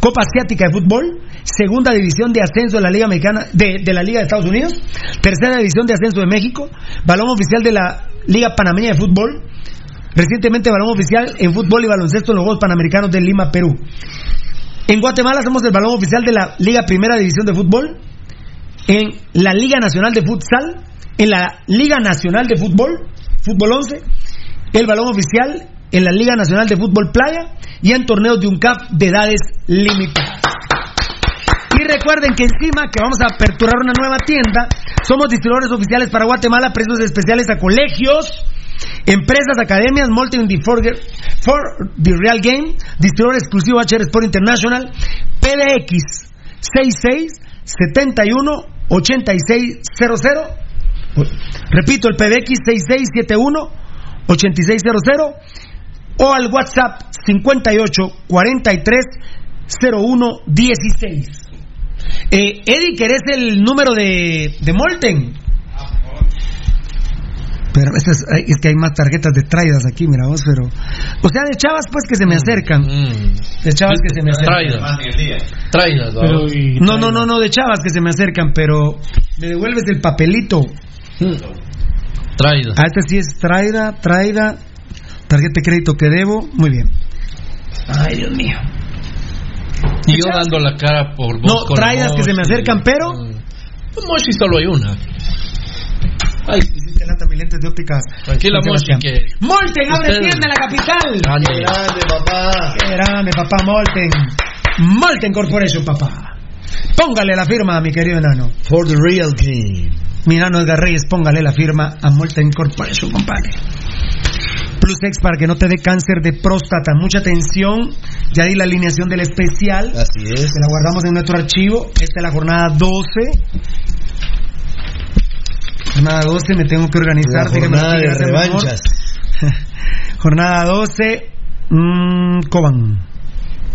Copa Asiática de Fútbol, Segunda División de Ascenso de la Liga Mexicana, de, de la Liga de Estados Unidos, Tercera División de Ascenso de México, Balón Oficial de la Liga Panameña de Fútbol, recientemente Balón Oficial en Fútbol y Baloncesto en los Juegos Panamericanos de Lima, Perú. En Guatemala somos el balón oficial de la Liga Primera División de Fútbol, en la Liga Nacional de Futsal, en la Liga Nacional de Fútbol, Fútbol 11, el balón oficial en la Liga Nacional de Fútbol Playa y en torneos de UNCAP de edades limitadas. Y recuerden que encima que vamos a aperturar una nueva tienda, somos distribuidores oficiales para Guatemala, precios especiales a colegios, empresas, academias, Molten the for, the Real Game, distribuidor exclusivo HR Sport International, PDX 66 71 8600. Repito, el PDX 6671 8600 o al WhatsApp 58 43 01 16. Eh, Eddie, ¿querés el número de, de Molten? Pero este es, es que hay más tarjetas de traídas aquí, mira vos, pero. O sea, de chavas, pues que se me acercan. Mm. De chavas que se me acercan. Traidas. Traidas, ¿no? Pero, y- No, no, no, no, de chavas que se me acercan, pero me devuelves el papelito. Traidas. Ah, este sí es traída, traída. Tarjeta de crédito que debo. Muy bien. Ay, Dios mío. Y yo dando la cara por vos. No, traidas que se me acercan, pero- Mm. Pues Moshi solo hay una. Ay, lata mis lentes de ópticas. Tranquila, que. Molten, abre Usted- tienda en la capital. Grande. Grande, papá. Qué grande, papá Molten. Molten Corporation, papá. Póngale la firma a mi querido enano. For the real game. Mi enano Edgar Reyes, póngale la firma a Molten Corporation, compadre. Plus X para que no te dé cáncer de próstata. Mucha atención. Ya di la alineación del especial. Así es. Se la guardamos en nuestro archivo. Esta es la jornada 12. Jornada 12, me tengo que organizar. La jornada de revanchas. Jornada 12. mm, Coban.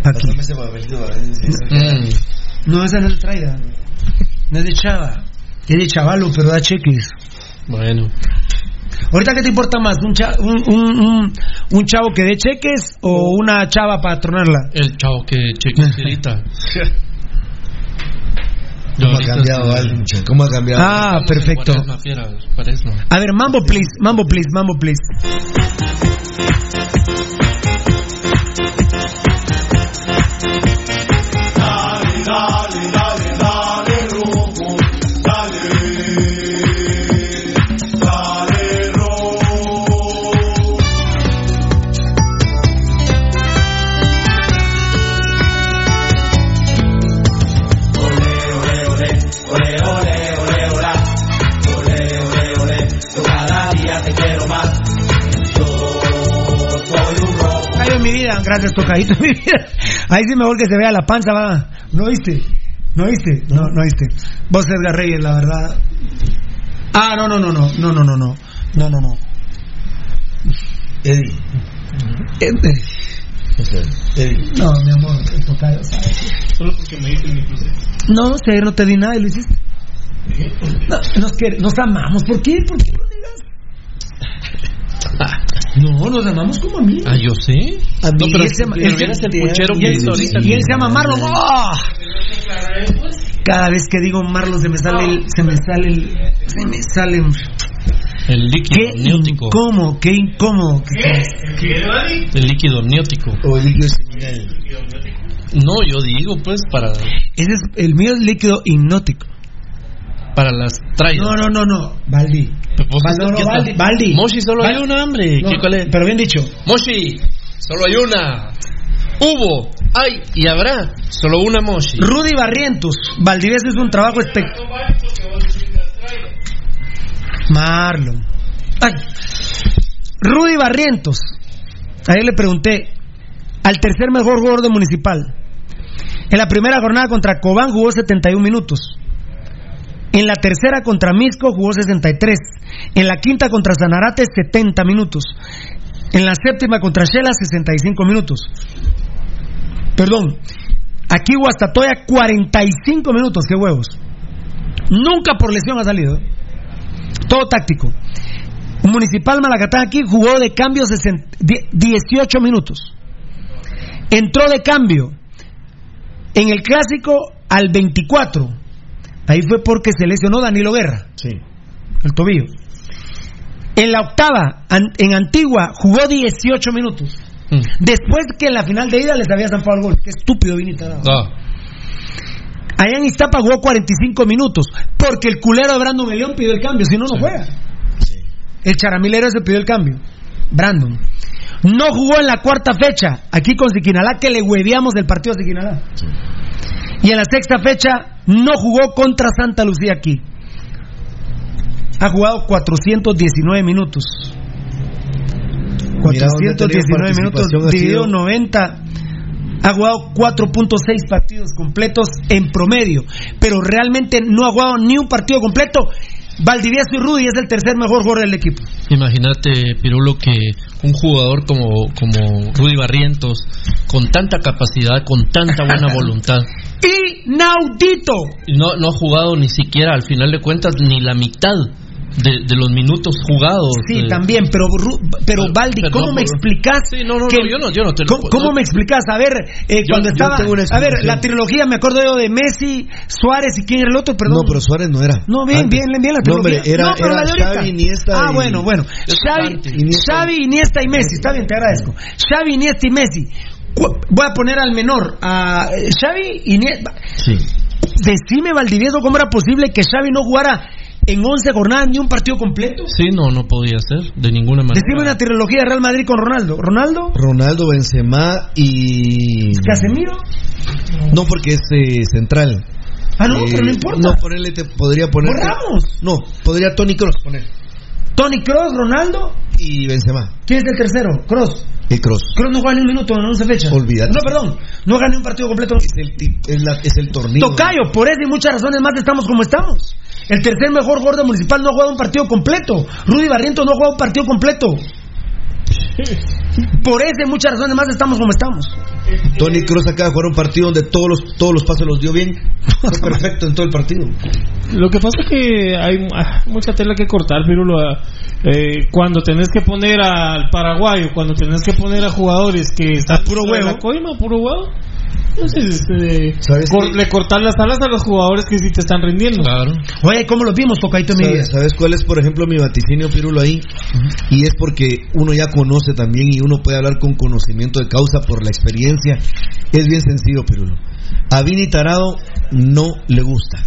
Aquí. Mm. No, esa no es de traida. No es de chava. Es de chavalo, pero da cheques. Bueno. Ahorita, ¿qué te importa más? ¿Un, cha- un, un, un- un chavo que dé cheques o una chava para tronarla? El chavo que cheque ahorita. ¿Cómo ha cambiado, Alvinche? ¿Cómo ha cambiado? Ah, perfecto. A ver, mambo, please, mambo, please, mambo, please. Dale, dale, dale. Vida, gracias tocadito en mi vida. Ahí sí mejor que se vea la panza, va. ¿No viste? ¿No viste? No, no viste. Vos Edgar Reyes, la verdad. Ah, no, no, no, no, no, no, no, no, no, no, no. Eddie. Eddie. No, mi amor, el tocayo, ¿sabes? Solo porque me dicen mi cruce. No, no sé, no te di nada y lo hiciste. No, nos, nos amamos, ¿por qué? ¿Por qué? No, nos amamos como amigos. Ah, yo sí. A No, mí pero ese- pero ese- vieras el puchero y que él, hizo ahorita. y él se llama Marlon. Cada vez que digo Marlon se me sale el, se me sale el, se me sale. El líquido Qué amniótico. incómodo, qué incómodo. El líquido amniótico. O el líquido seminal. No, yo digo, pues, para, Ese es, el mío es líquido hipnótico. para las trayas. No, no, no, no. Baldi. Baldi, no. Moshi, solo hay una, hombre. No, ¿Qué, cuál es? Pero bien dicho. Moshi, solo hay una. Hubo, hay y habrá solo una Moshi. Rudy Barrientos. Valdivieso es un trabajo espectacular. Marlon. Ay. Rudy Barrientos. Ayer le pregunté al tercer mejor jugador de Municipal. En la primera jornada contra Cobán jugó 71 minutos. En la tercera contra Misco jugó 63. En la quinta contra Zanarate 70 minutos. En la séptima contra Shela 65 minutos. Perdón. Aquí Guastatoya 45 minutos, qué huevos. Nunca por lesión ha salido. ¿eh? Todo táctico. Municipal Malacatán aquí jugó de cambio 60 die- 18 minutos. Entró de cambio en el clásico al 24. Ahí fue porque se lesionó Danilo Guerra, Sí. el tobillo. En la octava, en Antigua, jugó 18 minutos. Mm. Después que en la final de ida les había zampado el gol. Qué estúpido Vinita. Tarado. Ah, Allá en Iztapa jugó 45 minutos. Porque el culero de Brandon León pidió el cambio. Si no, no juega. El charamilero se pidió el cambio. Brandon. No jugó en la cuarta fecha. Aquí con Siquinalá, que le hueveamos del partido de Siquinalá. Y en la sexta fecha no jugó contra Santa Lucía aquí. Ha jugado 419 minutos. Mira dónde ha tenido 419 minutos dividido sido- 90. Ha jugado 4.6 partidos completos en promedio, pero realmente no ha jugado ni un partido completo. Valdivieso y Rudy es el tercer mejor jugador del equipo. imagínate, Pirulo, que un jugador como, como Rudy Barrientos, con tanta capacidad, con tanta buena voluntad, ¡Inaudito! no, no ha jugado ni siquiera, al final de cuentas, ni la mitad de, de los minutos jugados. Sí, eh, también, pero pero Pero- Baldi, pero ¿cómo no, me explicas? Sí, no, no, no, yo no- yo no te lo ¿Cómo, me explicas? A ver, eh, Yo- cuando yo estaba. a ver, la trilogía, me acuerdo yo de Messi, Suárez y quién era el otro, perdón. No, pero Suárez no era. No, bien, Antes. bien, bien la No, trilogía. hombre, era, no, pero era la de ahorita. Xavi, Iniesta Ah, bueno, bueno. Xavi. Iniesta. Xavi, Iniesta y Messi. Está bien, te agradezco. Xavi, Iniesta y Messi. Voy a poner al menor, a eh, Xavi, Iniesta. Sí. Decime, Valdivieso, cómo era posible que Xavi no jugara en 11 jornadas ni un partido completo. Sí, no, no podía ser, de ninguna manera. Decime una trilogía de Real Madrid con Ronaldo. ¿Ronaldo? Ronaldo, Benzema y... ¿Casemiro? No, porque es eh, central. Ah, no, Eh, pero no importa. No, ponerle, te podría poner... Por Ramos. No, podría Tony Cross poner. Tony Cross, Ronaldo. Y Benzema, ¿Quién es el tercero? Cross. el Cross. Cross no juega ni un minuto en 11 fechas. Olvídate. No, perdón. No gana ni un partido completo. Es el, es, la- es el torneo. Tocayo, por eso y muchas razones más estamos como estamos. El tercer mejor jugador de Municipal no ha jugado un partido completo. Rudy Barrientos no ha jugado un partido completo. Por eso y muchas razones más estamos como estamos. Tony Cross acaba de jugar un partido donde todos los, todos los pasos los dio bien. Fue perfecto en todo el partido. Lo que pasa es que hay ah, mucha tela que cortar, Pirulo. ah, eh, cuando tenés que poner al paraguayo, cuando tenés que poner a jugadores que están puro dentro de huevo. la coima, puro huevo. Entonces, este, ¿Sabes cor- qué? le cortar las alas a los jugadores que sí te están rindiendo. Claro. Oye, ¿cómo los vimos, Tocaito? ¿Sabes, sabes cuál es, por ejemplo, mi vaticinio Pirulo ahí? Y es porque uno ya conoce también y uno puede hablar con conocimiento de causa por la experiencia. Es bien sencillo, Pirulo. A Vini Tarado no le gusta.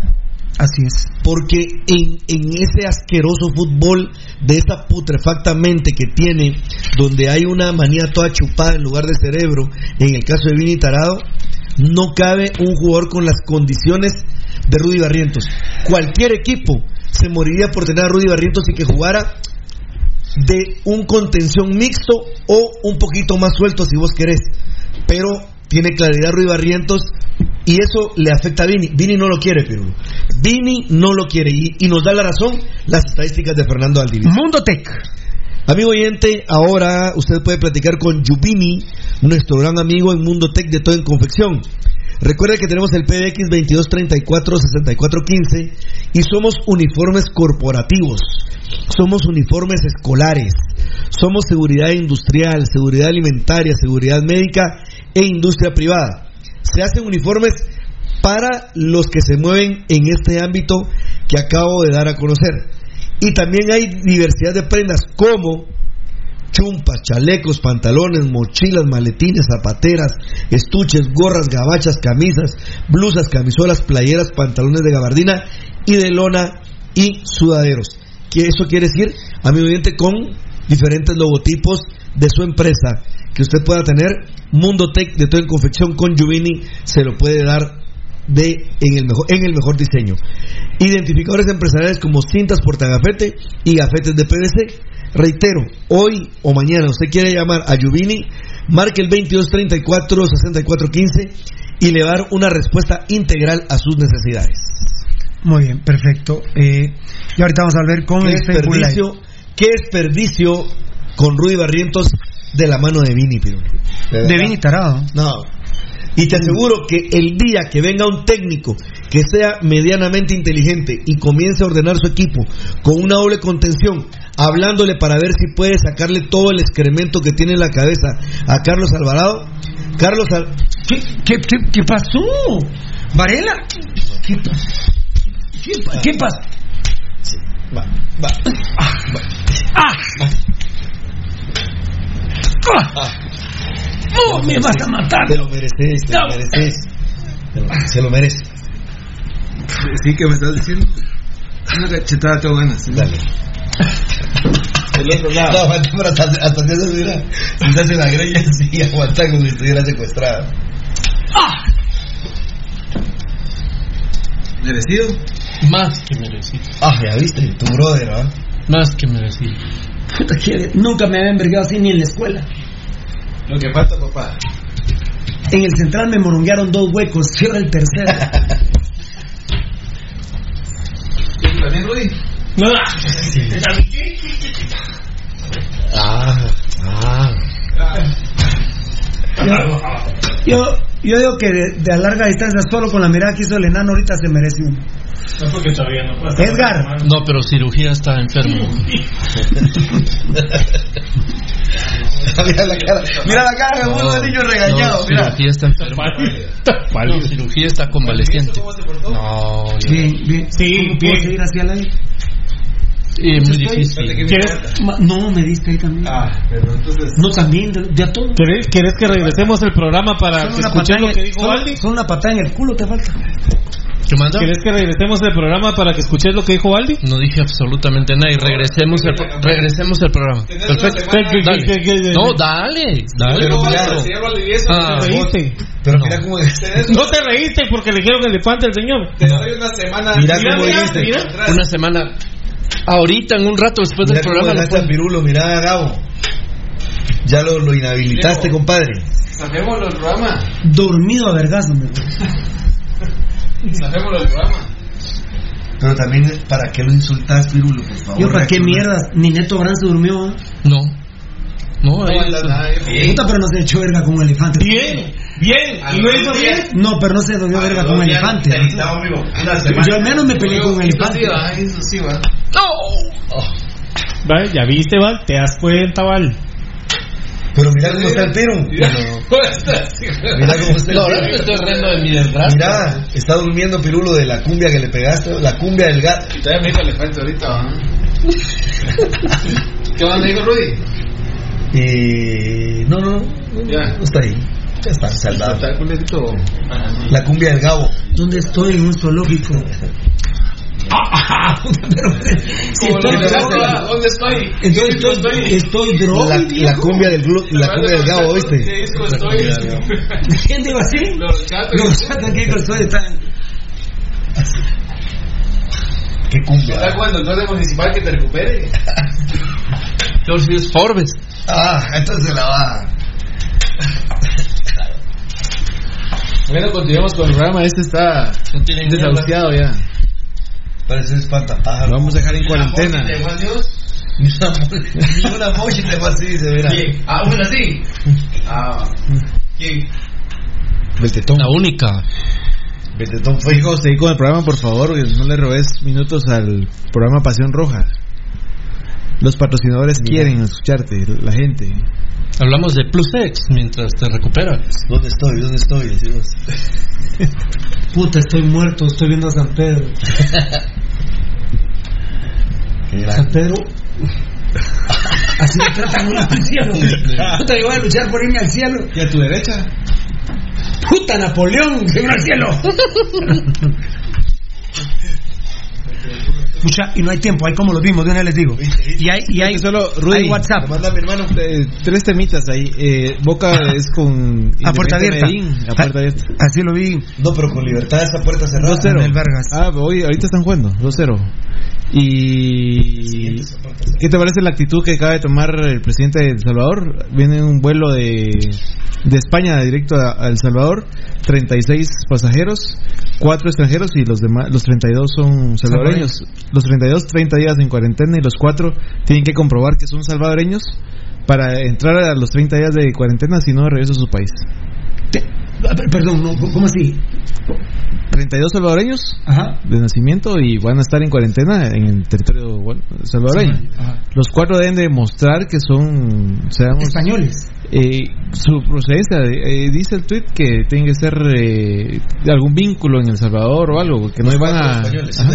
Así es. Porque en, en ese asqueroso fútbol de esa putrefacta mente que tiene, donde hay una manía toda chupada en lugar de cerebro, en el caso de Vini Tarado, no cabe un jugador con las condiciones de Rudy Barrientos. Cualquier equipo se moriría por tener a Rudy Barrientos y que jugara de un contención mixto o un poquito más suelto si vos querés. Pero tiene claridad Rudy Barrientos y eso le afecta a Vini. Vini no lo quiere, Pirulo. Vini no lo quiere y, y nos da la razón las estadísticas de Fernando Aldivia. Mundo Tech. Amigo oyente, ahora usted puede platicar con Yubini, nuestro gran amigo en Mundo Tech de todo en confección. Recuerde que tenemos el PBX 2234-6415 y somos uniformes corporativos, somos uniformes escolares, somos seguridad industrial, seguridad alimentaria, seguridad médica e industria privada. Se hacen uniformes para los que se mueven en este ámbito que acabo de dar a conocer. Y también hay diversidad de prendas como chumpas, chalecos, pantalones, mochilas, maletines, zapateras, estuches, gorras, gabachas, camisas, blusas, camisolas, playeras, pantalones de gabardina y de lona y sudaderos. Que eso quiere decir, amigo oyente, con diferentes logotipos de su empresa que usted pueda tener. Mundo Tech de todo en confección con Juvini se lo puede dar de en el mejor en el mejor diseño. Identificadores empresariales como cintas portagafete y gafetes de PVC. Reitero, hoy o mañana usted quiere llamar a Juvini, marque el 2234 6415 y le va a dar una respuesta integral a sus necesidades. Muy bien, perfecto. Eh, y ahorita vamos a ver con ¿Qué el desperdicio, qué desperdicio con Rudy Barrientos de la mano de Vini, Pirulo. De verdad. Vini Tarado. No. Y te aseguro que el día que venga un técnico que sea medianamente inteligente y comience a ordenar su equipo con una doble contención, hablándole para ver si puede sacarle todo el excremento que tiene en la cabeza a Carlos Alvarado, Carlos Al- ¿Qué, qué, qué, qué pasó? ¿Varela? ¿Qué, qué, qué pasó? va, va, va. ¡Ah! ¡Ah! ¡Oh, me vas a matar! Te lo mereces, te lo mereces. Te lo- Se lo merece. Sí, que me estás diciendo. Una cachetada tengo ganas. Dale. El otro lado. No, aguanta, pero hasta, hasta te hace, mira, se hace la greña así, aguanta como si estuviera secuestrado. ¡Ah! ¿Merecido? Más que merecido. Ah, ya viste, tu brother, ¿ah? Más que merecido. Puta, que nunca me había envergado así ni en la escuela. Lo que falta, papá. En el central me moronguearon dos huecos, cierra el tercero. ¿Tú también, Rudy? No, Ah, ah. Yo, yo digo que de, de a larga distancia, solo con la mirada que hizo el enano, ahorita se merece uno. No porque todavía no pasa. Edgar. No, pero cirugía está enfermo. mira la cara, mira la cara de uno de niño regañado, no, mira. cirugía está enfermo. No, cirugía está convaleciente. No, Bien, bien. Sí, ¿Cómo bien. puedo seguir hacia la eh, muy difícil. ¿Quieres, Ma- No, me diste ahí también. Ah, pero entonces. No, también, de, de a todo. ¿querés, querés que regresemos el programa para que lo que dijo Aldi? solo una patada en el culo te falta. ¿Qué manda? ¿Querés que regresemos el programa para que escuches lo que dijo Aldi? No dije absolutamente nada y regresemos el, pro- regresemos el programa. Perfecto. semana- ¿Qué- Dale. qué- qué- qué- No, dale, dale. Pero mira, el señor Valdivieso, Ah, ¿Te reíste? Pero No. mira cómo tenés- No te reíste porque le dijeron elefante al señor. te doy una semana. Mira cómo dijiste. Atrás. Una semana. Ahorita, en un rato después Mira del cómo programa. lo dejaste. Pirulo, mira a Gabo. Ya lo, lo inhabilitaste, compadre. Sacémoslo del programa. Dormido a vergazo, me Sacémoslo del programa. Pero también, ¿para qué lo insultas, Pirulo, por favor? Yo, ¿para qué Reacciona. mierda? Ni Neto Brand se durmió, ¿ah? No. No, No nada. Puta, pero no se echó verga como elefante. Bien, bien. ¿Y lo hizo bien? No, pero no se durmió verga como elefante. Yo al menos me peleé con un Eso elefante. sí va, eso sí va. Vale, ya viste, Val, te das cuenta, Val. Pero mira cómo está el Piru. Mira cómo está. Mira cómo está el No, ahora me Piru. estoy riendo de mi desgracia. Mira, está durmiendo Pirulo de la cumbia que le pegaste, la cumbia del gato. Todavía me dijo elefante ahorita. ¿Qué me dijo Rudy? Y... No, no, no, Ya. no está ahí. Ya está saldado. La cumbia del Gabo. ¿Dónde estoy? En un zoológico. Pero, si estoy drogado. ¿Dónde estoy? Entonces estoy, estoy drogado. La, la cumbia del glu- la cumbia del Gabo, ¿Qué ¿viste? disco estoy? ¿Quién digo así? Los chatos. Los chatos que estoy están. ¿Qué ¿Está cumbia? cuando el duende municipal que te recupere? Sí es Forbes. Ah, entonces la va. Bueno, continuemos con el programa. Este está desahuciado ya. Parece un espantapájaro. Lo vamos a dejar en cuarentena. Ni una, mo- ni una mochi así, se verá. Ah, bueno, sí. Ah, ¿quién? Beltetón. La única. Beltetón fue. Hijo, seguí con el programa, por favor, que no le robes minutos al programa Pasión Roja. Los patrocinadores quieren escucharte, la gente. Hablamos de Plus X mientras te recuperas. ¿Dónde estoy? ¿Dónde estoy? Decimos. Puta, estoy muerto, estoy viendo a San Pedro. San Pedro. Así me tratan uno al cielo. Puta, yo voy a luchar por irme al cielo. ¿Y a tu derecha? Puta Napoleón, se al cielo. Pucha, y no hay tiempo, hay como los vimos, de una vez les digo. Y hay, y hay, solo Rudy, hay WhatsApp. manda mi hermano eh, tres temitas ahí. Eh, Boca es con A puerta abierta. Medellín, a puerta abierta. Así lo vi. No, pero con libertad esa puerta cerrada. 2-0. Del Vargas. Ah, hoy, ahorita están jugando, 2-0. Y ¿qué te parece la actitud que acaba de tomar el presidente de El Salvador? Viene un vuelo de, de España directo a, a El Salvador, 36 pasajeros, 4 extranjeros y los demás los 32 son salvadoreños. Los 32 30 días en cuarentena y los 4 tienen que comprobar que son salvadoreños para entrar a los 30 días de cuarentena si no regreso a su país. Te- ah, per- Perdón, no, ¿cómo así? 32 salvadoreños Ajá. de nacimiento y van a estar en cuarentena en el territorio bueno, salvadoreño. Ajá. Los cuatro deben demostrar que son, seamos, Españoles. eh, su procedencia. eh, dice el tweet que tiene que ser eh, de algún vínculo en El Salvador o algo, que no Los van cuatro a.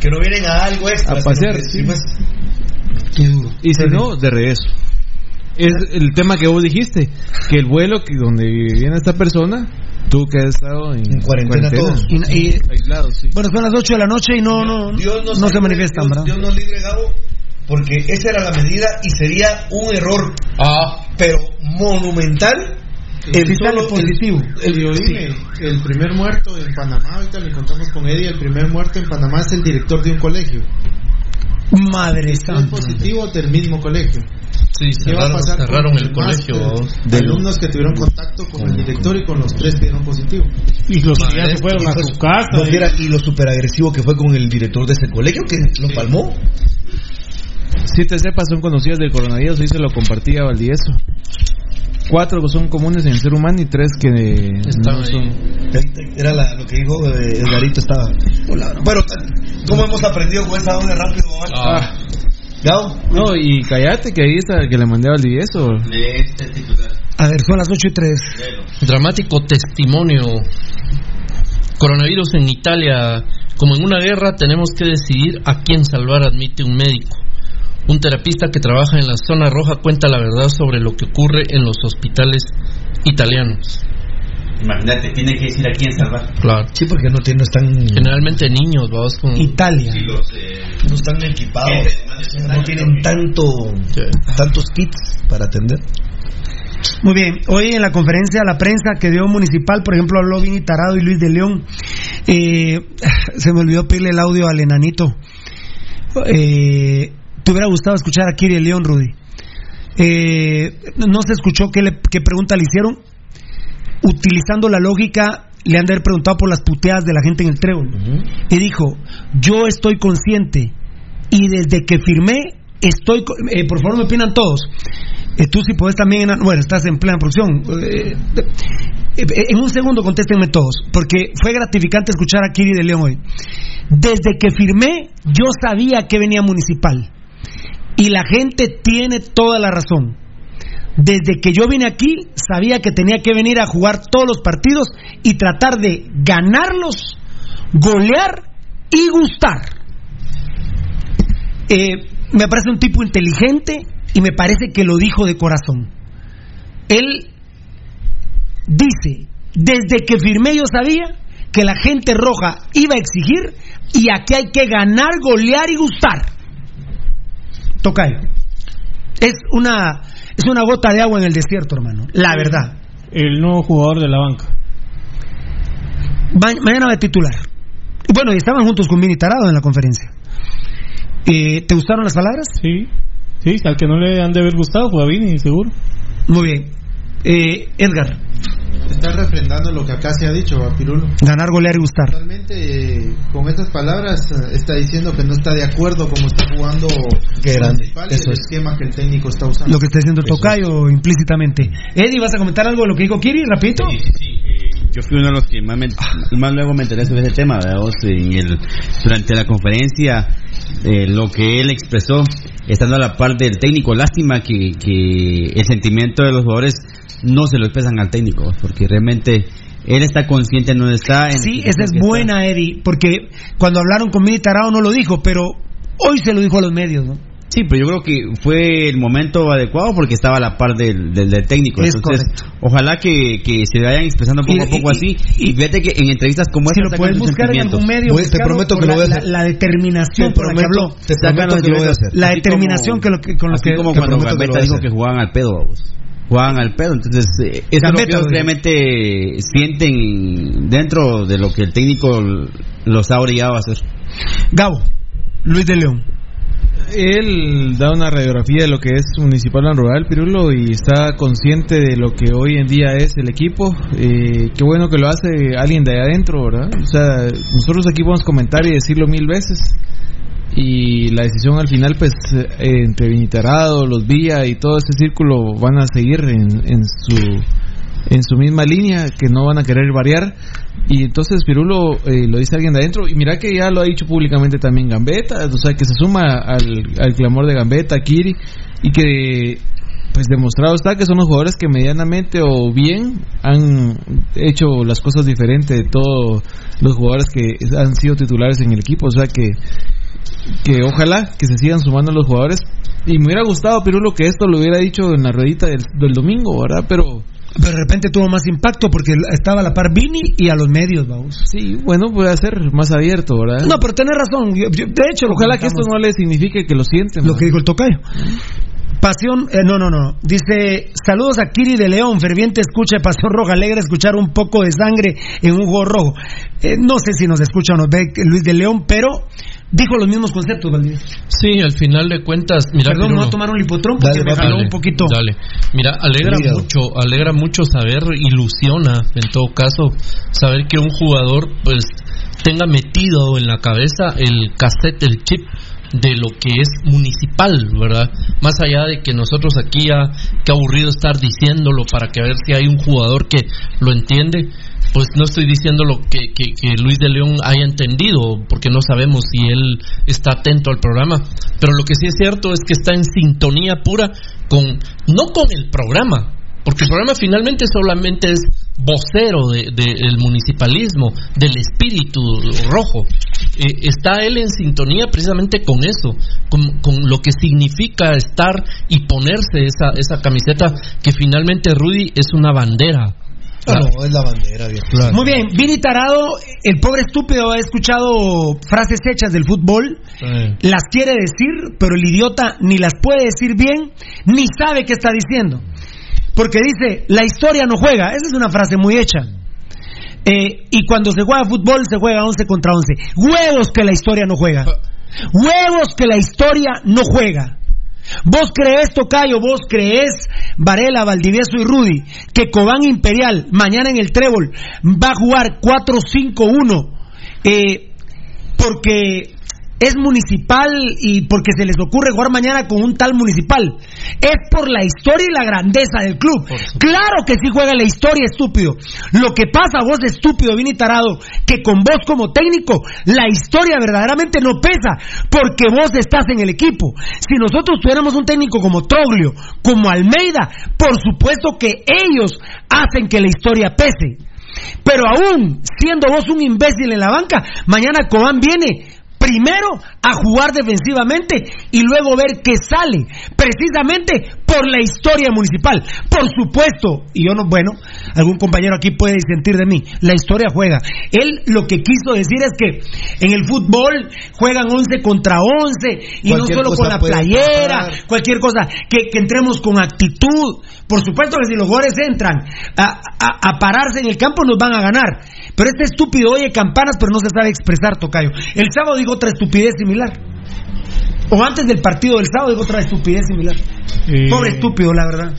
Que no vienen a algo extra. A pasear, que- sí. Qué duro. Y si no, de regreso. Es el tema que vos dijiste, que el vuelo que donde viene esta persona, tú que has estado en, En cuarentena todos. Y, y- aislado, sí. bueno, son las 8 de la noche y no, no, Dios no se manifiestan, Dios, ¿verdad? Dios nos libre, Gabo, porque esa era la medida y sería un error, Ah, pero monumental. El solo- positivo. El, dime, el primer muerto en Panamá, ahorita lo encontramos con Eddie, el primer muerto en Panamá es el director de un colegio. Madre Es santa. positivo del mismo colegio. Sí, ¿Qué va a cerraron, cerraron el colegio. eh, de alumnos que tuvieron contacto con el director y con los tres que dieron positivo. Y los que ya se fueron a pues, su casa. no y- viera- y lo superagresivo que fue con el director de ese colegio que lo palmó. Siete cepas son conocidas del coronavirus, y se lo compartía Valdieso. Cuatro son comunes en el ser humano y tres que Están no son. Era la- lo que dijo eh, Edgarito estaba. Bueno, ¿cómo hemos aprendido con esa doble rápido? Ah, Gabo, No, y cállate que ahí está que le mandé a Valdivieso. A ver, son las 8 y 3. dramático testimonio. Coronavirus en Italia. Como en una guerra tenemos que decidir a quién salvar, admite un médico. Un terapista que trabaja en la zona roja cuenta la verdad sobre lo que ocurre en los hospitales italianos. Imagínate, tiene que decir a quién salvar. Claro. sí, porque no, tiene, no están Generalmente niños, vamos con... Italia. no están equipados, no tienen tanto tantos kits para atender. Muy bien, hoy en la conferencia de la prensa que dio Municipal, por ejemplo, habló Vini Tarado y Luis de León. Eh, se me olvidó pedirle el audio al enanito. Eh, ¿Te hubiera gustado escuchar a Kiri de León, Rudy? Eh, no se escuchó qué, le- qué pregunta le hicieron. Utilizando la lógica, le han de haber preguntado por las puteadas de la gente en el trébol. Y dijo, yo estoy consciente y desde que firmé estoy... eh, por favor, me opinan todos. Eh, tú si puedes también... en- bueno, estás en plena producción. Eh, en un segundo contéstenme todos, porque fue gratificante escuchar a Kiri de León hoy. Desde que firmé, yo sabía que venía municipal. Y la gente tiene toda la razón. Desde que yo vine aquí, sabía que tenía que venir a jugar todos los partidos y tratar de ganarlos, golear y gustar. Eh, me parece un tipo inteligente y me parece que lo dijo de corazón. Él dice, desde que firmé yo sabía que la gente roja iba a exigir y aquí hay que ganar, golear y gustar. Tocayo. Es una, es una gota de agua en el desierto, hermano. La verdad. El nuevo jugador de la banca. Ma- mañana va a titular. Bueno, y estaban juntos con Vini Tarado en la conferencia. Eh, ¿Te gustaron las palabras? Sí. Sí, al que no le han de haber gustado fue a Vini, seguro. Muy bien. Eh, Edgar, Está refrendando lo que acá se ha dicho, a Pirulo. ganar, golear y gustar. Totalmente, eh, con estas palabras eh, está diciendo que no está de acuerdo como está jugando eso el es. esquema que el técnico está usando. Lo que está diciendo Tocayo implícitamente. Eddie, ¿vas a comentar algo de lo que dijo Kiri, rapidito? Yo fui uno de los que más, me- más luego me enteré sobre ese tema, ¿verdad? vos? En el, durante la conferencia, eh, lo que él expresó, estando a la par del técnico, lástima que, que el sentimiento de los jugadores no se lo expresan al técnico, vos, porque realmente él está consciente no está en Sí, esa es buena, Eddie, porque cuando hablaron con Vini Tarado no lo dijo, pero Hoy se lo dijo a los medios, ¿no? Sí, pero yo creo que fue el momento adecuado porque estaba a la par del, del, del técnico. Es Entonces, correcto. ojalá que, que se vayan expresando poco Y- a poco y- así. Y, fíjate que en entrevistas como Si esta lo sacan puedes buscar en algún medio, te prometo que lo la, voy a la- hacer. la determinación Te por la que habló. te prometo que lo voy a hacer. La determinación como- que lo que, con lo Así que, como que cuando lo Gambetta dijo que jugaban al pedo, vamos. Jugaban al pedo. Entonces, eh, eso es lo que Gambetta, ellos lo dijo. realmente sienten dentro de lo que el técnico los ha orillado a hacer. Gabo, Luis de León. Él da una radiografía de lo que es Municipal en Rural, Pirulo, y está consciente de lo que hoy en día es el equipo. Eh, qué bueno que lo hace alguien de ahí adentro, ¿verdad? O sea, nosotros aquí podemos comentar y decirlo mil veces. Y la decisión al final, pues, eh, entre Vinitarado, los Villa y todo ese círculo van a seguir en, en su en su misma línea, que no van a querer variar. Y entonces Pirulo eh, lo dice alguien de adentro, y mira que ya lo ha dicho públicamente también Gambetta, o sea, que se suma al, al clamor de Gambetta, Kiri, y que pues demostrado está que son los jugadores que medianamente o bien han hecho las cosas diferentes de todos los jugadores que han sido titulares en el equipo, o sea que que ojalá que se sigan sumando los jugadores y me hubiera gustado Pirulo que esto lo hubiera dicho en la ruedita del, del domingo, ¿verdad? Pero Pero de repente tuvo más impacto porque estaba a la par Vini y a los medios, vamos. Sí, bueno, puede ser más abierto, ¿verdad? No, pero tenés razón. Yo- yo- de hecho, Ojalá que esto no le signifique que lo sienten. Lo que dijo el tocayo. Pasión, eh, no, no, no. Dice, saludos a Kiri de León, ferviente escucha de Pasión Roja, alegre escuchar un poco de sangre en un juego rojo. Eh, no sé si nos escucha o nos ve Luis de León, pero dijo los mismos conceptos, Valdivia. Sí, al final de cuentas, mira, Perdón, Pirulo. voy a tomar un lipotrón porque Dale, me jaló Dale, un poquito. Dale. Mira, alegra mucho, alegra mucho saber, ilusiona en todo caso, saber que un jugador pues tenga metido en la cabeza el cassette, el chip de lo que es municipal, ¿verdad? Más allá de que nosotros aquí ya, qué aburrido estar diciéndolo para que a ver si hay un jugador que lo entiende, pues no estoy diciendo lo que, que, Luis de León haya entendido, porque no sabemos si él está atento al programa, pero lo que sí es cierto es que está en sintonía pura con, no con el programa, porque el programa finalmente solamente es vocero de- del municipalismo, del espíritu rojo. Eh, está él en sintonía precisamente con eso, con, con lo que significa estar y ponerse esa, esa camiseta que finalmente Rudy es una bandera. Ah, no, es la bandera, viejo. Muy bien, Vini Tarado, el pobre estúpido ha escuchado frases hechas del fútbol, las quiere decir, pero el idiota ni las puede decir bien, ni sabe qué está diciendo. Porque dice, la historia no juega, esa es una frase muy hecha. Eh, y cuando se juega fútbol se juega 11 contra 11. Huevos que la historia no juega. Huevos que la historia no juega. Vos crees, Tocayo, vos crees, Varela, Valdivieso y Rudy, que Cobán Imperial mañana en el Trébol va a jugar 4-5-1 eh, porque es municipal y porque se les ocurre jugar mañana con un tal municipal. Es por la historia y la grandeza del club. Claro que sí juega la historia, estúpido. Lo que pasa, vos estúpido, Vini Tarado, que con vos como técnico, la historia verdaderamente no pesa, porque vos estás en el equipo. Si nosotros tuviéramos un técnico como Troglio, como Almeida, por supuesto que ellos hacen que la historia pese. Pero aún siendo vos un imbécil en la banca, mañana Cobán viene primero a jugar defensivamente y luego ver qué sale, precisamente por la historia municipal. Por supuesto, y yo no, bueno, algún compañero aquí puede disentir de mí, la historia juega. Él lo que quiso decir es que en el fútbol juegan 11 contra 11 y no solo con la playera, pasar. cualquier cosa, que, que entremos con actitud. Por supuesto que si los jugadores entran a, a- a pararse en el campo nos van a ganar. Pero este estúpido oye campanas pero no se sabe expresar, Tocayo. El sábado dijo otra estupidez similar. O antes del partido del sábado dijo otra estupidez similar. Eh, Pobre estúpido, la verdad.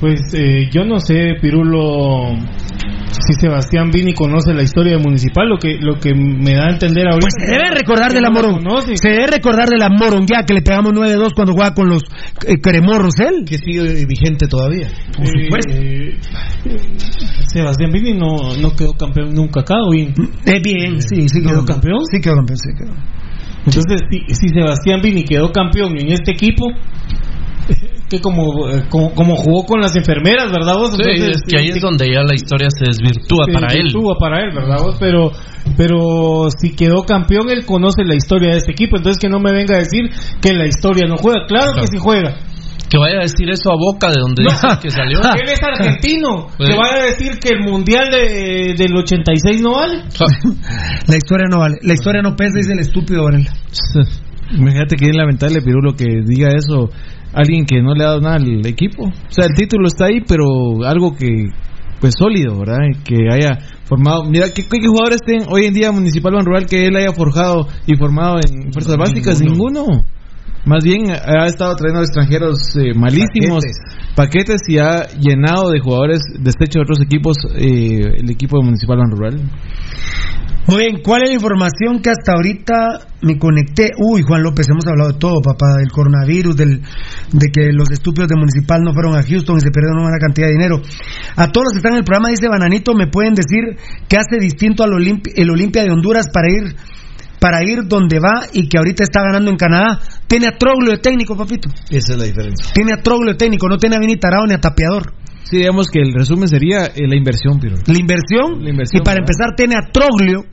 Pues eh, yo no sé, Pirulo, si Sebastián Vini conoce la historia de Municipal, lo que lo que me da a entender ahorita. Pues se debe recordar de la no morón. Se debe recordar de la moronguea que le pegamos 9-2 cuando jugaba con los eh, cremorros él. Que sigue vigente todavía. Por supuesto. Eh, Sebastián Vini no, no quedó campeón nunca acá, ¿o bien? Eh, bien, sí, sí ¿Quedó campeón? Sí quedó campeón, sí quedó. Entonces, si, si Sebastián Vini quedó campeón en este equipo, que como, eh, como, como jugó con las enfermeras, ¿verdad vos? Sí, Entonces, es que ahí es donde ya la historia se desvirtúa se para él. desvirtúa para él, ¿verdad vos? Pero, pero si quedó campeón, él conoce la historia de este equipo, entonces que no me venga a decir que la historia no juega. Claro que sí juega. Que vaya a decir eso a Boca de donde dice que salió. Él es argentino. Pues- Que vaya a decir que el mundial de, del 86 no vale. La historia no vale. La historia no pesa, dice el estúpido Varela. Imagínate que es lamentable, Pirulo, que diga eso alguien que no le ha dado nada al equipo. O sea, el título está ahí, pero algo que, pues sólido, ¿verdad? Que haya formado. Mira, ¿qué, qué jugadores tienen hoy en día Municipal Ban Rural que él haya forjado y formado en fuerzas básicas? Ninguno. Más bien ha estado trayendo extranjeros eh, malísimos, paquetes. y ha llenado de jugadores despecho de otros equipos eh, el equipo de Municipal Ban Rural. Muy bien, ¿cuál es la información que hasta ahorita me conecté? Uy, Juan López, hemos hablado de todo, papá, del coronavirus, del, de que los estúpidos de Municipal no fueron a Houston y se perdieron una cantidad de dinero. A todos los que están en el programa, dice Bananito, ¿me pueden decir qué hace distinto al Olimpi- el Olimpia de Honduras para ir para ir donde va y que ahorita está ganando en Canadá? Tiene a Troglio de técnico, papito. Esa es la diferencia. Tiene a Troglio de técnico, no tiene a Vini Tarao ni a Tapeador. Sí, digamos que el resumen sería eh, la inversión, Pirulo. La inversión, La inversión, y para ¿verdad? empezar tiene a Troglio,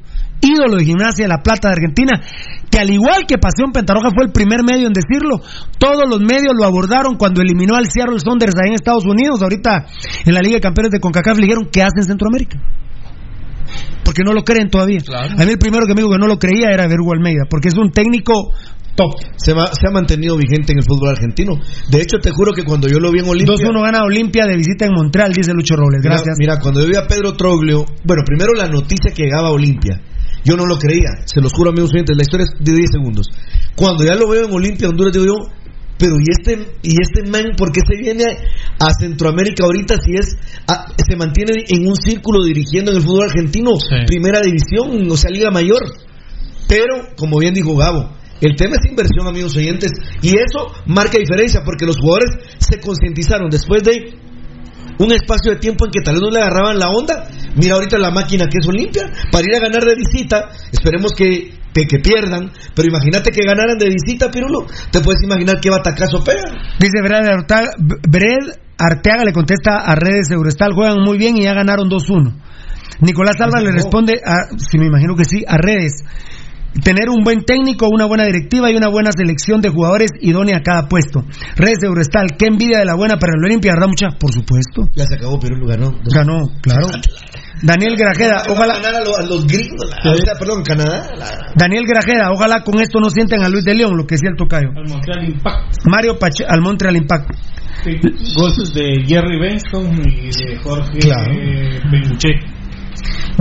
ídolo de gimnasia de la Plata de Argentina, que al igual que Pasión Pentarroja fue el primer medio en decirlo, todos los medios lo abordaron cuando eliminó al Seattle Saunders ahí en Estados Unidos, ahorita en la Liga de Campeones de CONCACAF le dijeron ¿qué hace en Centroamérica? Porque no lo creen todavía. Claro. A mí el primero que me dijo que no lo creía era Vergo Almeida, porque es un técnico top. Se, va- se ha mantenido vigente en el fútbol argentino. De hecho, te juro que cuando yo lo vi en Olimpia. 2-1 gana Olimpia de visita en Montreal, dice Lucho Robles. Mira- Gracias. Mira, cuando yo vi a Pedro Troglio, bueno, primero la noticia que llegaba a Olimpia, yo no lo creía, se los juro amigos oyentes, la historia es de 10 segundos. Cuando ya lo veo en Olimpia, Honduras, digo yo, pero ¿y este, y este man por qué se viene a, Centroamérica ahorita si es, a- se mantiene en un círculo dirigiendo en el fútbol argentino, Sí. primera división, o sea, Liga Mayor? Pero, como bien dijo Gabo, el tema es inversión, amigos oyentes, y eso marca diferencia porque los jugadores se concientizaron después de un espacio de tiempo en que tal vez no le agarraban la onda. Mira ahorita la máquina que es Olimpia, para ir a ganar de visita, esperemos que, que, que pierdan, pero imagínate que ganaran de visita, Pirulo, te puedes imaginar qué batacazo pega. Dice Bred Arteaga, Bred Arteaga le contesta a redes Eurostal, juegan muy bien y ya ganaron 2-1. Nicolás Alba le responde, a, si me imagino que sí, a redes. Tener un buen técnico, una buena directiva y una buena selección de jugadores idónea a cada puesto. Redes Eurostal, qué envidia de la buena para el Olimpia, ¿verdad mucha? Por supuesto. Ya se acabó, Pirulo ganó. Ganó, claro. Daniel Grajeda, Ojalá ganar a, los, a los gringos, la- o sea, perdón, Canadá. la- Daniel Grajeda, ojalá con esto no sienten a Luis de León, lo que decía el tocayo. Al Montreal Impact. Mario Pache, al Montreal Impact. Goles de Jerry Benston y de Jorge Claro. eh.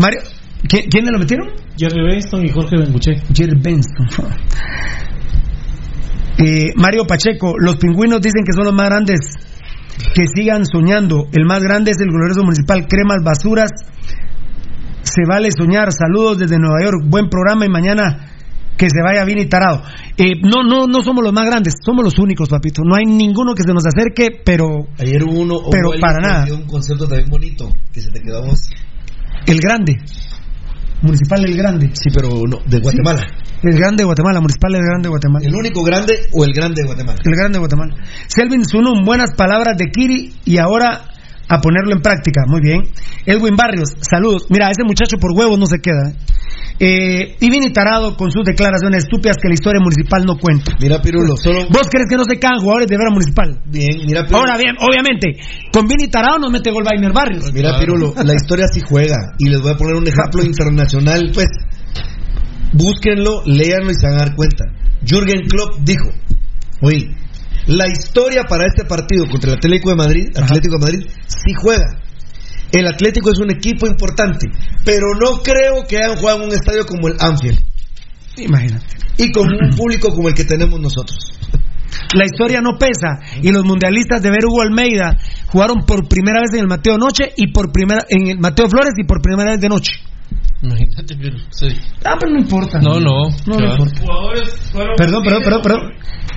Mario, ¿quién, ¿quiénes lo metieron? Jerry Benston y Jorge Benguche. Jerry Benston. Eh, Mario Pacheco, los pingüinos dicen que son los más grandes. Que sigan soñando. El más grande es el glorioso municipal Cremas Basuras. Se vale soñar. Saludos desde Nueva York. Buen programa y mañana que se vaya bien y tarado. Eh, no, no, no somos los más grandes. Somos los únicos, papito. No hay ninguno que se nos acerque, pero Ayer hubo uno, hubo Pero alguien para nada. un concepto también bonito, que se te quedó a vos. el grande. Municipal El Grande. Sí, pero no, de Guatemala. El Grande de Guatemala. Municipal El Grande de Guatemala. ¿El único grande o el grande de Guatemala? El Grande de Guatemala. Selvin Sunum, buenas palabras de Kiri y ahora a ponerlo en práctica. Muy bien. Edwin Barrios, saludos. Mira, ese muchacho por huevos no se queda. ¿eh? Eh, y Vini Tarado con sus declaraciones estúpidas que la historia municipal no cuenta. Mira, Pirulo, solo. ¿Vos crees que no se caen jugadores de vera municipal? Bien, mira, Pirulo. Ahora bien, obviamente, con Vini Tarado nos mete gol Bainer Barrios. Mira, Pirulo, la historia sí juega. Y les voy a poner un ejemplo internacional, pues. Búsquenlo, léanlo y se van a dar cuenta. Jürgen Klopp dijo: Oye, la historia para este partido contra el Atlético de Madrid, Atlético de Madrid, sí juega. El Atlético es un equipo importante, pero no creo que hayan jugado en un estadio como el Anfield Imagínate. y con un público como el que tenemos nosotros. La historia no pesa. Y los mundialistas de ver Hugo Almeida jugaron por primera vez en el Mateo Noche y por primera en el Mateo Flores y por primera vez de noche. Imagínate, pero, sí. Ah, pero no importa. No, no. No, no importa. Jugadores fueron Perdón, perdón, perdón, perdón.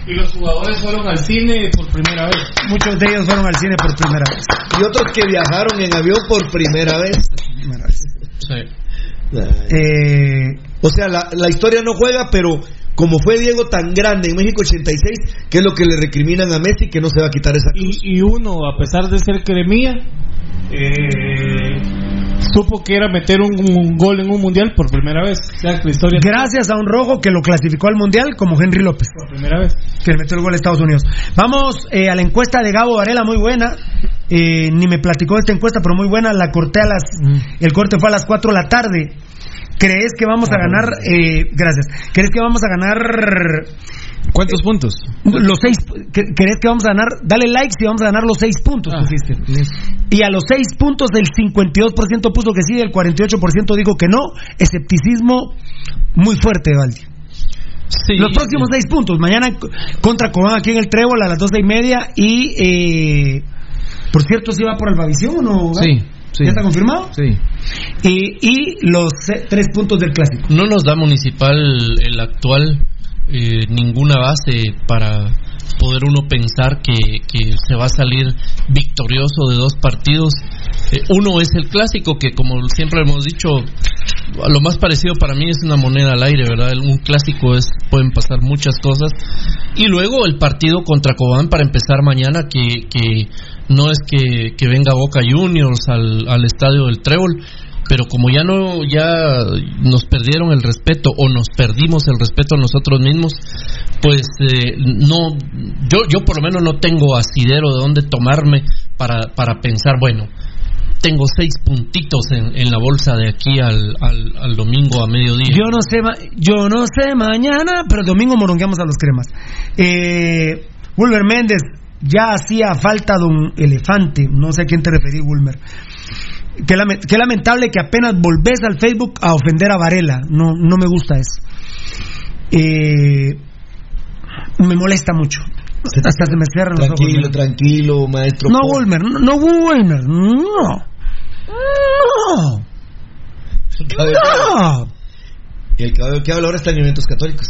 Y los jugadores fueron al cine por primera vez. Muchos de ellos fueron al cine por primera vez. Y otros que viajaron en avión por primera vez. Sí. Eh, O sea, la, la historia no juega, pero como fue Diego tan grande en México 86, que es lo que le recriminan a Messi, que no se va a quitar esa cruz. Y, y uno, a pesar de ser cremía, eh, supo que era meter un, un gol en un mundial por primera vez. O sea, que la historia Gracias a un rojo que lo clasificó al mundial como Henry López, por primera vez. que le metió el gol a Estados Unidos. Vamos eh, a la encuesta de Gabo Varela, muy buena. Eh, ni me platicó de esta encuesta, pero muy buena. La corté a las. El corte fue a las 4 de la tarde. ¿Crees que vamos a ganar? eh, gracias. ¿Crees que vamos a ganar ¿Cuántos puntos? los seis? cre- ¿Crees que vamos a ganar? Dale like si vamos a ganar los seis puntos, Ah, pusiste. Y a los seis puntos, el 52% puso que sí, el 48% dijo que no. Escepticismo muy fuerte, Valdi. Sí, Los próximos seis puntos. Mañana contra Cobán aquí en el Trébol a las doce y media. Y, eh, por cierto, ¿sí va por Albavisión o no? Sí, sí. ¿Ya está confirmado? Sí. Y, y los tres puntos del clásico. No nos da Municipal el actual eh, ninguna base para poder uno pensar que, que se va a salir victorioso de dos partidos. Eh, uno es el clásico, que como siempre hemos dicho, lo más parecido para mí es una moneda al aire, ¿verdad? Un clásico es pueden pasar muchas cosas. Y luego el partido contra Cobán para empezar mañana, que, que no es que, venga Boca Juniors al, estadio del Trébol, pero como ya no ya nos perdieron el respeto o nos perdimos el respeto a nosotros mismos pues eh, no yo yo por lo menos no tengo asidero de dónde tomarme para para pensar bueno tengo seis puntitos en, en la bolsa de aquí al, al, al domingo a mediodía Yo no sé, yo no sé mañana, pero el domingo morongueamos a los cremas. Eh, Wilmer Méndez, ya hacía falta don Elefante, no sé a quién te referí, Wilmer. Qué, qué lamentable que apenas volvés al Facebook a ofender a Varela, no, no me gusta eso. Eh, me molesta mucho. Hasta se me cierran los ojos. Tranquilo, tranquilo, maestro. No, Wilmer, no, no, Wilmer, no. No. El cabello, No. el cabello que habla ahora está en eventos católicos.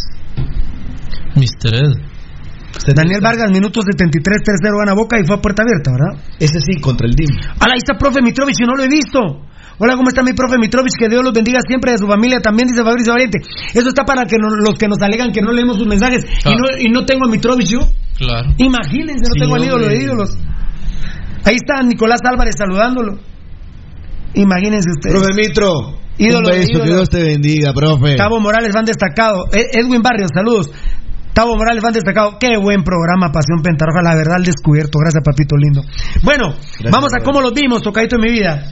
Mr. Ed Daniel Vargas, minuto 73, 3-0 gana Boca y fue a puerta abierta, ¿verdad? Ese sí, contra el DIM. Hola, ahí está profe Mitrovich, yo no lo he visto. Hola, ¿cómo está mi profe Mitrovich? Que Dios los bendiga siempre y a su familia también, dice Fabricio Valiente. Eso está para que no- los que nos alegan que no leemos sus mensajes y, no, y no tengo a Mitrovich yo. claro Imagínense, no Sí, tengo al ídolo de ídolos. Ahí está Nicolás Álvarez saludándolo. Imagínense ustedes. Profe Mitro, Ídolo un beso, ídolo. que Dios te bendiga, profe. Tavo Morales, van destacado. E- Edwin Barrios, saludos. Tavo Morales, van destacado. Qué buen programa, Pasión Pentarroja. La verdad, al descubierto. Gracias, papito lindo. Bueno, vamos a cómo los vimos, tocadito en mi vida.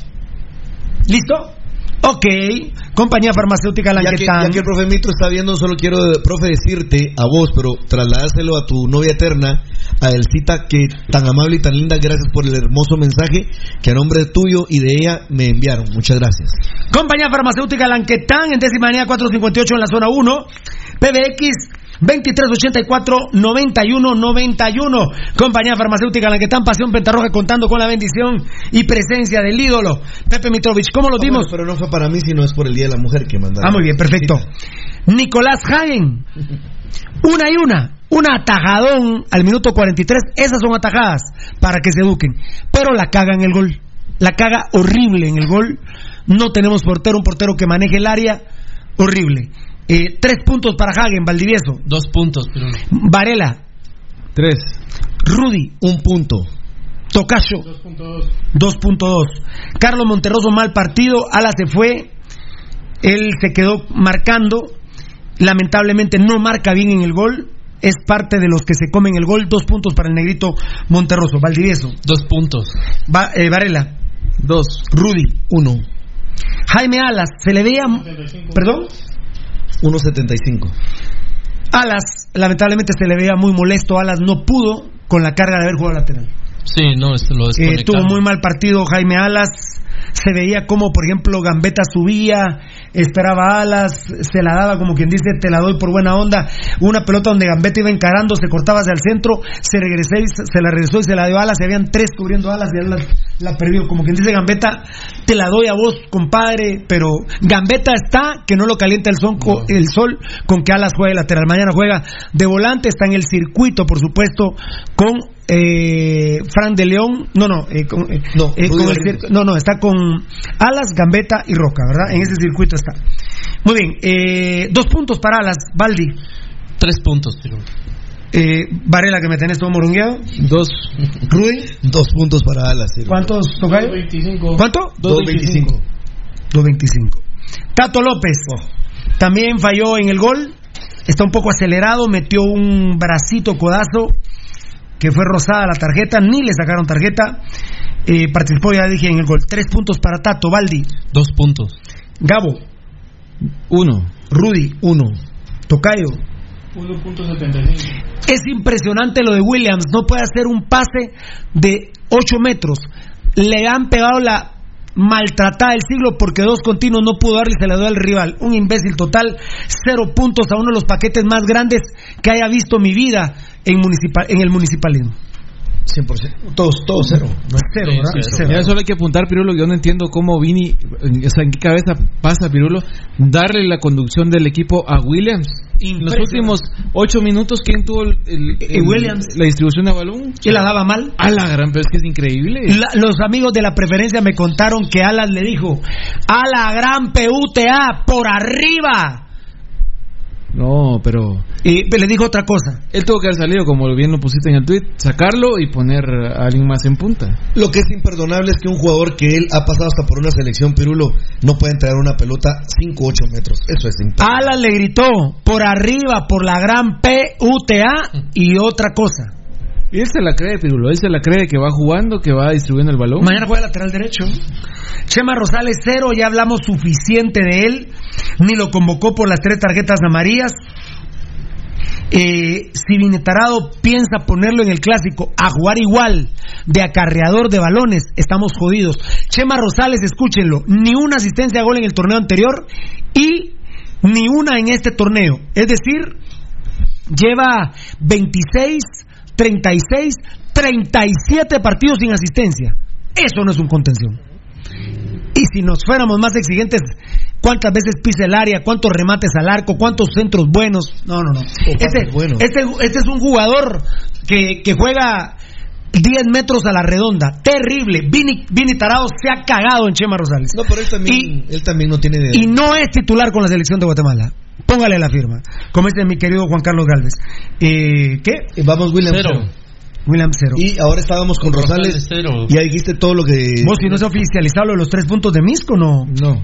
¿Listo? Ok. Compañía Farmacéutica Ya que, Lanquetán. ya que el profe Mitro está viendo, solo quiero, profe, decirte a vos, pero trasladárselo a tu novia eterna, a Elcita, que tan amable y tan linda, gracias por el hermoso mensaje que a nombre tuyo y de ella me enviaron. Muchas gracias. Compañía Farmacéutica Lanquetán, en décima avenida 458 en la zona 1. PBX 2384 9191. Compañía Farmacéutica Lanquetán, Pasión Pentarroja, contando con la bendición y presencia del ídolo. Pepe Mitrovich, ¿cómo lo Ah, bueno, pero no fue para mí, sino es por el Día de la Mujer que mandaron. Ah, muy bien, perfecto. Nicolás Hagen. Una y una. Una atajadón al minuto 43. Esas son atajadas para que se eduquen. Pero la caga en el gol. La caga horrible en el gol. No tenemos portero, un portero que maneje el área. Horrible. Eh, tres puntos para Hagen, Valdivieso. dos puntos pero Varela, Tres. Rudy, Un punto. Tocayo, 2.2. 2.2. Carlos Monterroso, mal partido. Ala se fue. Él se quedó marcando. Lamentablemente no marca bien en el gol. Es parte de los que se comen el gol. Dos puntos para el negrito Monterroso. Valdivieso. dos puntos Va- eh, Varela. Dos. Rudy. Uno. Jaime Alas. Se le veía. Perdón. 1.75. Alas. Lamentablemente se le veía muy molesto. Alas no pudo con la carga de haber jugado lateral. sí no esto lo Eh, tuvo muy mal partido Jaime Alas. Se veía como, por ejemplo, Gambetta subía, esperaba alas, se la daba como quien dice, te la doy por buena onda. Una pelota donde Gambetta iba encarando, se cortaba hacia el centro, se regresó y se se la regresó y se la dio a alas. Y habían tres cubriendo alas y alas la perdió. Como quien dice Gambetta, te la doy a vos, compadre. Pero Gambetta está, que no lo calienta el, son- No. el sol, con que alas juegue lateral. Mañana juega de volante, está en el circuito, por supuesto, con eh, Fran de León, no, no, eh, con, eh, No, eh, con el no, no, está con Alas, Gambetta y Roca, ¿verdad? En ese circuito está. Muy bien, eh, dos puntos para Alas, Baldi. Tres puntos. Eh, Varela, que me tenés todo morungueado. Dos. Rudy, Dos puntos para Alas. ¿cuántos tocayo? 25. ¿Cuánto? 2.25. 2.25. Tato López también falló en el gol. Está un poco acelerado, metió un bracito codazo que fue rosada la tarjeta, ni le sacaron tarjeta. Eh, participó, ya dije, en el gol. Tres puntos para Tato, Baldi, Dos puntos. Gabo, Uno. Rudy, Uno. Tocayo. 1.75. Es impresionante lo de Williams, no puede hacer un pase de 8 metros. Le han pegado la maltratada del siglo porque dos continuos no pudo darle y se le dio al rival. Un imbécil total, cero puntos a uno de los paquetes más grandes que haya visto mi vida en, municipal, en el municipalismo. 100%. Todos, todos cero. No Cero, Sí, ¿verdad? cero. Cero. Ya solo hay que apuntar, Pirulo. Yo no entiendo cómo Vini, o sea, en qué cabeza pasa, Pirulo, darle la conducción del equipo a Williams. En los últimos ocho minutos, ¿quién tuvo el, el- Eh, el- Williams. la distribución de balón? ¿Quién la daba mal? A la gran, pero es que es increíble. La- los amigos de la preferencia me contaron que Alan le dijo a la gran PUTA por arriba. No, pero Y le dijo otra cosa. él tuvo que haber salido, como bien lo pusiste en el tweet, sacarlo y poner a alguien más en punta. Lo que es imperdonable es que un jugador que él ha pasado hasta por una selección Pirulo no puede entregar una pelota 5 o 8 metros. Eso es imperdonable. Alan le gritó por arriba, por la gran PUTA y otra cosa. Y él se la cree, Pirulo. Él se la cree que va jugando, que va distribuyendo el balón. Mañana juega lateral derecho. Chema Rosales cero, ya hablamos suficiente de él. Ni lo convocó por las tres tarjetas amarillas. Eh, si Vinetarado piensa ponerlo en el clásico a jugar igual de acarreador de balones, estamos jodidos. Chema Rosales, escúchenlo, ni una asistencia a gol en el torneo anterior y ni una en este torneo. Es decir, lleva 26, 36, 37 partidos sin asistencia. Eso no es un contención. Y si nos fuéramos más exigentes, ¿cuántas veces pisa el área? ¿Cuántos remates al arco? ¿Cuántos centros buenos? No, no, no. Este, este, este es un jugador que, que juega 10 metros a la redonda. Terrible. Vini, Vini Tarado se ha cagado en Chema Rosales. No, pero él también, él también no tiene... Y no es titular con la selección de Guatemala. Póngale la firma. Como dice mi querido Juan Carlos Galvez. Eh, ¿Qué? Vamos, William. Cero. William Cero. Y ahora estábamos con Rosales. cero. Ya dijiste todo lo que... Vos, si no se ha oficializado lo de los tres puntos de Misco, no. No.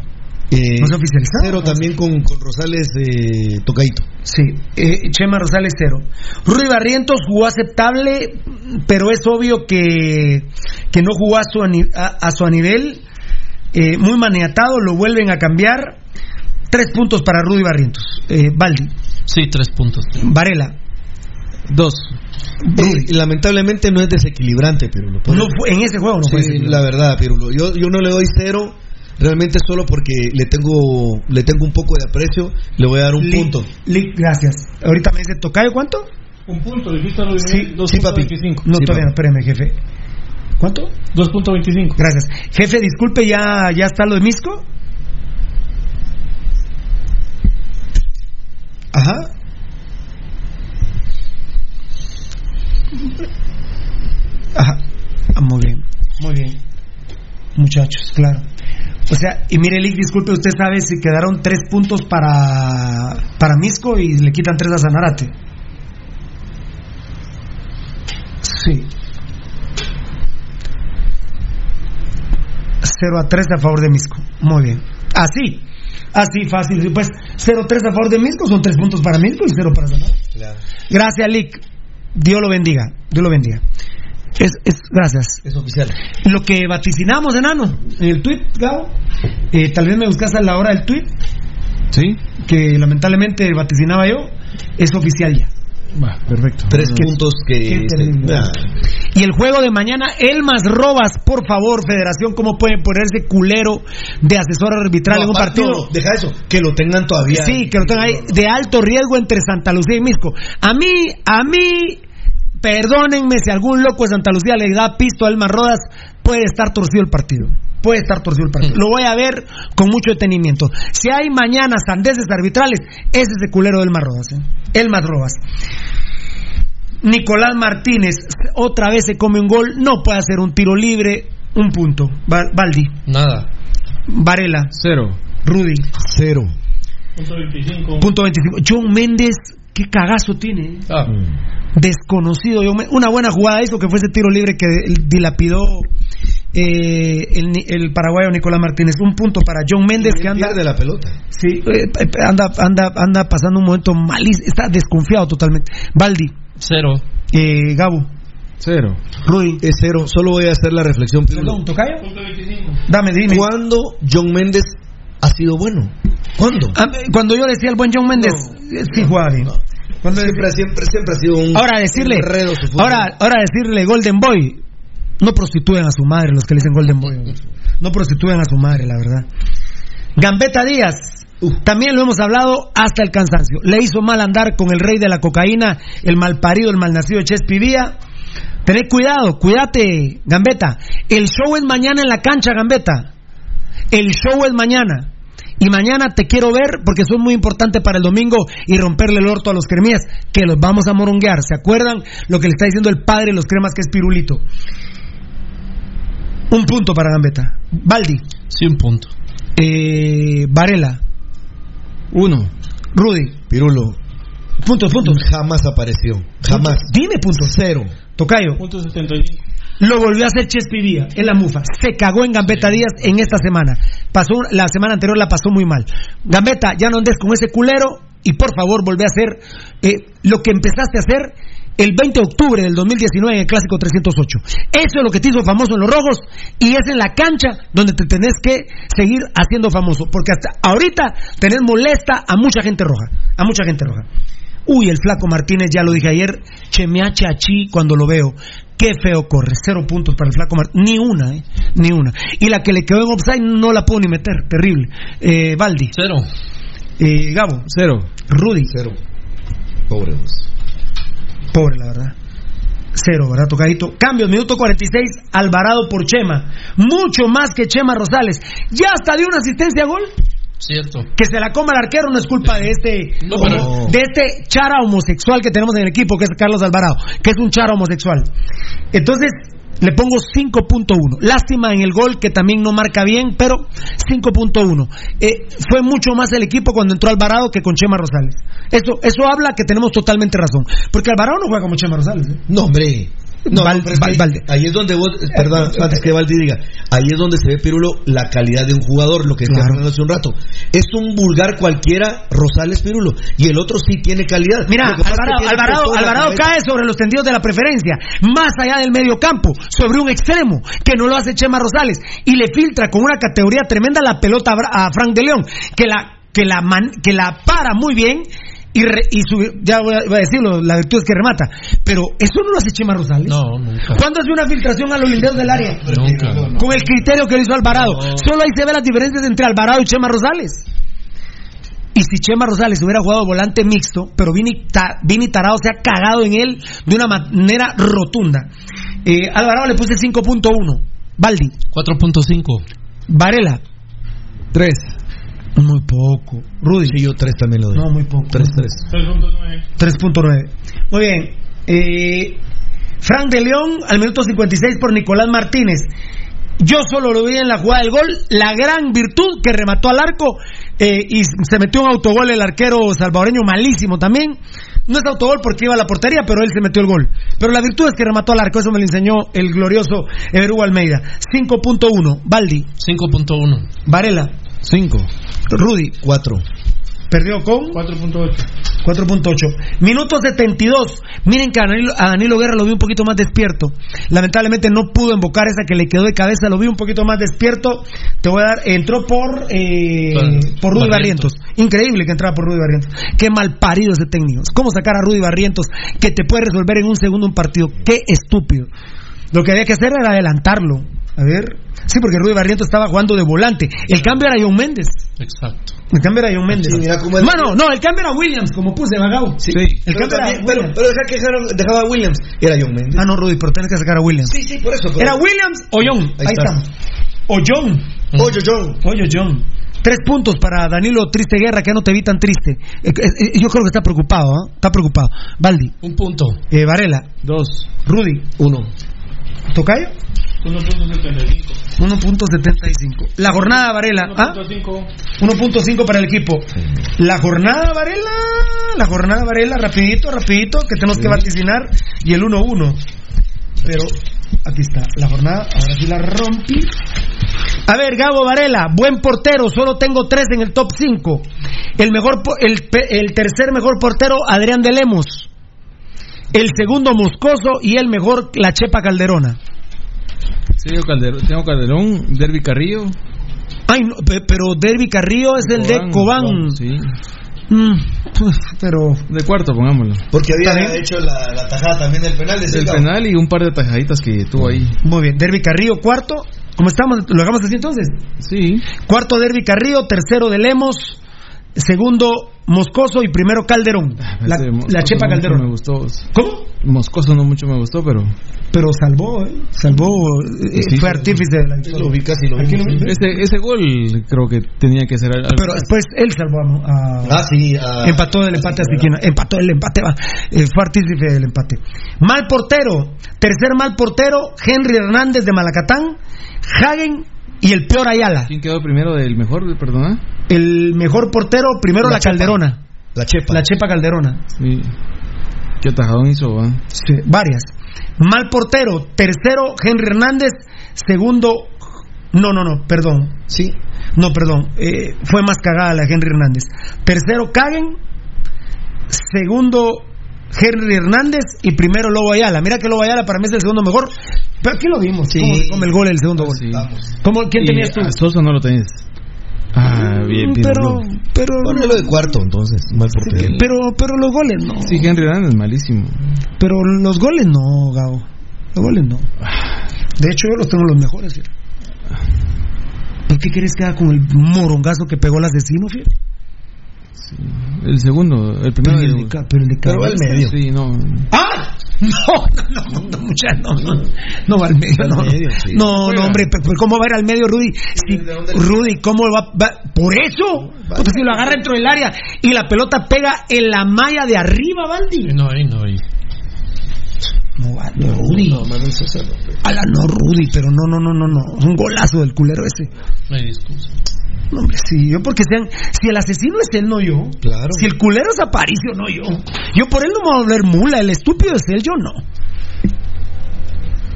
Eh, ¿No se ha oficializado? Cero también con, con Rosales eh, Tocaito. Sí, eh, Chema Rosales cero. Ruy Barrientos jugó aceptable, pero es obvio que, que no jugó a su, ani- a, a su nivel. Eh, muy maniatado, lo vuelven a cambiar. Tres puntos para Rudy Barrientos. Eh, Baldi, Sí, tres puntos. Varela. Dos. Eh, lamentablemente no es desequilibrante, Pirulo. No fue- en ese juego no Sí, fue la verdad, Pirulo. Yo, yo no le doy cero, realmente solo porque le tengo le tengo un poco de aprecio, le voy a dar un punto. Li- gracias. Ahorita me dice, ¿tocayo cuánto? Un punto, dijiste Luis Sí, Miguel, sí, papi. 2.25. No, Sí, todavía no, espérame, jefe. ¿Cuánto? 2.25. Gracias. Jefe, disculpe, ¿ya, ya está lo de Misco? Ajá. Ajá. Ah, muy bien, muy bien. Muchachos, claro. O sea, y mire, Lick, disculpe, usted sabe si quedaron tres puntos para, para Misco y le quitan tres a Zanarate. Sí. 0 a 3 a favor de Misco. Muy bien. Así. Así, fácil. Pues 0 3 a favor de Misco son 3 puntos para Misco y 0 para Zanarate. Gracias, Lick. Dios lo bendiga. Dios lo bendiga. Es, es, gracias. Es oficial. Lo que vaticinamos, enano, en el tweet, Gabo, eh, tal vez me buscas a la hora del tweet, ¿Sí? que lamentablemente vaticinaba yo, es oficial ya. Va, perfecto. Tres puntos que... Este, ah, Y el juego de mañana, Elmas Robas, por favor, Federación, ¿cómo pueden ponerse culero de asesor arbitral en un partido? no, deja eso, que lo tengan todavía. Sí, que lo tengan ahí, de alto riesgo entre Santa Lucía y Misco. A mí, a mí, perdónenme si algún loco de Santa Lucía le da pisto a Elmas Rodas, puede estar torcido el partido. Puede estar torcido el partido. Lo voy a ver con mucho detenimiento. Si hay mañana sandeces arbitrales, ese es el culero de Elmas Rodas. ¿eh? Elmas Rodas. Nicolás Martínez otra vez se come un gol, no puede hacer un tiro libre, un punto. Baldi, Nada. Varela, Cero. Rudy, Cero. Punto 25. punto 25. John Méndez, qué cagazo tiene. ¿eh? Ah, Desconocido. John Men- Una buena jugada hizo que fue ese tiro libre que dilapidó eh, el, ni- el paraguayo Nicolás Martínez. Un punto para John Méndez que anda. pierde la pelota. Sí, eh, eh, anda, anda, anda pasando un momento malísimo. Está desconfiado totalmente. Baldi, cero. eh, Gabo, Cero. Rudy. Es cero. Solo voy a hacer la reflexión. Perdón, ¿tocayo? Dame, dime. ¿Cuándo John Méndez ha sido bueno? ¿Cuándo? Ah, Cuando yo decía el buen John Méndez, eh, sí jugaba bien. Cuando Siempre, siempre, siempre ha sido un. Ahora decirle, ahora, ahora decirle Golden Boy, no prostituyen a su madre los que le dicen Golden Boy, no prostituyen a su madre, la verdad. Gambetta Díaz, también lo hemos hablado hasta el cansancio. Le hizo mal andar con el rey de la cocaína, el malparido, el malnacido Chespi Vía. Tened cuidado, cuídate, Gambetta. El show es mañana en la cancha, Gambetta. El show es mañana. Y mañana te quiero ver porque son muy importante para el domingo y romperle el orto a los cremías, que los vamos a moronguear. ¿Se acuerdan lo que le está diciendo el padre de los cremas que es pirulito? Un punto para Gambetta. Baldi, Sí, un punto. eh, Varela, Uno. Rudy. Pirulo. Puntos, puntos. Jamás apareció. Jamás. Dime puntos. Cero. Tocayo. Punto 75. Lo volvió a hacer Chespi Vía en la mufa. Se cagó en Gambetta Díaz en esta semana. Pasó la semana anterior la pasó muy mal. Gambetta, ya no andes con ese culero y por favor volvé a hacer eh, lo que empezaste a hacer el 20 de octubre del 2019 en el Clásico 308. Eso es lo que te hizo famoso en los rojos y es en la cancha donde te tenés que seguir haciendo famoso. Porque hasta ahorita tenés molesta a mucha gente roja. A mucha gente roja. Uy, el flaco Martínez, ya lo dije ayer, chemeache achí cuando lo veo. Qué feo corre, cero puntos para el flaco Martínez, ni una, ¿eh? Ni una. Y la que le quedó en offside no la puedo ni meter, terrible. Eh, Baldi, Cero. eh, Gabo, Cero. Rudy, Cero. Pobre vos. pobre la verdad. Cero, ¿verdad, tocadito? Cambios, minuto 46, Alvarado por Chema. Mucho más que Chema Rosales. Ya hasta dio una asistencia a gol. Cierto. Que se la coma el arquero no es culpa de este No, homo- pero- de este chara homosexual que tenemos en el equipo, que es Carlos Alvarado, que es un chara homosexual. Entonces, le pongo 5.1. Lástima en el gol que también no marca bien, pero 5.1. Eh, fue mucho más el equipo cuando entró Alvarado que con Chema Rosales. Eso, eso habla que tenemos totalmente razón. Porque Alvarado no juega como Chema Rosales. ¿eh? No, hombre. No, Val- no, pero es Val- que Valde. ahí es donde vos, perdón, antes que Valdi diga, ahí es donde se ve Pirulo la calidad de un jugador, lo que decía Claro. Hace un rato. Es un vulgar cualquiera Rosales Pirulo, y el otro sí tiene calidad. Mira, Alvarado, Alvarado, Alvarado cae sobre los tendidos de la preferencia, más allá del medio campo, sobre un extremo, que no lo hace Chema Rosales, y le filtra con una categoría tremenda la pelota a Frank de León, que la, que la, man- que la para muy bien. Y, re- y su- ya voy a, voy a decirlo, la virtud es que remata. Pero eso no lo hace Chema Rosales. No, nunca. ¿Cuándo hace una filtración a los linderos del área? Nunca. Con el criterio que le hizo Alvarado. Solo ahí se ve las diferencias entre Alvarado y Chema Rosales. Y si Chema Rosales hubiera jugado volante mixto, pero Vini, Ta- Vini Tarado se ha cagado en él de una manera rotunda. Eh, Alvarado le puse 5.1. Baldi, 4.5. Varela, Tres. Muy poco. Rudy, Sí, yo tres también lo doy. no, muy poco. Tres, tres. 3.9. 3.9. Muy bien. Eh, Frank de León al minuto 56 por Nicolás Martínez. Yo solo lo vi en la jugada del gol, la gran virtud que remató al arco eh, y se metió un autogol el arquero salvadoreño malísimo también. No es autogol porque iba a la portería, pero él se metió el gol. Pero la virtud es que remató al arco, eso me lo enseñó el glorioso Everú Almeida. 5.1, Baldi, 5.1. Varela, Cinco. Rudy, Cuatro. perdió con 4.8. 4.8. Minuto 72. Miren que a Danilo, a Danilo Guerra lo vi un poquito más despierto. Lamentablemente no pudo invocar esa que le quedó de cabeza. Lo vi un poquito más despierto. Te voy a dar. Entró por, eh, Por- por Rudy Barrientos. Barrientos. Increíble que entraba por Rudy Barrientos. Qué mal parido ese técnico. ¿Cómo sacar a Rudy Barrientos que te puede resolver en un segundo un partido? Qué estúpido. Lo que había que hacer era adelantarlo. A ver. Sí, porque Rudy Barrientos estaba jugando de volante. El cambio era John Méndez. Exacto. El cambio era John Méndez. Sí, mira cómo él- Mano, no, el cambio era Williams, como puse Vagao. Sí. El Pero, cambio era también- pero, Williams. pero deja que dejaron- dejaba a Williams. Era John Mendes. Ah, no, Rudy, pero tienes que sacar a Williams. Sí, sí, por eso. pero- ¿Era Williams o John? Ahí, Ahí está. estamos. O John. Oye, John. Oye, John. Tres puntos para Danilo Triste Guerra, que ya no te vi tan triste. Eh, eh, eh, yo creo que está preocupado, ¿ah? Está preocupado. Baldi, Un punto. eh, Varela, Dos. Rudy, Uno. Tocayo. 1.75. 1.75. La jornada Varela, ¿ah? 1.5. 1.5 para el equipo. La jornada Varela, la jornada Varela, rapidito, rapidito, que tenemos que vaticinar y el 1-1. Pero aquí está, la jornada, ahora sí la rompí. A ver, Gabo Varela, buen portero, solo tengo tres en el top 5. El mejor, po- el, pe- el tercer mejor portero, Adrián de Lemos. El segundo, Moscoso. Y el mejor, La Chepa Calderona. Sí, tengo Calderón, tengo Calderón Derby Carrillo. Ay, no, pe- pero Derby Carrillo es el de Cobán. Sí. Mm, pues, pero De cuarto, pongámoslo. Porque había hecho la, la tajada también del penal. de El Silva. penal y un par de tajaditas que tuvo ahí. muy bien. Derby Carrillo, cuarto. ¿Cómo estamos? ¿Lo hagamos así entonces? Sí. Cuarto Derby Carrillo, tercero de Lemos, segundo Moscoso y primero Calderón. La, Ese la Moscoso Chepa Calderón. Me gustó. ¿Cómo? Moscoso no mucho me gustó, pero. Pero salvó, ¿eh? Salvó, eh, Sí, fue sí, artífice de la Lo vi casi lo lo. Ese, ese gol creo que tenía que ser algo. Pero después él salvó a... a- Ah, sí. Empató el empate a Siquina. Empató el empate, va. Eh, fue artífice del empate. Mal portero. Tercer mal portero, Henry Hernández de Malacatán, Hagen y el peor Ayala. ¿Quién quedó primero del mejor, perdona? El mejor portero, primero la, La. Calderona. La chepa. La Chepa Calderona. Sí. ¿Qué atajadón hizo, va? Sí, varias. Mal portero, tercero Henry Hernández, segundo no, no, no, perdón. Sí. No, perdón. eh, fue más cagada la Henry Hernández. Tercero Kagen, segundo Henry Hernández y primero Lobo Ayala. Mira que Lobo Ayala para mí es el segundo mejor. Pero aquí lo vimos. Sí. ¿Cómo se come el gol el segundo gol? Sí. ¿Cómo, ¿Quién tenías tú? a Sosa no lo tenés. Ah, bien, bien. pero, pero, Ponelo de cuarto, entonces. Mal portero. pero, pero los goles no. Sí, Henry Hernández, malísimo. Pero los goles no, Gabo. Los goles no. De hecho, yo los tengo los mejores. fíjate. ¿Por qué quieres que haga con el morongazo que pegó el asesino, fíjate? El segundo, el primero. Pero el de, pero el de Pero cabeza. medio. Sí, no. ¡Ah! No, no, no, no, no, no, no va al medio, no, no, no, hombre, ¿cómo va a ir al medio, Rudy? Si- ¿De dónde- Rudy, ¿cómo va, Por eso, Puta, si lo agarra dentro del área y la pelota pega en la malla de arriba, Baldi. No no. No no, Rudy. No, Manuel pero- Ala, no, Rudy, pero no, no, no, no, no. Un golazo del culero ese. No hay discusión. No, hombre, sí, yo porque sean. Si el asesino es él, no yo. Claro. Si el culero es Aparicio, no yo. Yo por él no me voy a volver mula. El estúpido es él, yo no.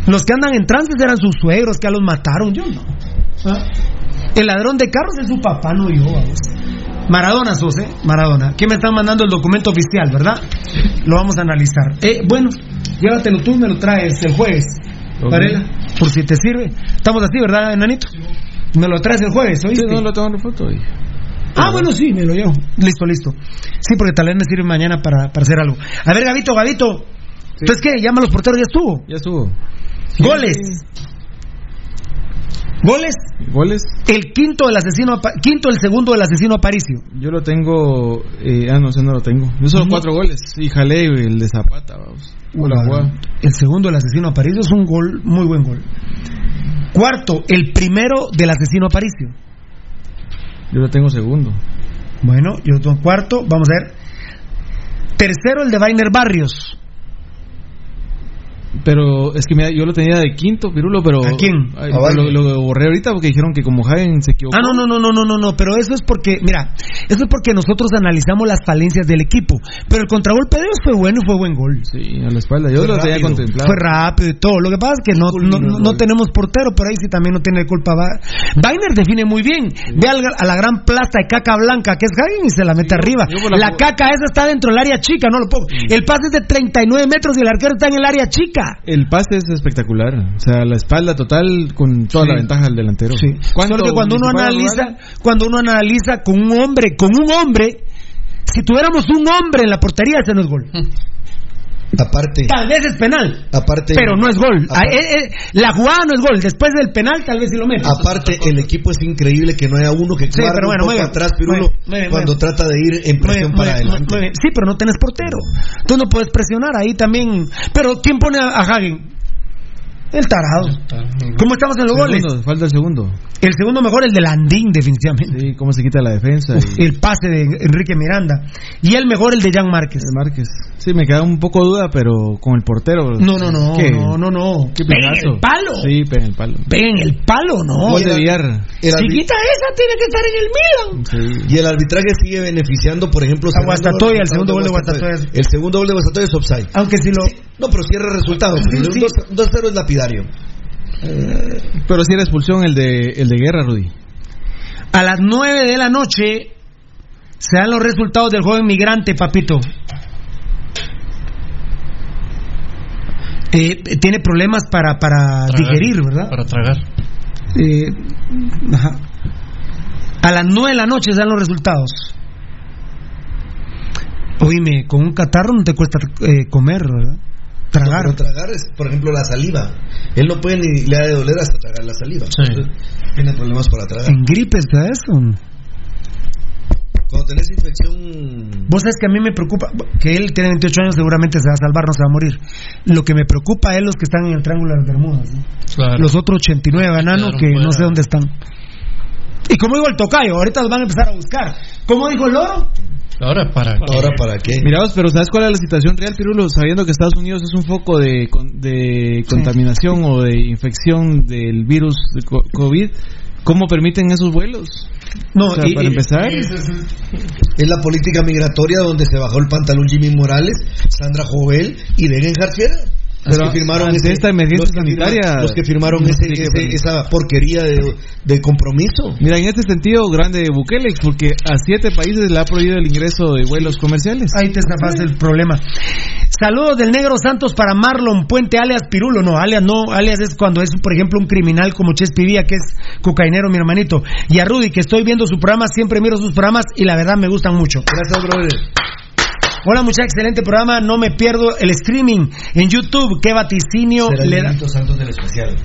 Los que andan en trances eran sus suegros, que a los mataron, yo no. ¿Ah? El ladrón de carros es su papá, no yo. Maradona sos, ¿eh? Maradona. Aquí me están mandando el documento oficial, ¿verdad? Lo vamos a analizar. Eh, bueno, llévatelo tú, me lo traes el jueves. Ok. Varela, por si te sirve. Estamos así, ¿verdad, enanito? Me lo traes el jueves, Sí, ¿oíste? no lo toman foto. Y... Ah, bueno, sí, me lo llevo. Listo, listo. Sí, porque tal vez me sirve mañana para, para hacer algo. A ver, Gavito, Gavito. Entonces, ¿qué? Llama a los porteros, ya estuvo. Ya estuvo. Goles. Goles. ¿Goles? El quinto del asesino, quinto el segundo del asesino Aparicio. Yo lo tengo. Eh, ah, no sé, no lo tengo. Yo solo cuatro goles. Y jalé el de Zapata, vamos. Hola. El segundo del asesino Aparicio es un gol, muy buen gol. Cuarto, el primero del asesino Aparicio. Yo lo tengo segundo. Bueno, yo tengo cuarto, vamos a ver. Tercero, el de Vainer Barrios. Pero es que mira, yo lo tenía de quinto, Pirulo, pero. ¿A quién? Ay, A lo, borré ahorita porque dijeron que como Jaén se equivocó. Ah, no, no, no, no, no, no, no, pero eso es porque, mira, eso es porque nosotros analizamos las falencias del equipo. Pero el contragolpe de ellos fue bueno y fue buen gol. Sí, a la espalda. Yo Fue lo tenía rápido. contemplado. Fue rápido y todo. Lo que pasa es que no, no, no- no tenemos portero, pero ahí sí también no tiene culpa. Weiner define muy bien. Ve al- a la gran plasta de caca blanca que es Hagen y se la mete arriba. por la La caca esa está dentro del área chica, no lo puedo. El pase es de 39 metros y el arquero está en el área chica. El pase es espectacular. O sea, la espalda total con toda Sí. la ventaja del delantero. Sí. ¿Cuánto Solo que cuando uno analiza, rural? cuando uno analiza con un hombre, con un hombre, si tuviéramos un hombre en la portería, ese no es gol. Aparte, Tal vez es penal, aparte. pero no es gol. Aparte, eh, eh, la jugada no es gol. Después del penal, tal vez sí lo mete. aparte, el equipo es increíble que no haya uno que Sí, pero bueno, un poco bien. atrás, Pirulo, bien, bien, cuando trata de ir en presión para adelante. Sí, pero no tenés portero. Tú no puedes presionar ahí también. Pero ¿quién pone a, a Hagen? El tarado. ¿Cómo estamos en los goles? Falta el segundo. El segundo mejor, el de Landín, definitivamente. Sí, cómo se quita la defensa. y- El pase de Enrique Miranda. Y el mejor, el de Jan Márquez. el Márquez. Sí, me queda un poco duda, pero con el portero. No, no, no, ¿Qué? no, no, no. ¿Qué Peguen el palo. Sí, pega en el palo. Peguen el palo, no. Gol de Villar. Si quita esa, tiene que estar en el Milan. Sí. Y el arbitraje sigue beneficiando, por ejemplo, A Guastatoya, el segundo gol de Guastatoya. El segundo gol de Guastatoya es offside. Aunque si lo. No, pero cierra el resultado. porque Sí. Un 2 un 2-0 es lapidario. Pero sí era expulsión el de, el de guerra, Rudy. A las 9 de la noche se dan los resultados del joven migrante, papito. Eh, tiene problemas para, para Tragar. digerir, ¿verdad? Para tragar. Eh, ajá. A las 9 de la noche se dan los resultados. Oíme, con un catarro no te cuesta eh, comer, ¿verdad? Tragar. No, tragar es, por ejemplo, la saliva. Él no puede ni le ha de doler hasta tragar la saliva. Sí. Entonces, tiene problemas para tragar. En gripe está eso. Cuando tenés infección. Vos sabés que a mí me preocupa, que él tiene 28 años, seguramente se va a salvar, no se va a morir. Lo que me preocupa es los que están en el Triángulo de las Bermudas. ¿no? Claro. Los otros 89 bananos Quedaron que no sé dónde están. Y como digo el tocayo, ahorita los van a empezar a buscar. ¿Cómo dijo el loro? Ahora para qué? ¿Ahora para qué? Mira vos, pero ¿sabes cuál es la situación real, Pirulo? Sabiendo que Estados Unidos es un foco de, de contaminación o de infección del virus de co- COVID, ¿cómo permiten esos vuelos? No, O sea, y- para y- empezar, Es la política migratoria donde se bajó el pantalón Jimmy Morales, Sandra Jovel y Degen Los Pero que firmaron ante ese- esta emergencia los que firma- sanitaria, los que firmaron no ese- ese- esa porquería de, de compromiso. mira, en este sentido, grande Bukele, porque a siete países le ha prohibido el ingreso de vuelos comerciales. Ahí te zafaste el problema. Saludos del Negro Santos para Marlon Puente, alias Pirulo. No, alias no, alias es cuando es, por ejemplo, un criminal como Chespi Villa, que es cocainero, mi hermanito. Y a Rudy, que estoy viendo su programa, siempre miro sus programas y la verdad me gustan mucho. Gracias, brother. Hola muchachos, excelente programa. No me pierdo el streaming en YouTube. Qué vaticinio Será le da. Benito Santos del especial.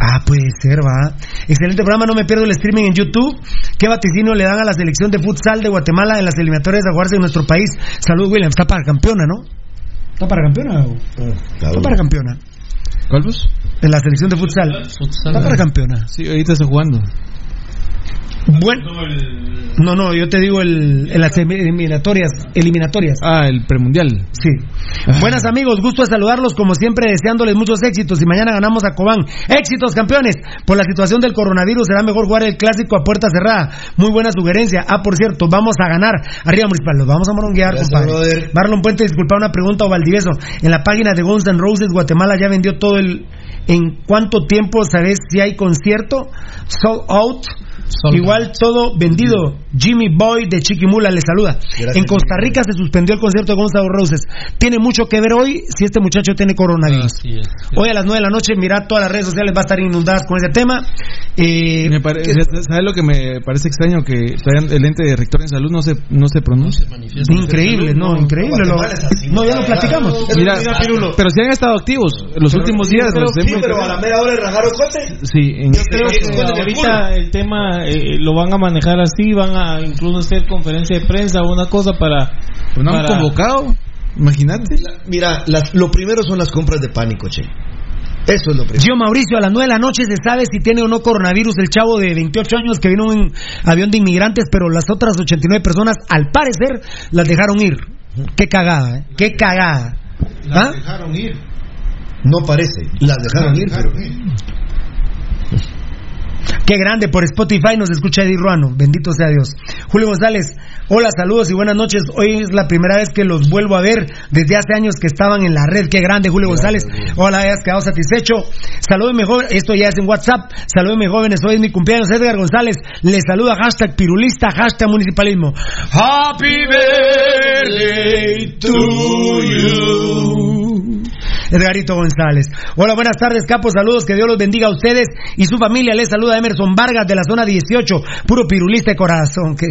Ah, puede ser, va. Excelente programa, no me pierdo el streaming en YouTube. ¿Qué vaticinio le dan a la selección de futsal de Guatemala en las eliminatorias a jugarse en nuestro país? Salud, William. Está para campeona, ¿no? ¿Está para campeona? o? Está para campeona. ¿Cuál vos? En la selección de futsal. Futsal. Está para campeona. Sí, ahorita está jugando. Bueno. No, no, yo te digo el, en las eliminatorias. Eliminatorias. Ah, el premundial. Sí. Buenas amigos, gusto de saludarlos como siempre deseándoles muchos éxitos y mañana ganamos a Cobán. Éxitos campeones. Por la situación del coronavirus será mejor jugar el clásico a puerta cerrada. Muy buena sugerencia. Ah, por cierto, vamos a ganar. Arriba municipal, los vamos a moronguear, compadre. Marlon Puente, disculpa una pregunta o Valdivieso. En la página de Guns N' Roses Guatemala ya vendió todo el ¿En cuánto tiempo sabes si hay concierto? Sold out. Igual todo vendido. Jimmy Boy de Chiquimula le saluda. Gracias, en Costa Rica se suspendió el concierto de N' Roses. Tiene mucho que ver hoy si este muchacho tiene coronavirus. Así es. Hoy a las 9 de la noche, mira, todas las redes sociales va a estar inundadas con ese tema. Eh, Me pare- ¿Sabes lo que me parece extraño? Que el ente de rector en salud no se, no se pronuncia. Increíble, no, increíble. lo- así, no, ya lo la platicamos. Mira, pero si han estado activos los últimos días. los Sí, pero a la mera hora de rajar ocote. Sí, en Yo este creo que el ahorita el tema eh, lo van a manejar así, van a incluso hacer conferencia de prensa o una cosa para... Pues no han para- convocado. Imagínate. La- mira, las- lo primero son las compras de pánico, che. Eso es lo primero. Gio Mauricio, a las 9 de la noche se sabe si tiene o no coronavirus el chavo de 28 años que vino en un avión de inmigrantes, pero las otras 89 personas, al parecer, las dejaron ir. Qué cagada, ¿eh? Qué cagada. ¿Ah? dejaron ir. No parece. Las dejaron ir, pero. Qué grande, por Spotify nos escucha Eddie Ruano, bendito sea Dios. Julio González, hola, saludos y buenas noches. Hoy es la primera vez que los vuelvo a ver desde hace años que estaban en la red. Qué grande, Julio González. Hola, hayas quedado satisfecho. Salúdeme, joven. Esto ya es en WhatsApp. Salúdeme, jóvenes. Hoy es mi cumpleaños. Edgar González le saluda. Hashtag pirulista, hashtag municipalismo. Happy birthday to you. Edgarito González. Hola, buenas tardes, capos. Saludos, que Dios los bendiga a ustedes y su familia. Les saluda Emerson Vargas de la zona 18, puro pirulista de corazón. ¿Qué?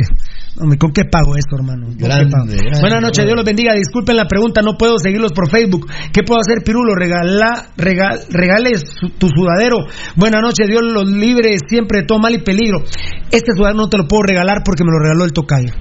Hombre, ¿Con qué pago esto, hermano? ¿Con qué Grande, pago? grande, Buenas noches. Dios los bendiga. Disculpen la pregunta, no puedo seguirlos por Facebook. ¿Qué puedo hacer, Pirulo? Regala, regal, regale su- tu sudadero. Buenas noches, Dios los libre siempre de todo mal y peligro. Este sudadero no te lo puedo regalar porque me lo regaló el tocayo.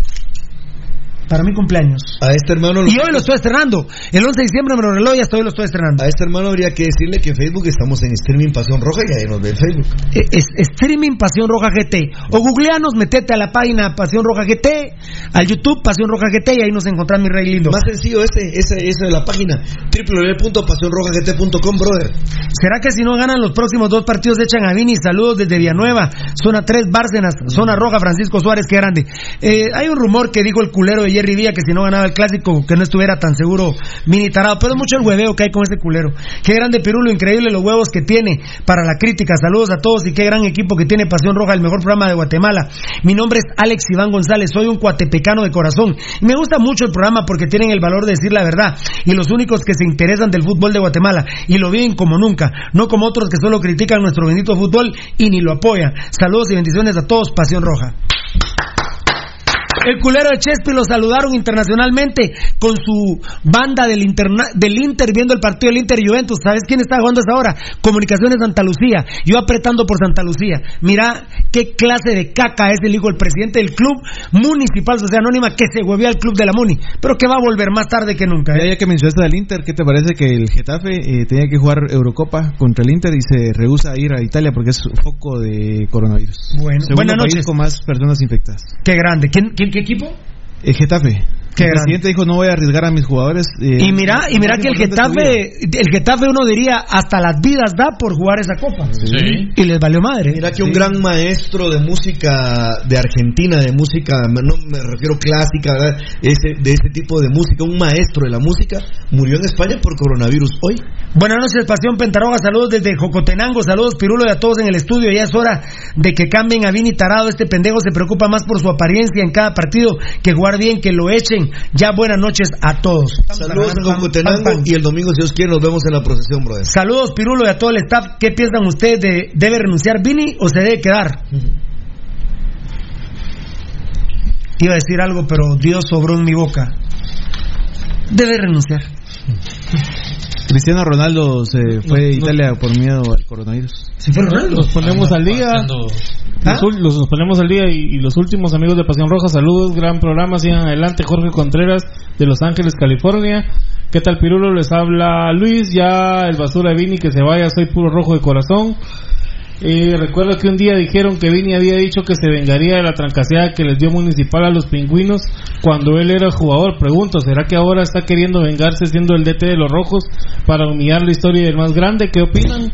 Para mi cumpleaños. A este hermano Y hoy lo estoy estrenando. El 11 de diciembre me lo reloj y hasta hoy lo estoy estrenando. a este hermano habría que decirle que en Facebook estamos en streaming Pasión Roja y ahí nos ve en Facebook. Es- streaming Pasión Roja GT. O googleanos, metete a la página Pasión Roja GT, al YouTube Pasión Roja GT y ahí nos encontrás mi rey lindo. Más sencillo ese, ese, esa es la página www.pasionrojagt.com, brother. ¿Será que si no ganan los próximos dos partidos echan a Vini? Saludos desde Villanueva, zona 3, Bárcenas, zona roja, Francisco Suárez, qué grande. Eh, hay un rumor que dijo el culero de Jerry Villa que si no ganaba el clásico, que no estuviera tan seguro Vini Tarado, pero es mucho el hueveo que hay con ese culero. Qué grande Pirulo, increíble los huevos que tiene para la crítica. Saludos a todos y qué gran equipo que tiene Pasión Roja, el mejor programa de Guatemala. Mi nombre es Alex Iván González, soy un cuatepecano de corazón. Me gusta mucho el programa porque tienen el valor de decir la verdad y los únicos que se interesan del fútbol de Guatemala y lo viven como nunca, no como otros que solo critican nuestro bendito fútbol y ni lo apoyan. Saludos y bendiciones a todos, Pasión Roja. El culero de Chespi lo saludaron internacionalmente con su banda del, interna- del Inter viendo el partido del Inter Juventus. ¿Sabes quién está jugando esa hora? Comunicaciones Santa Lucía. Yo apretando por Santa Lucía. Mira qué clase de caca es el hijo del presidente del club municipal Sociedad Anónima que se huevía al club de la Muni, pero que va a volver más tarde que nunca. ¿eh? Ya, ya que mencionaste al Inter, ¿qué te parece que el Getafe eh, tenía que jugar Eurocopa contra el Inter y se rehúsa a ir a Italia porque es foco de coronavirus? Bueno, Segundo buenas país noches. con más personas infectadas. Qué grande. ¿Quién, quién- qué equipo? El Getafe. Qué el grande. presidente dijo no voy a arriesgar a mis jugadores. eh, Y mira, y mira que el importante su vida". Getafe, el Getafe uno diría hasta las vidas da por jugar esa copa. Sí. Y les valió madre. Mira que un gran maestro de música de Argentina, de música, no me refiero clásica, ¿verdad? Ese, de ese tipo de música, un maestro de la música, murió en España por coronavirus hoy. Buenas noches, Pasión Pentaroga. Saludos desde Jocotenango. Saludos, Pirulo, y a todos en el estudio. Ya es hora de que cambien a Vini Tarado. Este pendejo se preocupa más por su apariencia en cada partido que jugar bien, que lo echen. Ya buenas noches a todos. Saludos en y el domingo, si Dios quiere, nos vemos en la procesión, brother. Saludos, Pirulo, y a todo el staff. ¿Qué piensan ustedes de debe renunciar Vini o se debe quedar? Iba a decir algo, pero Dios sobró en mi boca. Debe renunciar. Cristiano Ronaldo se fue a Italia por miedo al coronavirus. ¿Se fue Ronaldo? Nos ponemos al día. Pasando- ¿Ah? Los- nos ponemos al día y, y los últimos amigos de Pasión Roja, saludos, gran programa, sigan adelante, Jorge Contreras de Los Ángeles, California. ¿Qué tal Pirulo? Les habla Luis, ya el basura de Vini que se vaya, soy puro rojo de corazón. Eh, recuerdo que un día dijeron que Vini había dicho que se vengaría de la trancaseada que les dio Municipal a los pingüinos cuando él era jugador. Pregunto, ¿será que ahora está queriendo vengarse siendo el DT de los rojos para humillar la historia del más grande? ¿Qué opinan?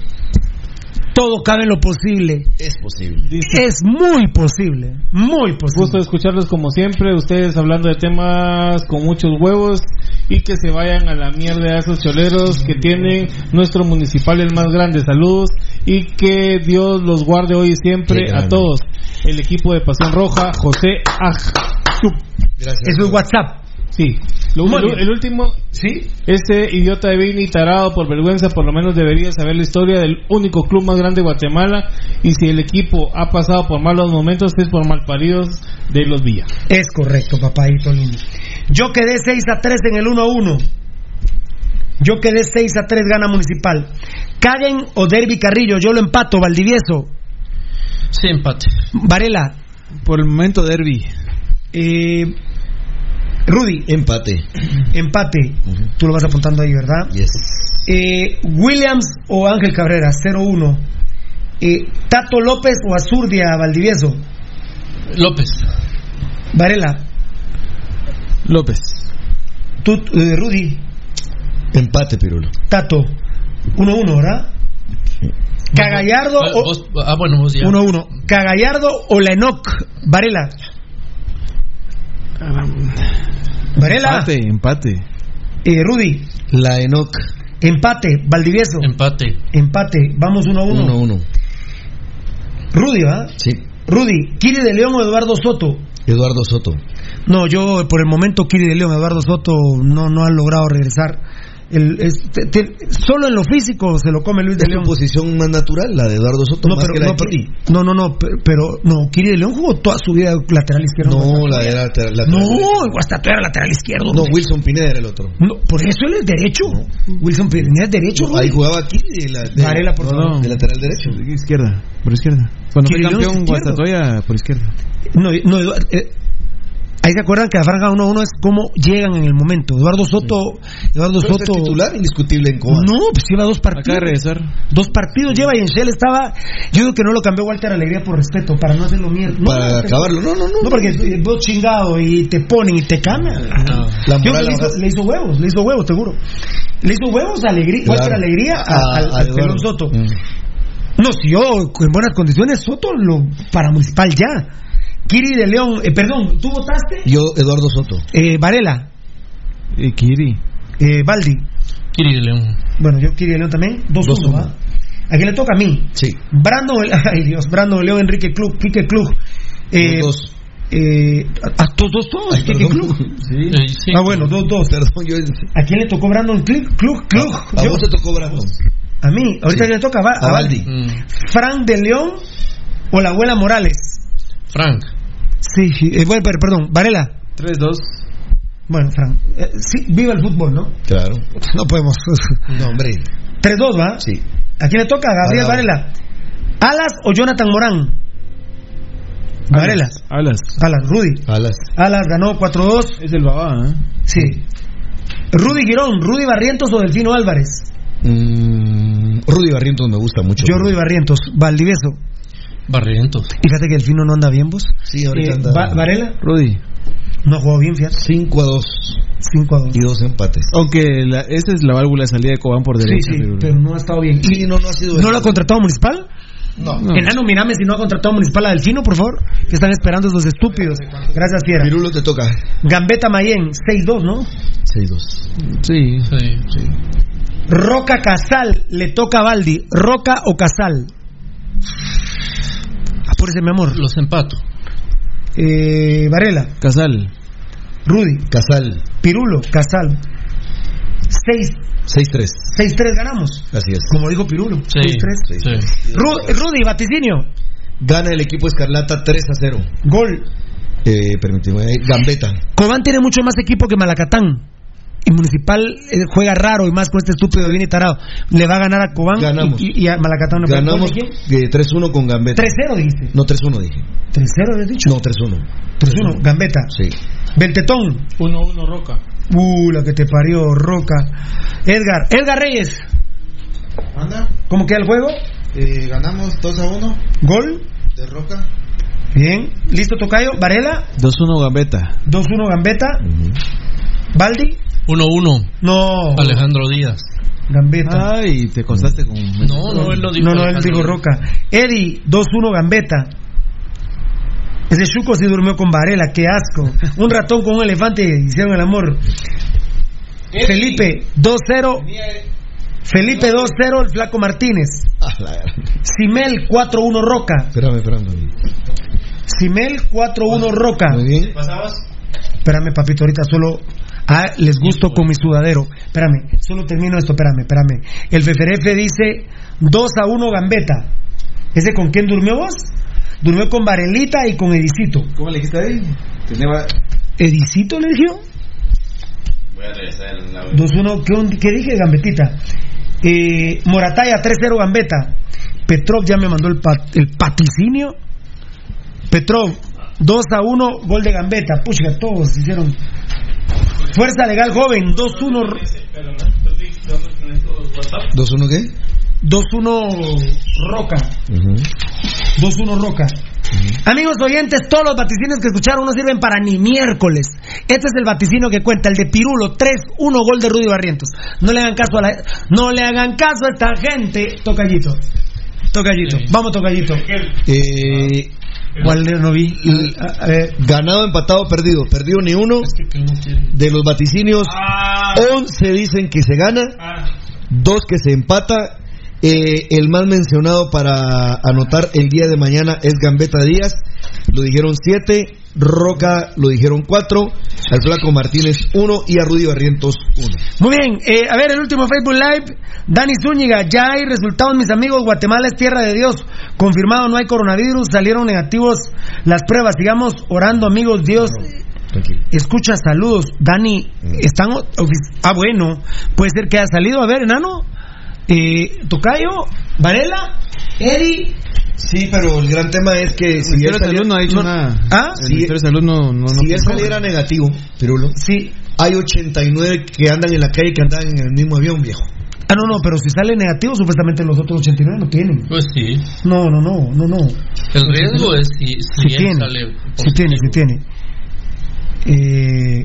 Todo cabe en lo posible. Es posible. Es muy posible. Muy Gusto posible. de escucharlos como siempre, ustedes hablando de temas con muchos huevos y que se vayan a la mierda a esos choleros que tienen nuestro municipal el más grande. Saludos y que Dios los guarde hoy y siempre a todos. El equipo de Pasión Roja, José Ajchup. Gracias. Eso es WhatsApp. Sí, Lo- el último, ¿Sí? este idiota de Vini tarado por vergüenza por lo menos debería saber la historia del único club más grande de Guatemala y si el equipo ha pasado por malos momentos es por malparidos de los Villa. Es correcto, papadito lindo. Yo quedé 6 a 3 en el 1 a 1. Yo quedé 6 a 3 gana Municipal. Caguen o Derby Carrillo, yo lo empato, Valdivieso. Sí, empate. Varela, Por el momento, Derby. eh, Rudy, Empate. empate. Ujú. Tú lo vas apuntando ahí, ¿verdad? Yes. Eh, Williams o Ángel Cabrera, 0-1. Eh, Tato López o Azurdia, Valdivieso. López. Varela, López. tú, eh, Rudy, Empate, Pirulo. Tato, 1-1, ¿verdad? Cagallardo Ah, o vos- ah, bueno, vos ya. 1-1. Cagallardo o la Enoch, Varela. Varela, Empate, empate. eh, Rudy, La Enoc. empate, Valdivieso, Empate. empate, vamos 1-1. 1-1. Rudy, ¿va? Sí. Rudy, Kiri de León o Eduardo Soto. Eduardo Soto. No, yo por el momento Kiri de León, Eduardo Soto no, no han logrado regresar. El, es- te- te- solo en lo físico se lo come Luis de Es León. posición más natural, la de Eduardo Soto, No, más pero, que la no, de Kiri. no, no, no, pero, pero- no, Kiri de León jugó toda su vida lateral izquierdo. No, la de la, la- No, hasta tú era lateral izquierdo. No, Wilson Pineda era el otro. No, por eso él es derecho. Wilson Pineda es derecho. No, ahí jugaba Kiri de, la, de, Varela, por No, favor. no. de lateral derecho. Izquierda, por izquierda. Cuando fue es campeón. Guastatoya, por izquierda. No, no, eh, Ahí se acuerdan que la franja 1-1 es cómo llegan en el momento. Eduardo Soto, Eduardo Pero es Soto. titular indiscutible en Cobán. No, pues lleva dos partidos. Acaba de regresar. Dos partidos lleva y en Shell estaba. Yo digo que no lo cambió Walter Alegría por respeto, para no hacerlo mierda. No, Para no, acabarlo. No, no, no. No, porque vos chingado y te ponen y te cambian. La Yo moral le, hizo, le hizo huevos, le hizo huevos, seguro. Le hizo huevos a Alegría, Claro. Walter Alegría a, A- Eduardo. Soto. Mm. No, si yo en buenas condiciones, Soto lo para municipal ya. Kiri de León, eh, perdón, ¿tú votaste? Yo, Eduardo Soto. Eh, Varela, Y Kiri. eh, Baldi. Kiri de León. Bueno, yo Kiri de León también. 2-1, 2-1. ¿va? ¿A quién le toca a mí? Sí. Brandon, ay Dios, Brandon de León, Enrique Klug, Quique Klug. Eh, dos. eh, a, a todos, dos, todos, Ay. Klug. Eh, sí. Ah, bueno, dos, dos. Perdón, yo. ¿A quién le tocó Brandon Klug? Klug, Klug. A Yo. vos te tocó Brandon. A mí, ahorita Sí. le toca a, Ba- a A Baldi. Baldi. Mm. Frank de León o la abuela Morales. Frank. Sí, eh, bueno, per- perdón, Varela. 3-2. Bueno, Frank. Eh, sí, viva el fútbol, ¿no? Claro. No podemos. No, hombre. 3-2, ¿va? Sí. ¿A quién le toca? Gabriel Varela. ¿Alas o Jonathan Morán? Varela. Alas. Alas, Rudy. Alas. Alas ganó 4-2. Es el babá, ¿eh? Sí. Rudy Girón, Rudy Barrientos o Delfino Álvarez. Mm, Rudy Barrientos me gusta mucho. Yo, Rudy Barrientos. Valdivieso. Barrientos. Fíjate que Delfino no anda bien, vos. Sí, ahorita Eh, anda. Va- Varela Rudy. no jugó bien, fíjate. 5 a 2 5 a 2. y dos empates. Aunque la, esa es la válvula de salida de Cobán por Sí, derecha. sí, pero- pero no ha estado bien. Y no, no ha sido. ¿No lo ha contratado Municipal? No. No. Enano, mirame si no ha contratado Municipal a Delfino, por favor. Que están esperando esos estúpidos. Gracias, Fiera. Pirulo te toca. Gambetta Mayen, 6-2, ¿no? 6-2. Sí. Sí. Roca Casal, le toca a Baldi. Roca o Casal. Apúrese, mi amor. Los empato. Eh, Varela, Casal. Rudy, Casal. Pirulo, Casal. 6 6-3. 6-3 ganamos. Así es. Como dijo Pirulo. Sí. 6-3. Sí. Ru- Rudy, vaticinio. Gana el equipo Escarlata 3 a 0. Gol. Eh, permíteme. Gambeta. Cobán tiene mucho más equipo que Malacatán. Y Municipal eh, juega raro y más con este estúpido y tarado. Le va a ganar a Cobán Ganamos. y, y- a Malacatán. Ganamos eh, 3-1 con Gambeta. 3-0 dijiste. No, 3-1 dije. 3-0 habías dicho. No, 3-1. 3-1. Gambeta. Sí. Beltetón. 1-1 Roca. Uh, la que te parió, Roca. Edgar. Edgar Reyes. Anda, ¿Cómo queda el juego? eh, ganamos 2 a 1 Gol. de Roca. Bien. ¿Listo, Tocayo? Varela. 2-1 Gambeta. 2-1 Gambeta. Baldi. 1-1. No. Alejandro Díaz. Gambeta. Ay, te costaste con. No, no, él lo dijo. No, no, él dijo. Roca. Eddie, 2-1 Gambeta. Ese Chuco sí durmió con Varela, qué asco. Un ratón con un elefante hicieron el amor. Felipe, 2-0. Felipe 2-0, el Flaco Martínez. Ah, Simel, 4-1 Roca. Espérame, espérame. Simel, 4-1 Roca. Muy bien. Espérame, papito, ahorita solo. Ah, les gusto con mi sudadero. Espérame, solo termino esto, espérame, espérame. El FFRF dice 2 a 1 Gambeta. ¿Ese con quién durmió vos? Durmió con Varelita y con Edicito. ¿Cómo le dijiste ahí? Tenía. ¿Edicito le dijo? Voy a regresar en la 2-1, ¿qué, qué dije, Gambetita? Eh, Morataya 3-0 Gambeta. Petrov ya me mandó el, pa- el paticinio. Petrov 2 a 1, gol de Gambeta. Pucha, todos hicieron. Fuerza Legal Joven 2-1. 2-1 qué? 2-1 Roca. Ujú. 2-1 Roca. Amigos oyentes, todos los vaticinios que escucharon no sirven para ni miércoles. Este es el vaticinio que cuenta, el de Pirulo, 3-1 gol de Rudy Barrientos. No le hagan caso a la no le hagan caso a esta gente. Tocallito. Tocallito. Sí. Vamos, Tocallito. Eh, ¿Cuál no vi? Ver. ganado, empatado, perdido. Perdido ni uno. De los vaticinios, 11 dicen que se gana, dos que se empata. Eh, el más mencionado para anotar el día de mañana es Gambetta Díaz, lo dijeron 7, Roca lo dijeron 4, al Flaco Martínez 1 y a Rudy Barrientos 1. Muy bien, eh, a ver, el último Facebook Live. Dani Zúñiga, ya hay resultados, mis amigos. Guatemala es tierra de Dios. Confirmado, no hay coronavirus. Salieron negativos las pruebas. Sigamos orando, amigos. Dios Tranquilo. escucha, saludos. Dani, están. ofi- Ah, bueno, puede ser que haya salido. A ver, enano. Eh, Tocayo, Varela, Eddie. Sí, pero el gran tema es que si El Salud no ha dicho no- nada. ¿Ah? El Sí. Ministerio de Salud no, no, no si él saliera negativo, Pirulo, Sí. hay 89 que andan en la calle que andan en el mismo avión, viejo. Ah, no, no, pero si sale negativo, supuestamente los otros 89 no tienen. Pues sí. No, no, no, no, no. El riesgo es si, si él tiene, sale. sí tiene, sí tiene. Eh,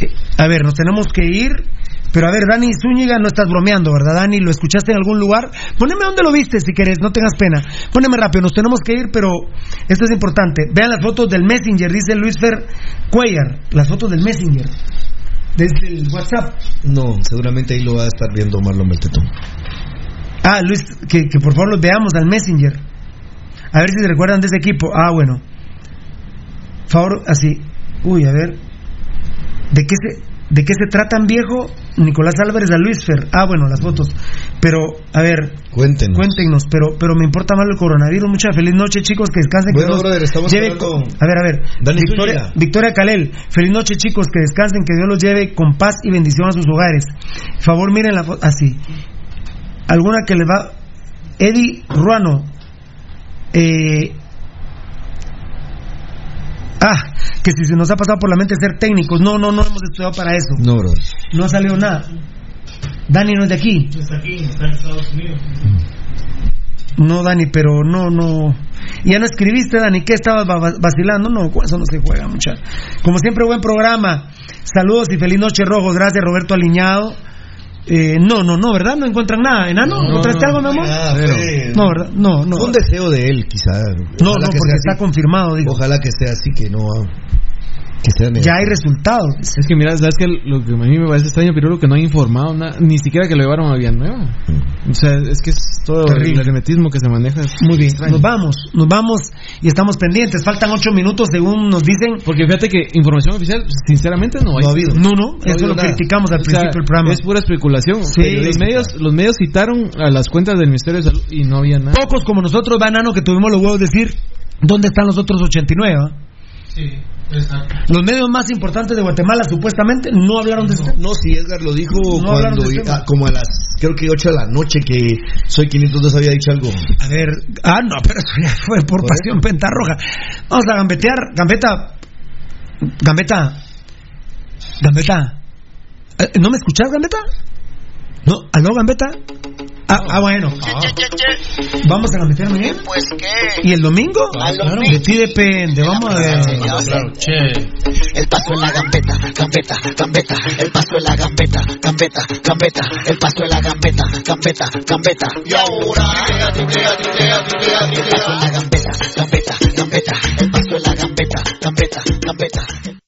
eh, a ver, nos tenemos que ir. Pero a ver, Dani Zúñiga, no estás bromeando, ¿verdad, Dani? ¿Lo escuchaste en algún lugar? Poneme dónde lo viste, si querés, no tengas pena. Póneme rápido, nos tenemos que ir, pero esto es importante. Vean las fotos del Messenger, dice Luis Fer Cuellar. Las fotos del Messenger. Desde el WhatsApp. No, seguramente ahí lo va a estar viendo Marlon Beltetón. Ah, Luis, que, que por favor los veamos al Messenger. A ver si se recuerdan de ese equipo. Ah, bueno. Favor, así. Uy, a ver. ¿De qué se, de qué se tratan, viejo? Nicolás Álvarez a Luis Fer. Ah, bueno, las fotos. Pero, a ver, Cuéntenos. cuéntenos. Pero, pero me importa más el coronavirus. Mucha feliz noche, chicos. Que descansen. que Bueno, Dios brother, estamos lleve con- A ver, a ver. Dani Victoria. Victoria Calel. Feliz noche, chicos. Que descansen. Que Dios los lleve con paz y bendición a sus hogares. Favor, miren la foto. Así. Alguna que le va. Eddie Ruano. Eh, ah, que si se nos ha pasado por la mente ser técnicos. No, no, no hemos estudiado para eso. No, bro. No ha salido nada. Dani no es de aquí. Está aquí, está en Estados Unidos. No, Dani, pero no, no. Ya no escribiste, Dani, ¿qué estabas va- va- vacilando? No, con eso no se juega, mucha. Como siempre, buen programa. Saludos y feliz noche, Rojos. Gracias, Roberto Aliñado. Eh, no, no, no, ¿verdad? No encuentran nada. ¿Enano? No, ¿Encontraste no, algo, mi amor? Ah, fue- No, ¿verdad? No, no. Fue un deseo de él, quizá. No, Ojalá no, que porque sea está confirmado, digo. Ojalá que sea así, que no. Que sea negativo. Ya hay resultados. Es que mira, sabes que lo que a mí me parece extraño, pero que no ha informado nada, ni siquiera que lo llevaron a Villanueva. O sea, es que es todo Terrible. el hermetismo que se maneja. Muy bien, extraño. nos vamos, nos vamos y estamos pendientes. Faltan ocho minutos según nos dicen. Porque fíjate que información oficial, sinceramente, no hay. No ha habido. No, no, eso habido lo nada. criticamos al O sea, principio del programa. Es pura especulación. Sí. los medios, los medios citaron a las cuentas del Ministerio de Salud y no había nada. Pocos como nosotros, Banano, que tuvimos los huevos de decir dónde están los otros 89. ah? Sí, exacto. Los medios más importantes de Guatemala supuestamente no hablaron de esto. No, si Edgar lo dijo No cuando, ah, como a las, creo que 8 de la noche, que Soy 502 había dicho algo. A ver, ah, no, pero eso ya fue por Por pasión pentarroja. Vamos a gambetear, gambeta, gambeta, gambeta. Eh, ¿No me escuchás, gambeta? ¿No? ¿Aló, gambeta? Ah, ah, bueno. Vamos a gambetear mañana. Pues qué. ¿Y el domingo? Al Claro, de ti depende. Vamos a ver. Claro, che. El paso en la gambeta, gambeta, gambeta, el paso en la gambeta, gambeta, gambeta, el paso en la gambeta, gambeta, gambeta. Y ahora, el paso en la gambeta, gambeta, gambeta, el paso en la gambeta, gambeta, gambeta.